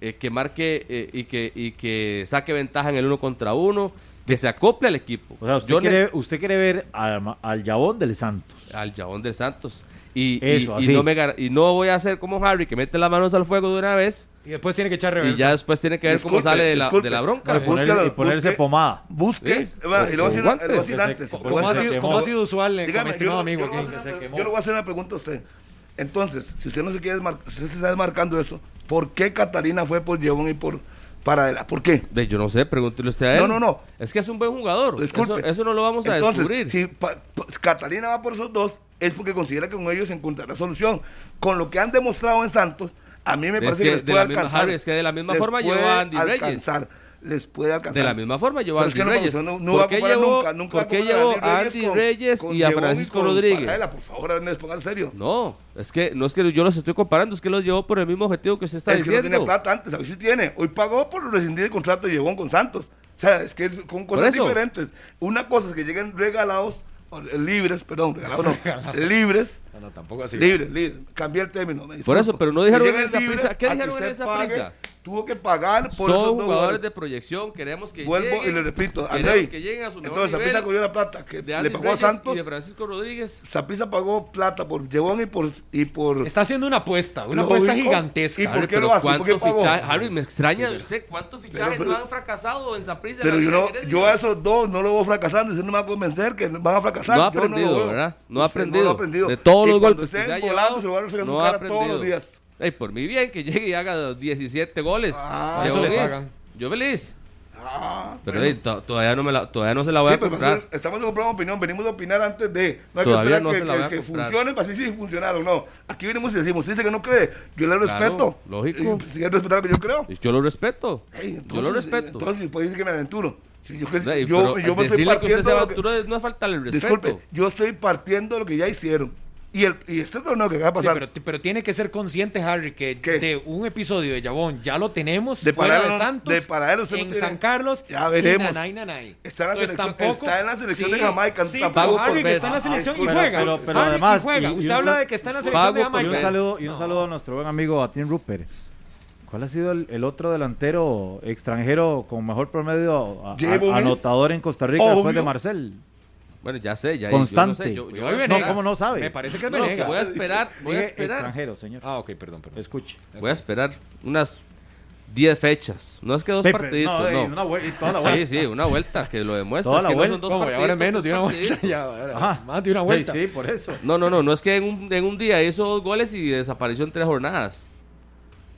eh, que marque eh, y, que, y que saque ventaja en el uno contra uno, que se acople al equipo. o sea, usted, Yo quiere, usted quiere ver al, al Yabón del Santos. al Jabón del Santos. Y, y- Eso, y no me gar- y no voy a hacer como Harry, que mete las manos al fuego de una vez Y después tiene que echar y reversa. ya después tiene que ver cómo sale de la, disculpe. de la bronca. No, Y y ponerse busque. pomada. Busque. Sí, va, y le voy a decir guantes. voy a antes. voy a ¿Cómo ha, decir- sido, quemó. cómo ha sido usual eh, con Dígame, yo, estimado yo amigo le voy a aquí? hacer que se una- quemó. yo le voy a hacer una pregunta a usted. Entonces, si usted no se quiere desmar- si usted se está desmarcando eso, ¿por qué Catalina fue por Llevón y por Paradela? ¿Por qué? Yo no sé, pregúntele usted a él. No, no, no. Es que es un buen jugador. Disculpe. Eso, eso no lo vamos a Entonces, descubrir. si pa- pa- Catalina va por esos dos, es porque considera que con ellos se encontrará solución. Con lo que han demostrado en Santos, a mí me Es parece que que, les de puede misma- alcanzar. Harry, es que de la misma forma llevó a Andy Reyes. Les puede alcanzar. De la misma forma llevó a es Andy que Reyes. no, ¿Por va a qué llevó, nunca, nunca va ¿por qué comparar llevó a a Andy Andy con- Reyes con y a Francisco con Rodríguez? Por favor, Ernest, ponga en serio. No, es que no es que yo los estoy comparando, es que los llevó por el mismo objetivo que usted está es que no diciendo. tiene plata antes, a ver si tiene. Hoy pagó por rescindir el contrato de Llevón con Santos. O sea, es que son cosas diferentes. Una cosa es que lleguen regalados, eh, libres, perdón, regalados no, libres, No, no, tampoco así. libres, libres. Cambié el término. me Por eso, pero no dijeron Que en lleguen esa prisa. ¿Qué dijeron en esa prisa? Tuvo que pagar por Son esos jugadores de proyección, queremos que Vuelvo lleguen. y le repito, queremos Andrei. que lleguen a su mejor Entonces. Zapisa cogió la plata que de le pagó Reyes a Santos. y de Francisco Rodríguez. Zapisa pagó plata por Llevón y por. Y por Está haciendo una apuesta, una apuesta ubicó. gigantesca. ¿Y por qué lo hace? ¿Por qué ¿cuántos pagó? fichajes? Harry, me extraña de usted. ¿Cuántos fichajes pero- no han fracasado en Saprissa? Pero yo, no, yo a esos dos no lo veo fracasando, eso no me va a convencer que van a fracasar. No ha aprendido, veo. ¿verdad? No ha aprendido. No aprendido. De todos Y los golpes que se ha volando, llevado, se lo van a regar en su no ha cara todos los aprendido. días. Ey, por mi bien, que llegue y haga 17 goles. Ah, Yo eso le feliz. pagan. Yo feliz. Ah, Pero bueno. todavía, no me la, todavía no se la voy Sí, a comprar. nosotros estamos en un programa de opinión, venimos a opinar antes de. No hay Todavía que no que, se la voy a que, que comprar. funcione para decir si funcionaron o no. Aquí venimos y decimos, usted dice que no cree, yo le Claro, respeto. lógico. Usted tiene que respetar lo que yo creo. Yo lo respeto. Yo lo respeto. Entonces, puede decir que me aventuro. Si yo, yo, yo me estoy que usted partiendo se que- es- no es faltarle el respeto. Disculpe, yo estoy partiendo de lo que ya hicieron. Y, el, y este torneo que acaba de Sí, pasar, pero, pero tiene que ser consciente, Harry, que ¿Qué? de un episodio de Jabón ya lo tenemos De fuera Paradero de Santos, de Paradero usted no en tiene- San Carlos, Ya y veremos. nanay, nanay. Está en la Entonces, selección- tampoco- está en la selección de Jamaica, Sí, tampoco Harry, que está en la Ah, selección y juega. pero- pero Harry, y además, juega. y- y Usted un habla de que está en la selección de por Y un Jamaica. saludo, y un saludo a nuestro buen amigo Batín Rupert. ¿Cuál ha sido el, el otro delantero extranjero con mejor promedio a- a- anotador en Costa Rica después Obvio. de Marcel? Bueno, ya sé, ya Constante. Yo no sé, yo- yo voy No. ¿cómo no sabe? Me parece que es No, Venegas. Voy a esperar, voy a esperar. extranjero, señor. Ah, ok, perdón, perdón. Escuche. Voy a esperar unas 10 fechas. No es que dos Pepe, partiditos, no, no. una vuel- y toda la Sí, vuelta. sí, una vuelta que lo demuestra. Toda es la que no vuelta. son dos partiditos. ahora menos de una vuelta. Ya, ahora, Ajá. Más de una Sí, vuelta. Sí, por eso. No, no, no, no es que en un, en un día hizo dos goles y desapareció en tres jornadas.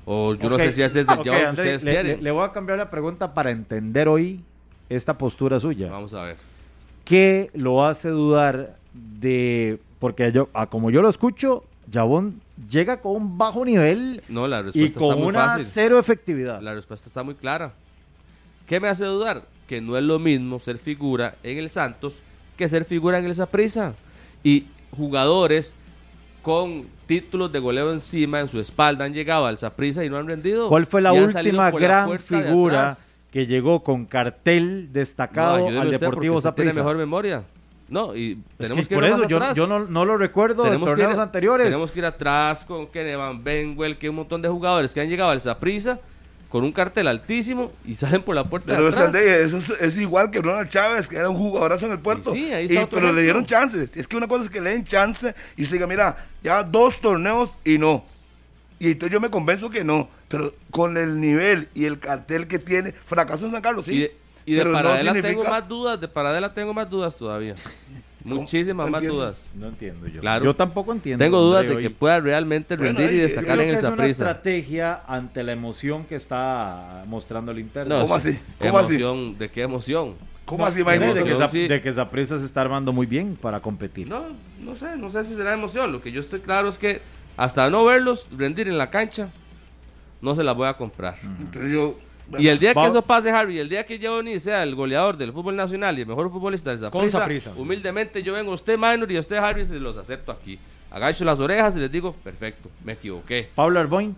O yo no sé si es desde el ok, Jabón que André, ustedes le, quieren. le- le voy a cambiar la pregunta para entender hoy esta postura suya. Vamos a ver. ¿Qué lo hace dudar de...? Porque yo, a como yo lo escucho, Jabón llega con un bajo nivel No, la y respuesta está con muy una fácil. cero efectividad. La respuesta está muy clara. ¿Qué me hace dudar? Que no es lo mismo ser figura en el Santos que ser figura en el Saprissa. Y jugadores con títulos de goleo encima en su espalda han llegado al Saprissa y no han rendido. ¿Cuál fue la Y última gran figura. Que llegó con cartel destacado al Deportivo usted tiene mejor memoria. No, y Es tenemos que que, por ir eso más yo, atrás. yo no, no lo recuerdo de Tenemos torneos ir- anteriores. Tenemos que ir atrás con Kenevan Benwell, que un montón de jugadores que han llegado al Saprissa con un cartel altísimo y salen por la puerta pero de atrás. Eso es, es igual que Ronald Chávez, que era un jugadorazo en el puerto. Y sí, ahí está pero le dieron chances. Es que una cosa es que le den chance y se diga, mira, ya dos torneos y no. Y entonces yo me convenzo que no. Pero con el nivel y el cartel que tiene, fracaso en San Carlos, sí. Y de, y de no Paradela tengo más dudas, de Paradela tengo más dudas todavía. Muchísimas No más entiendo. dudas. No entiendo yo. Claro. Yo tampoco entiendo. Tengo dudas de que pueda realmente Bueno, rendir y destacar en el es una Saprissa. estrategia ante la emoción que está mostrando el Inter. No, ¿Cómo sí. así? ¿Cómo así? emoción? ¿De qué emoción? ¿Cómo así, de, Maynard? de que emoción, Zap- sí. de que Saprissa se está armando muy bien para competir. No, no sé, no sé si será emoción. Lo que yo estoy claro es que hasta no verlos rendir en la cancha, no se las voy a comprar. Entonces yo... Y el día que eso pase, Harry, el día que Johnny sea el goleador del fútbol nacional y el mejor futbolista Saprissa, Saprissa. humildemente yo vengo a usted, Minor, y a usted, Harry, se los acepto aquí. Agacho las orejas y les digo, perfecto, me equivoqué. Pablo Arboin.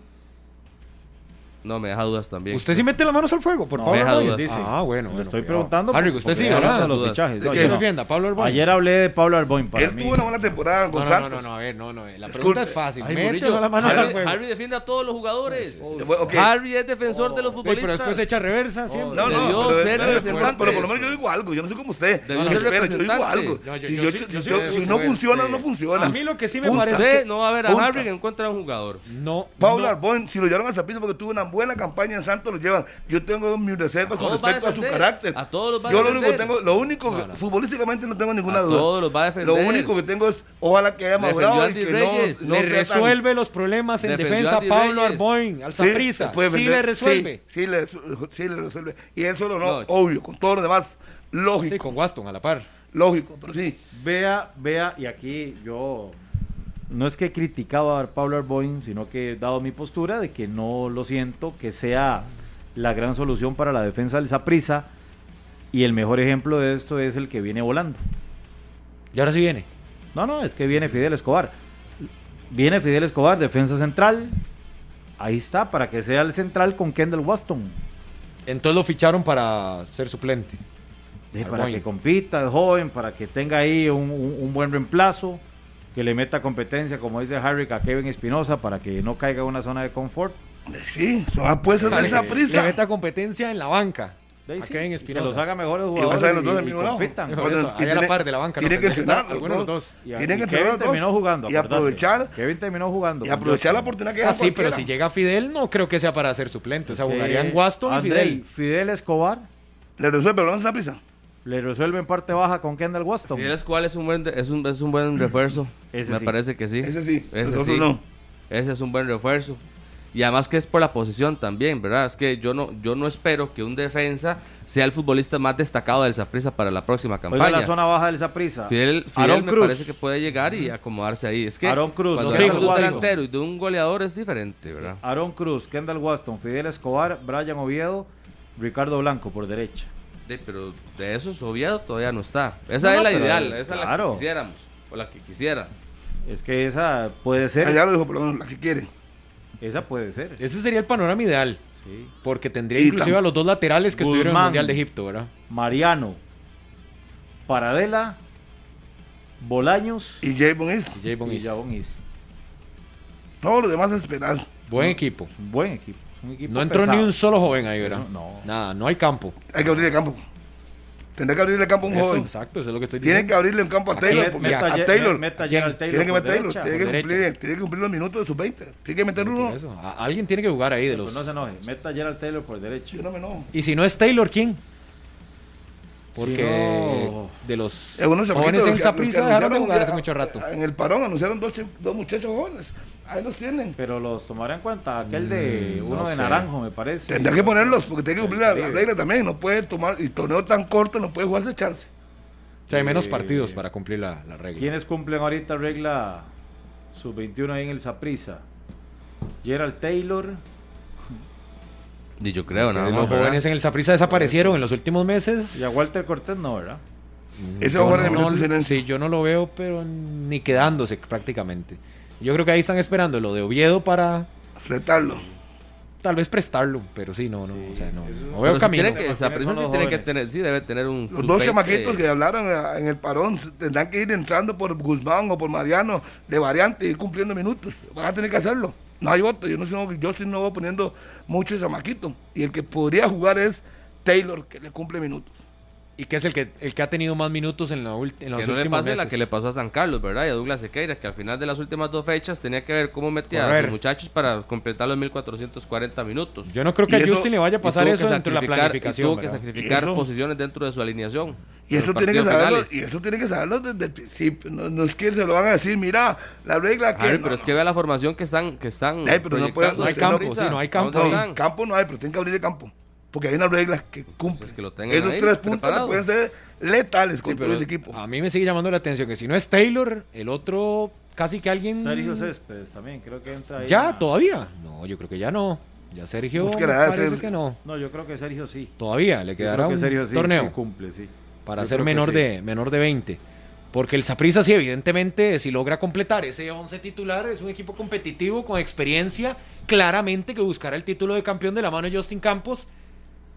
No, me deja dudas también. ¿Usted sí mete las manos al fuego por No, Pablo deja Arboin? dudas. dice. Ah, bueno. Le bueno, estoy cuidado. preguntando. Harry, usted habla ¿verdad? los fichajes. ¿De No, qué? no. defienda, Pablo Arboin. Ayer hablé de Pablo Arboin para Él mí. tuvo una buena temporada con No, no, no, Santos. no, no, a ver, no, no. La Disculpe. pregunta es fácil. Ay, Mete Murillo, al Harry, fuego. Harry defiende a todos los jugadores. Ok. Harry es defensor de los futbolistas. pero después echa reversa siempre. No, de no, Dios, pero, ser pero- representante. pero por lo menos yo digo algo, yo no sé cómo usted. Debió No, espera, yo digo algo. No, Si, sí- sí no funciona, sí. no funciona. A mí lo que sí me parece Usted que- no va a ver a. Harry en contra de un jugador. No. Pablo no. Arbón, si lo llevaron a Zapiza porque tuvo una buena campaña en Santos, lo llevan. Yo tengo mis reservas con a respecto a su carácter. A todos los va a Yo lo único que tengo, lo único, No, futbolísticamente no tengo ninguna A duda. todos los va a defender. Lo único que tengo es, ojalá que haya madurado y que Reyes. no, no le tan- resuelve los problemas en Defendió defensa Pablo. Arboin al Sí, puede Sí, le resuelve. Sí, sí le, sí le resuelve. Y él solo no, No. obvio, con todo lo demás, lógico, Sí, con Waston a la par. lógico, pero sí. Vea, vea, y aquí yo no es que he criticado a Pablo Arboin, sino que he dado mi postura de que no lo siento que sea la gran solución para la defensa del Saprissa. Y el mejor ejemplo de esto es el que viene volando. Y ahora sí viene. No, no, es que viene Fidel Escobar. Viene Fidel Escobar, defensa central. Ahí está, para que sea el central con Kendall Waston. Entonces lo ficharon para ser suplente. Para que compita, es joven, para que tenga ahí un, un- un buen reemplazo, que le meta competencia, como dice Harry, a Kevin Espinosa, para que no caiga en una zona de confort. Sí, eso va- puede ser de esa Le prisa. meta competencia en la banca. A sí, Kevin que Espinosa. los haga mejores Y jugadores a ver los dos y- y compitan. Bueno, y ahí a la tiene- par de la banca. tiene no, que entrenar los dos. Y, Tienen y que Kevin entrenar los dos. terminó jugando. Y acordate. aprovechar- Kevin terminó jugando. Y aprovechar la oportunidad que Ah, deja sí, pero si llega Fidel, no creo que sea para ser suplente. O sea, que jugarían Waston y Fidel. Fidel Escobar Le resuelve, pero no esa prisa. Le resuelve en parte baja con Kendall Waston. Fidel cuál es un buen es un, es un buen refuerzo. [CLEARS THROAT] Ese Me sí. parece que sí. Ese sí, Ese sí. no. Ese es un buen refuerzo. Y además que es por la posición también, ¿verdad? Es que yo no yo no espero que un defensa sea el futbolista más destacado del Saprissa para la próxima Oiga campaña. la zona baja del Saprissa. Fidel, Fidel me Cruz. parece que puede llegar y acomodarse ahí. Es que Aarón Cruz, cuando de un delantero y de un goleador es diferente, ¿verdad? Aaron Cruz, Kendall Waston, Fidel Escobar, Brian Oviedo, Ricardo Blanco por derecha. Pero de esos Oviedo todavía no está. Esa No, es la pero, ideal, esa es la que quisiéramos, o la que quisiera. Es que esa puede ser. Allá lo dijo, pero la que quiere. Esa puede ser. Ese sería el panorama ideal. Sí. Porque tendría Y inclusive a los dos laterales que estuvieron en el. Mundial de Egipto, ¿verdad? Mariano, Paradela, Bolaños Y Javon is. Y Javon Is. Todo lo demás es esperar. Buen equipo. Es un buen equipo No entró pesado. ni un solo joven ahí, ¿verdad? Eso no. Nada, no hay campo. Hay que abrirle el campo. Tendrá que abrirle el campo a un Eso, joven. exacto, eso es lo que estoy Tienen diciendo. que abrirle un campo a Taylor. Porque meta a Ye- Taylor. meta ¿A Taylor Tiene que meter Taylor. Tiene que, cumplir, tiene que cumplir los minutos de sus 20. Tiene que meter uno. eso, a- alguien tiene que jugar ahí de Pero los. no se enoje. Meta a Gerald Taylor por derecha. Yo no me enojo. Y si no es Taylor, ¿quién? Porque Si no- de los Eh, chamaquitos jóvenes en que- esa los que prisa dejaron de jugar hace mucho rato. En el parón anunciaron dos, dos muchachos jóvenes. Ahí los tienen. Pero los tomaré en cuenta. Aquel de Mm, uno no de sé. naranjo, me parece. Tendrá que ponerlos porque tiene que cumplir la, regla también. No puede tomar. Y torneo tan corto no puede jugarse chance. O sea, hay menos Eh, partidos para cumplir la, la regla. ¿Quiénes cumplen ahorita regla sub-21 ahí en el Saprisa? Gerald Taylor. Y yo creo, nada los jóvenes en el Saprissa desaparecieron en los últimos meses. Y a Walter Cortés no, ¿verdad? Ese Yo va a jugar en el no- silencio. Sí, yo no lo veo, pero ni quedándose prácticamente. Yo creo que ahí están esperando lo de Oviedo para Fletarlo. tal vez prestarlo, pero sí, no, no, o sea, no, eso- no Pero veo sí camino. tiene que, sí tiene tener, sí debe tener un Los dos sub-20, chamaquitos que hablaron eh, en el parón tendrán que ir entrando por Guzmán o por Mariano de variante y ir cumpliendo minutos. Van a tener que hacerlo. No hay otro. Yo, no, sé, yo sí no voy poniendo muchos chamaquitos. Y el que podría jugar es Taylor, que le cumple minutos. Y que es el que el que ha tenido más minutos en, la en los Que no le últimos pase la que le pasó a San Carlos, ¿verdad? Y a Douglas Sequeira, que al final de las últimas dos fechas tenía que ver cómo metía a los muchachos para completar los 1440 minutos. Yo no creo que Y a eso- Justin le vaya a pasar eso dentro de la planificación. y tuvo que sacrificar Eso- posiciones dentro de su alineación. Y eso, tiene que saberlo, y eso tiene que saberlo desde el principio. No, no es que se lo van a decir, mira, la regla que. No, pero es no. que vea la formación que están, que están Ey, pero no puede- proyectando no hay campo, sí, no hay ¿A campo. campo no hay, pero tienen que abrir el campo. Porque hay una regla que cumple. Pues que lo tengan Esos ahí, tres puntos preparado. pueden ser letales Sí, con todo pero ese equipo. a mí me sigue llamando la atención que si no es Taylor, el otro casi que alguien Sergio Céspedes también, creo que entra ahí. ya todavía. No, yo creo que ya no. Ya Sergio Pues que parece que no. No, yo creo que Sergio sí. Todavía le quedará un Sergio sí, torneo sí cumple, sí. para Yo ser menor sí. de menor de 20. Porque el Saprissa sí, evidentemente, si logra completar ese 11 titular, es un equipo competitivo con experiencia, claramente que buscará el título de campeón de la mano de Justin Campos,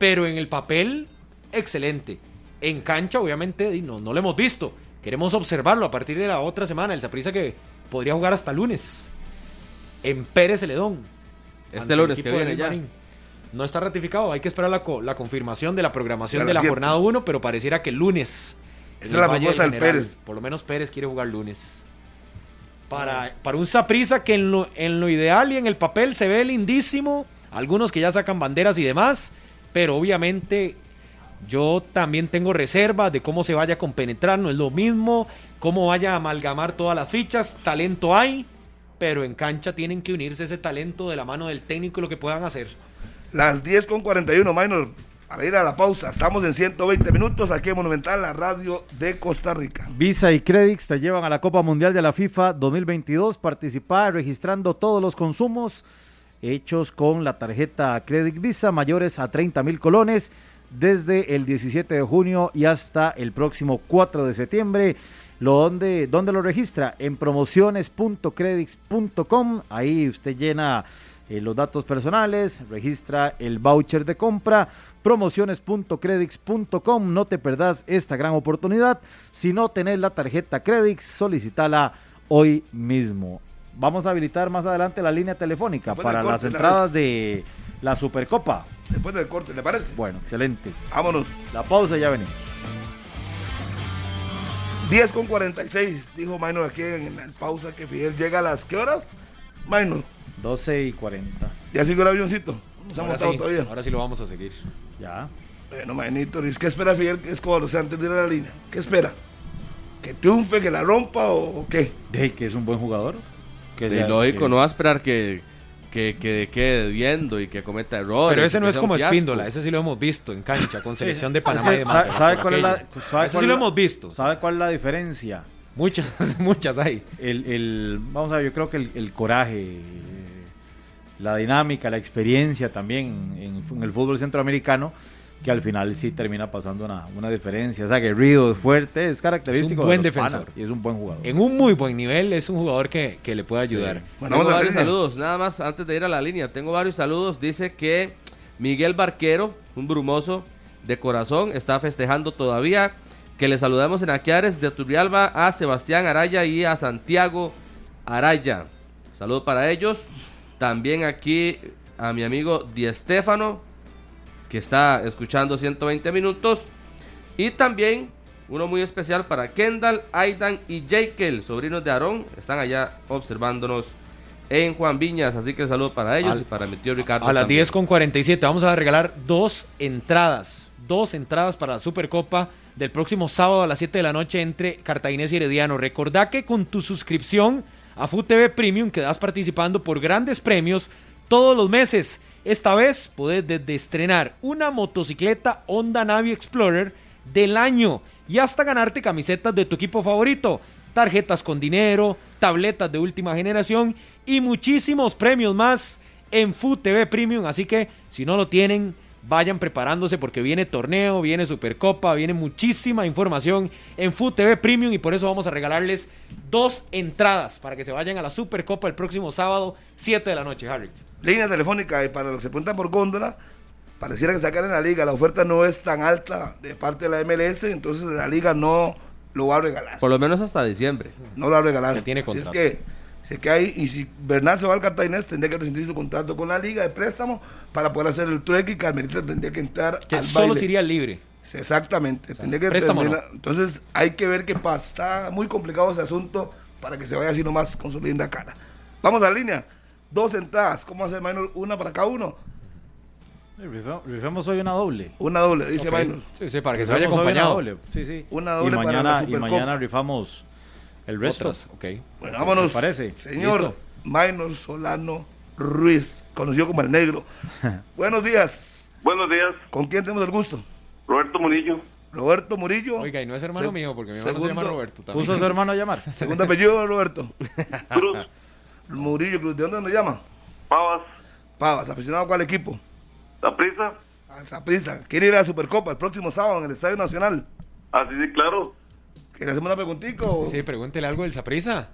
pero en el papel, excelente. En cancha, obviamente, no, no lo hemos visto. Queremos observarlo a partir de la otra semana. El Saprissa que podría jugar hasta lunes. En Pérez Celedón. Este lunes que viene ya. Marín. No está ratificado, hay que esperar la, co- la confirmación de la programación de la siete. jornada 1, pero pareciera que el lunes. Esa es la Valle propuesta del General, Pérez. Por lo menos Pérez quiere jugar lunes. Para, para un Saprisa que en lo, en lo ideal y en el papel se ve lindísimo. Algunos que ya sacan banderas y demás. Pero obviamente yo también tengo reservas de cómo se vaya a compenetrar. No es lo mismo. Cómo vaya a amalgamar todas las fichas. Talento hay. Pero en cancha tienen que unirse ese talento de la mano del técnico y lo que puedan hacer. Las 10 con 41, Minor. Para ir a la pausa, estamos en 120 minutos aquí en Monumental, la radio de Costa Rica. Visa y Credix te llevan a la Copa Mundial de la FIFA 2022. Participar registrando todos los consumos hechos con la tarjeta Credit Visa mayores a 30 mil colones desde el 17 de junio y hasta el próximo 4 de septiembre. Lo donde, ¿Dónde lo registra? En promociones.credix.com. Ahí usted llena eh, los datos personales, registra el voucher de compra, promociones.credix.com. No te perdás esta gran oportunidad. Si no tenés la tarjeta Credix, solicitala hoy mismo. Vamos a habilitar más adelante la línea telefónica Después para las entradas de la Supercopa. Después del corte, ¿le parece? Bueno, excelente. Vámonos. La pausa ya venimos. 10 con 46, dijo Minor aquí en la pausa que Fidel llega a las ¿qué horas? Minor, 12 y 40. ya sigo el avioncito. No se ha Ahora montado sí, todavía. ahora sí lo vamos a seguir. Ya. Bueno, Manito, ¿qué espera Fidel Escobar? O sea, antes de ir a la línea. ¿Qué espera? ¿Que triunfe, que la rompa o, o qué? De que es un buen jugador. Que Y sea- lógico, que- no va a esperar que, que, que quede viendo y que cometa errores. Pero ese no es como. Espíndola, ese sí lo hemos visto en cancha con selección de Panamá de sabe, sabe cuál es la, sabe Ese cuál sí lo la- hemos visto. ¿Sabe cuál es la diferencia? Muchas, [LAUGHS] muchas hay. El, el- vamos a ver, yo creo que el, el coraje, eh, la dinámica, la experiencia también en, en el fútbol centroamericano que al final sí termina pasando una, una diferencia. Es aguerrido, es fuerte, es característico. Es un buen de los defensor. panas y es un buen jugador. En un muy buen nivel, es un jugador que, que le puede ayudar. Bueno, tengo vamos a la varios línea. saludos, nada más antes de ir a la línea. Tengo varios saludos. Dice que Miguel Barquero, un brumoso de corazón, está festejando todavía. Que le saludamos en Aquiares de Turrialba a Sebastián Araya y a Santiago Araya. Saludos para ellos. También aquí a mi amigo Di Estefano, que está escuchando 120 minutos. Y también uno muy especial para Kendall, Aidan y Jekyll, sobrinos de Aarón. Están allá observándonos en Juan Viñas. Así que saludo para ellos Al- y para mi tío Ricardo. A las también. 10 con 47 vamos a regalar dos entradas. Dos entradas para la Supercopa del próximo sábado a las 7 de la noche entre Cartaginés y Herediano. Recordá que con tu suscripción a FUTV Premium quedas participando por grandes premios todos los meses. Esta vez podés desde estrenar una motocicleta Honda Navi Explorer del año y hasta ganarte camisetas de tu equipo favorito, tarjetas con dinero, tabletas de última generación y muchísimos premios más en FUTV Premium. Así que si no lo tienen, vayan preparándose porque viene torneo, viene Supercopa, viene muchísima información en FUTV Premium y por eso vamos a regalarles dos entradas para que se vayan a la Supercopa el próximo sábado, 7 de la noche, Harry. Línea telefónica y para los que se preguntan por góndola, pareciera que sacar en la liga, la oferta no es tan alta de parte de la MLS, entonces la liga no lo va a regalar. Por lo menos hasta diciembre. No lo va a regalar. Que tiene Así es contrato. que, si es que hay, y si Bernal se va al Cartaginés, tendría que rescindir su contrato con la liga de préstamo para poder hacer el trueque y Carmelita tendría que entrar Que al solo baile. se iría libre. Sí, Exactamente. tendría que préstamo terminar- Entonces hay que ver qué pasa. Está muy complicado ese asunto para que se vaya así nomás con su linda cara. Vamos a la línea. Dos entradas. ¿Cómo hacer, Minor? Una para cada uno. Rifemos, hoy una doble. Una doble, dice Ok. Minor. Sí, sí, para que se vaya hoy una acompañado. doble. Sí, sí. Una y doble para mañana, la y mañana rifamos el resto. Otras, ok. Bueno, vámonos. ¿Te parece? Señor Listo. Minor Solano Ruiz, conocido como el negro. [LAUGHS] Buenos días. Buenos días, ¿Con quién tenemos el gusto? Roberto Murillo. Roberto Murillo. Oiga, y no es hermano Se- mío, porque mi hermano se llama segundo- Roberto también. ¿Puso a su hermano a llamar? Segundo apellido, Roberto. Cruz, Murillo Cruz. ¿De dónde nos llama? Pavas, Pavas. ¿Aficionado a cuál equipo? La Prisa. Al Saprissa. ¿Quiere ir a la Supercopa el próximo sábado en el Estadio Nacional? Así sí, claro. ¿Que le hacemos una preguntita o...? Sí, pregúntele algo del Saprisa.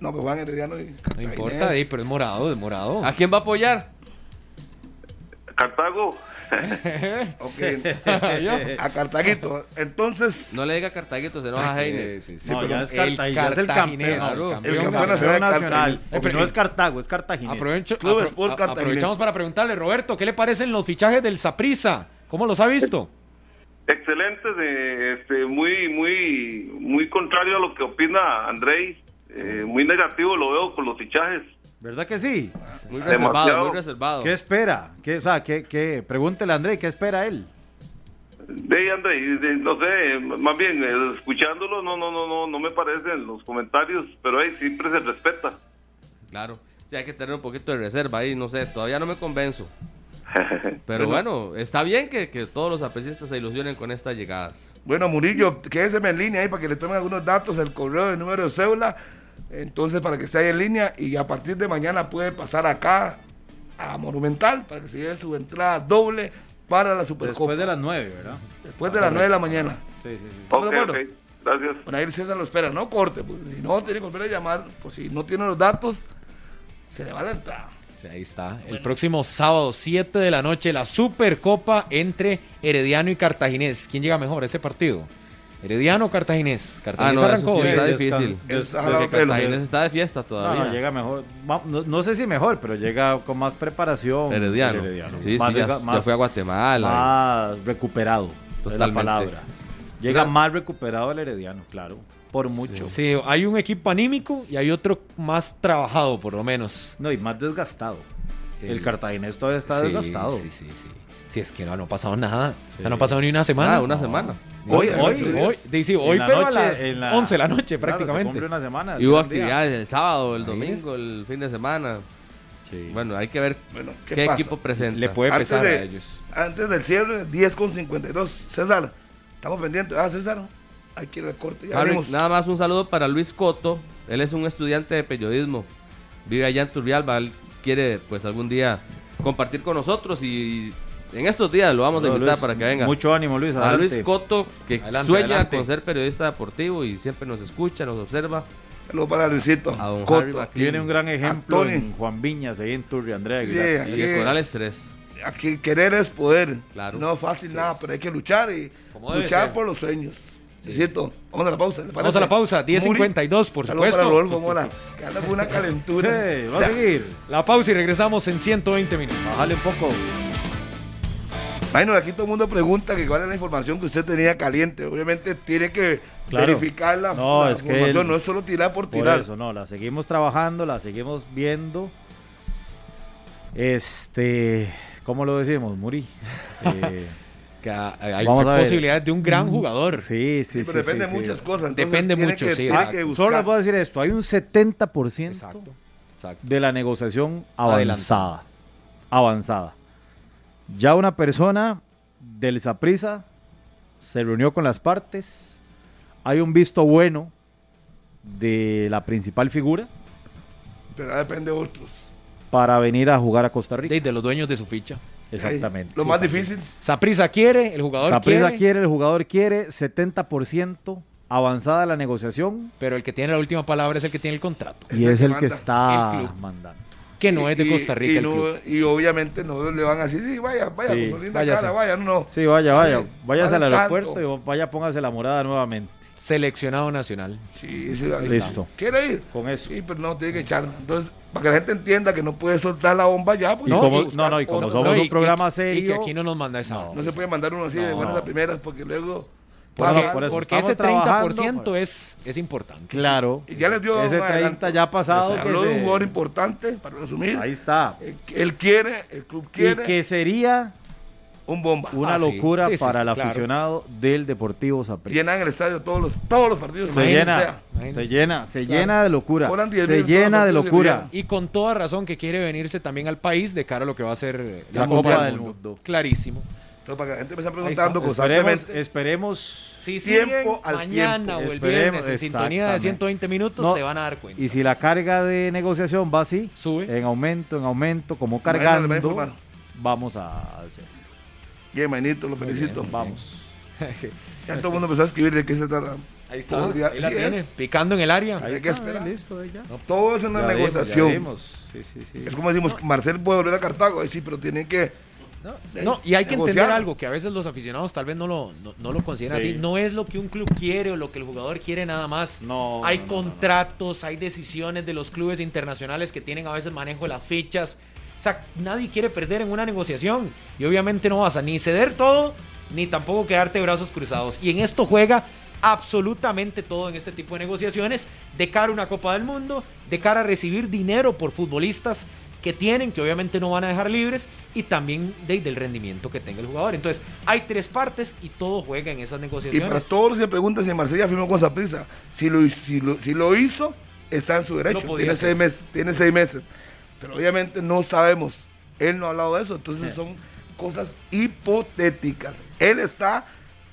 No, pues Juan Herediano y No importa, pero es morado, es morado. ¿A quién va a apoyar? Cartago. Ok. [LAUGHS] A Cartaguito. Entonces, No le diga Cartaguito, se enoja Heine. Sí, sí, sí. No, pero ya es el es el cartaginés, campeón. el El campeón campeón nacional. nacional. Porque no es Cartago, es Cartaginés. Aprovecho- Club apro- Sport a- Cartaginés. aprovechamos para preguntarle, Roberto, ¿qué le parecen los fichajes del Saprisa? ¿Cómo los ha visto? Excelente, de, este, muy, muy, muy contrario a lo que opina Andrei. Eh, muy negativo lo veo con los fichajes. ¿Verdad que sí? Muy reservado, Demasiado. muy reservado. ¿Qué espera? ¿Qué, o sea, ¿qué, qué? Pregúntele a André, ¿qué espera él? De Andrei, de- no sé, más bien eh, escuchándolo, no, no, no, no, no me parecen los comentarios, pero ahí siempre se respeta. Claro. Sí, hay que tener un poquito de reserva ahí, no sé, todavía no me convenzo. [LAUGHS] Pero bueno, está bien que, que todos los aprecistas se ilusionen con estas llegadas. bueno, Murillo, quédese en línea ahí para que le tomen algunos datos, el correo, el número de cédula. Entonces, para que esté ahí en línea y a partir de mañana puede pasar acá a Monumental para que se lleve su entrada doble para la Supercopa. Después de las 9, ¿verdad? Después de las 9 de la mañana. Sí, sí, sí. ¿Estamos ok, de acuerdo? gracias. Bueno, ahí el César lo espera, no corte, porque si no tiene que volver a llamar, pues si no tiene los datos, se le va la entrada. Sí, ahí está. El próximo sábado, 7 de la noche, la Supercopa entre Herediano y Cartaginés. ¿Quién llega mejor a ese partido? ¿Herediano o Cartaginés? Ah, Cartaginés no, arrancó sí está difícil. Cartaginés está de fiesta todavía. no, llega mejor. No, no sé si mejor, pero llega con más preparación. Herediano. Sí, más, sí, ya, fue a Guatemala. más recuperado. Es la Totalmente. palabra. Llega más recuperado el Herediano, claro. Por mucho. Sí, hay un equipo anímico y hay otro más trabajado, por lo menos. No, y más desgastado. El, El- cartaginés todavía está Sí, desgastado. Sí, sí, sí. Sí, es que no, no ha pasado nada. O sea, Sí. no ha pasado ni una semana. Ah, una semana. Hoy, hoy, sí, Hoy, sí. sí, hoy pero a noche, las en la- 11 de la noche Claro, prácticamente. una semana. Y hubo día. actividades el sábado, el domingo, el fin de semana. Sí. Bueno, hay que ver Bueno, qué, equipo presenta. Le puede Antes pesar de- a ellos. Antes del cierre, 10 con 52. César, estamos pendientes. Ah, César, hay que ir al corte. Ya nada más un saludo para Luis Coto. Él es un estudiante de periodismo. Vive allá en Turrialba. Él quiere, pues, algún día compartir con nosotros y En estos días lo vamos a invitar Luis, para que venga. Mucho ánimo, Luis. a. Luis Coto, que Adelante, sueña adelante. con ser periodista deportivo y siempre nos escucha, nos observa. Saludos para Luisito. A don Coto. Tiene un gran ejemplo en Juan Viñas, ahí en Turri, Andrea Sí, Aguilar. aquí Y es- de Corales 3. Aquí querer es poder. Claro. No es fácil nada, pero hay que luchar y luchar ser. por los sueños. Luisito, vamos a la pausa. ¿le Vamos a la pausa, 10.52, por Saludos supuesto. para Rodolfo Mora, que anda con una [LAUGHS] calentura. Eh, va O sea, a seguir. La pausa y regresamos en 120 minutos. Bájale un poco. Bueno, aquí todo el mundo pregunta que cuál es la información que usted tenía caliente. Obviamente tiene que Claro. verificar la, No, la es que información, él- no es solo tirar por Por tirar. eso, no, la seguimos trabajando, la seguimos viendo. Este, ¿cómo lo decimos, Muri? [LAUGHS] Eh, Que ha- hay Vamos a ver. posibilidades de un gran jugador. sí, sí, Sí, sí. pero depende de sí. muchas cosas. entonces Depende mucho, que- sí, que Solo les puedo decir esto, hay un 70% Exacto. Exacto. de la negociación avanzada. Avanzada. Ya una persona del Saprisa se reunió con las partes. Hay un visto bueno de la principal figura Pero depende de otros. para venir a jugar a Costa Rica. De, de los dueños de su ficha. Exactamente. Lo Sí, más fácil. difícil. Saprisa quiere, el jugador Saprissa quiere, quiere, el jugador quiere, 70% avanzada la negociación pero el que tiene la última palabra es el que tiene el contrato. Es y el es que el que está El mandando. Que no es de Y- Costa Rica y, el no- y obviamente no le van a decir, sí, vaya, vaya, Sí, con su linda cara, vaya, no, no. Sí, vaya, vaya. Vale, Váyase al aeropuerto tanto. y vaya, póngase la morada nuevamente. Seleccionado nacional. Sí, sí, Listo. ¿Quiere ir? Con eso. Sí, pero no, tiene que echar. Entonces, para que la gente entienda que no puede soltar la bomba ya, pues Y hay como- no, no, y como somos No, un programa y que serio. aquí no nos manda esa. No. No se puede mandar uno así de No. buenas a primeras porque luego Por pasa eso- por eso Porque ese 30% trabajando. es, es importante. Claro. Y ya les dio Ese un 30 adelanto. ya ha pasado. Se habló de un jugador importante, para resumir. Ahí está. Eh, Él quiere, el club Y quiere que sería un bomba. una Ah, locura Sí, sí, para sí, el claro. aficionado del Deportivo Saprissa. Llenan el estadio todos los, todos los partidos. Se llena, sea. Se llena, se Claro. llena de locura. Cobran 10 Se llena de locura. Y con toda razón que quiere venirse también al país de cara a lo que va a ser eh, la, La Copa, Copa del del Mundo. Mundo. Clarísimo. Entonces, para que la gente me Ahí preguntando está. Esperemos, constantemente. esperemos. Si Tiempo al mañana tiempo. o el Esperemos, viernes en sintonía de exactamente. 120 minutos, No, se van a dar cuenta. Y si la carga de negociación va así, Sube. en aumento, en aumento, como cargando, va a informar. vamos a hacer. Bien, manito, lo felicito. Vamos. [LAUGHS] Ya todo el mundo empezó a escribir de qué se trata. Ahí está. Ahí la sí tiene. es. Picando en el área. Hay Ahí que está, esperar. listo, ahí ya. Todo es una Ya vimos, ya negociación. vimos. Sí, sí, sí. Es como decimos, Marcel puede volver a Cartago. Sí, pero tienen que. No, y hay que negociar. entender algo que a veces los aficionados tal vez no lo, no, no lo consideran Sí. así. No es lo que un club quiere o lo que el jugador quiere nada más. No, hay contratos, hay decisiones de los clubes internacionales que tienen a veces manejo de las fichas. O sea, nadie quiere perder en una negociación. Y obviamente no vas a ni ceder todo, ni tampoco quedarte brazos cruzados. Y en esto juega absolutamente todo en este tipo de negociaciones, de cara a una Copa del Mundo, de cara a recibir dinero por futbolistas que tienen, que obviamente no van a dejar libres, y también de- del rendimiento que tenga el jugador. Entonces, hay tres partes y todo juega en esas Y negociaciones. para todos los que preguntan si Marsella firmó con Saprissa, si lo, si, lo, si lo hizo, está en su derecho. Tiene seis, meses, tiene seis meses. Pero obviamente no sabemos. Él no ha hablado de eso. Entonces son cosas hipotéticas. Él está,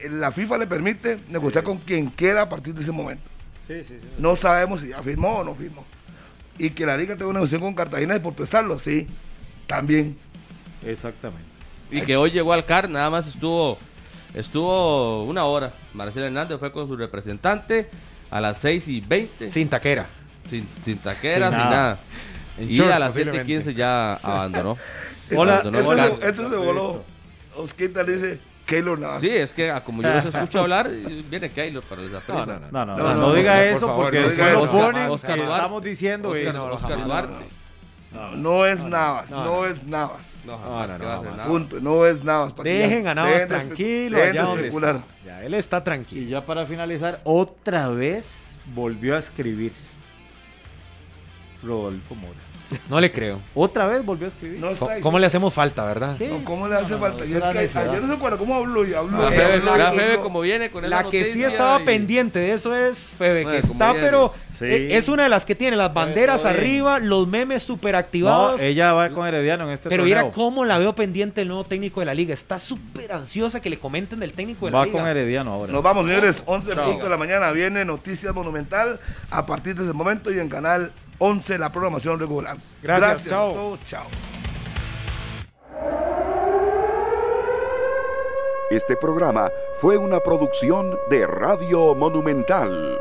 la FIFA le permite negociar con quien quiera a partir de ese momento. Sí, sí, sí. No sabemos si ya firmó o no firmó. Y que la liga tenga una negociación con Cartagena es por prestarlo, sí. También. Exactamente. Y que hoy llegó al CAR, nada más estuvo estuvo una hora. Marcelo Hernández fue con su representante a las 6 y 20. Sin taquera. Sin, sin taquera, Sin sin nada. nada. En Y short, a las 7 y posiblemente. 15 ya abandonó. [LAUGHS] Hola, Abandonó Este, CAR. se, se voló. Osquita le dice Keylor Navas. Sí, es que ah, como yo los escucho [LAUGHS] hablar, viene Keylor para el No, no, no. No, no, No, no, no, no diga por eso favor, porque no diga lo ponen estamos diciendo Oscar, eso. Oscar Duarte. No, no es Navas, no, no, no. es Navas. No, No, no, no, nada. Punto, no es Navas. Dejen ya- a Navas tranquilo allá de donde está. Ya, él está Y tranquilo. ya para finalizar, otra vez volvió a escribir Rodolfo Mora. No le creo. Otra vez volvió a escribir. No ¿Cómo, cómo le hacemos falta, verdad? ¿Cómo le hace falta? Yo, es que necesidad. ayer no se acuerda cómo habló y habló. Vea, y Febe, como viene con La que sí estaba y- pendiente de eso es Febe, que Bueno, está, viene. pero Sí. eh, es una de las que tiene las banderas arriba, los memes super No, activados. ella va con Herediano en este pero torneo. mira cómo la veo pendiente el nuevo técnico de la liga. Está súper ansiosa que le comenten del técnico de la Va liga. con Herediano ahora. Nos vamos, señores. 11 Chao. punto de la mañana viene Noticias Monumental a partir de ese momento y en Canal 11 la programación regular. Gracias, Gracias chao. chao. Este programa fue una producción de Radio Monumental.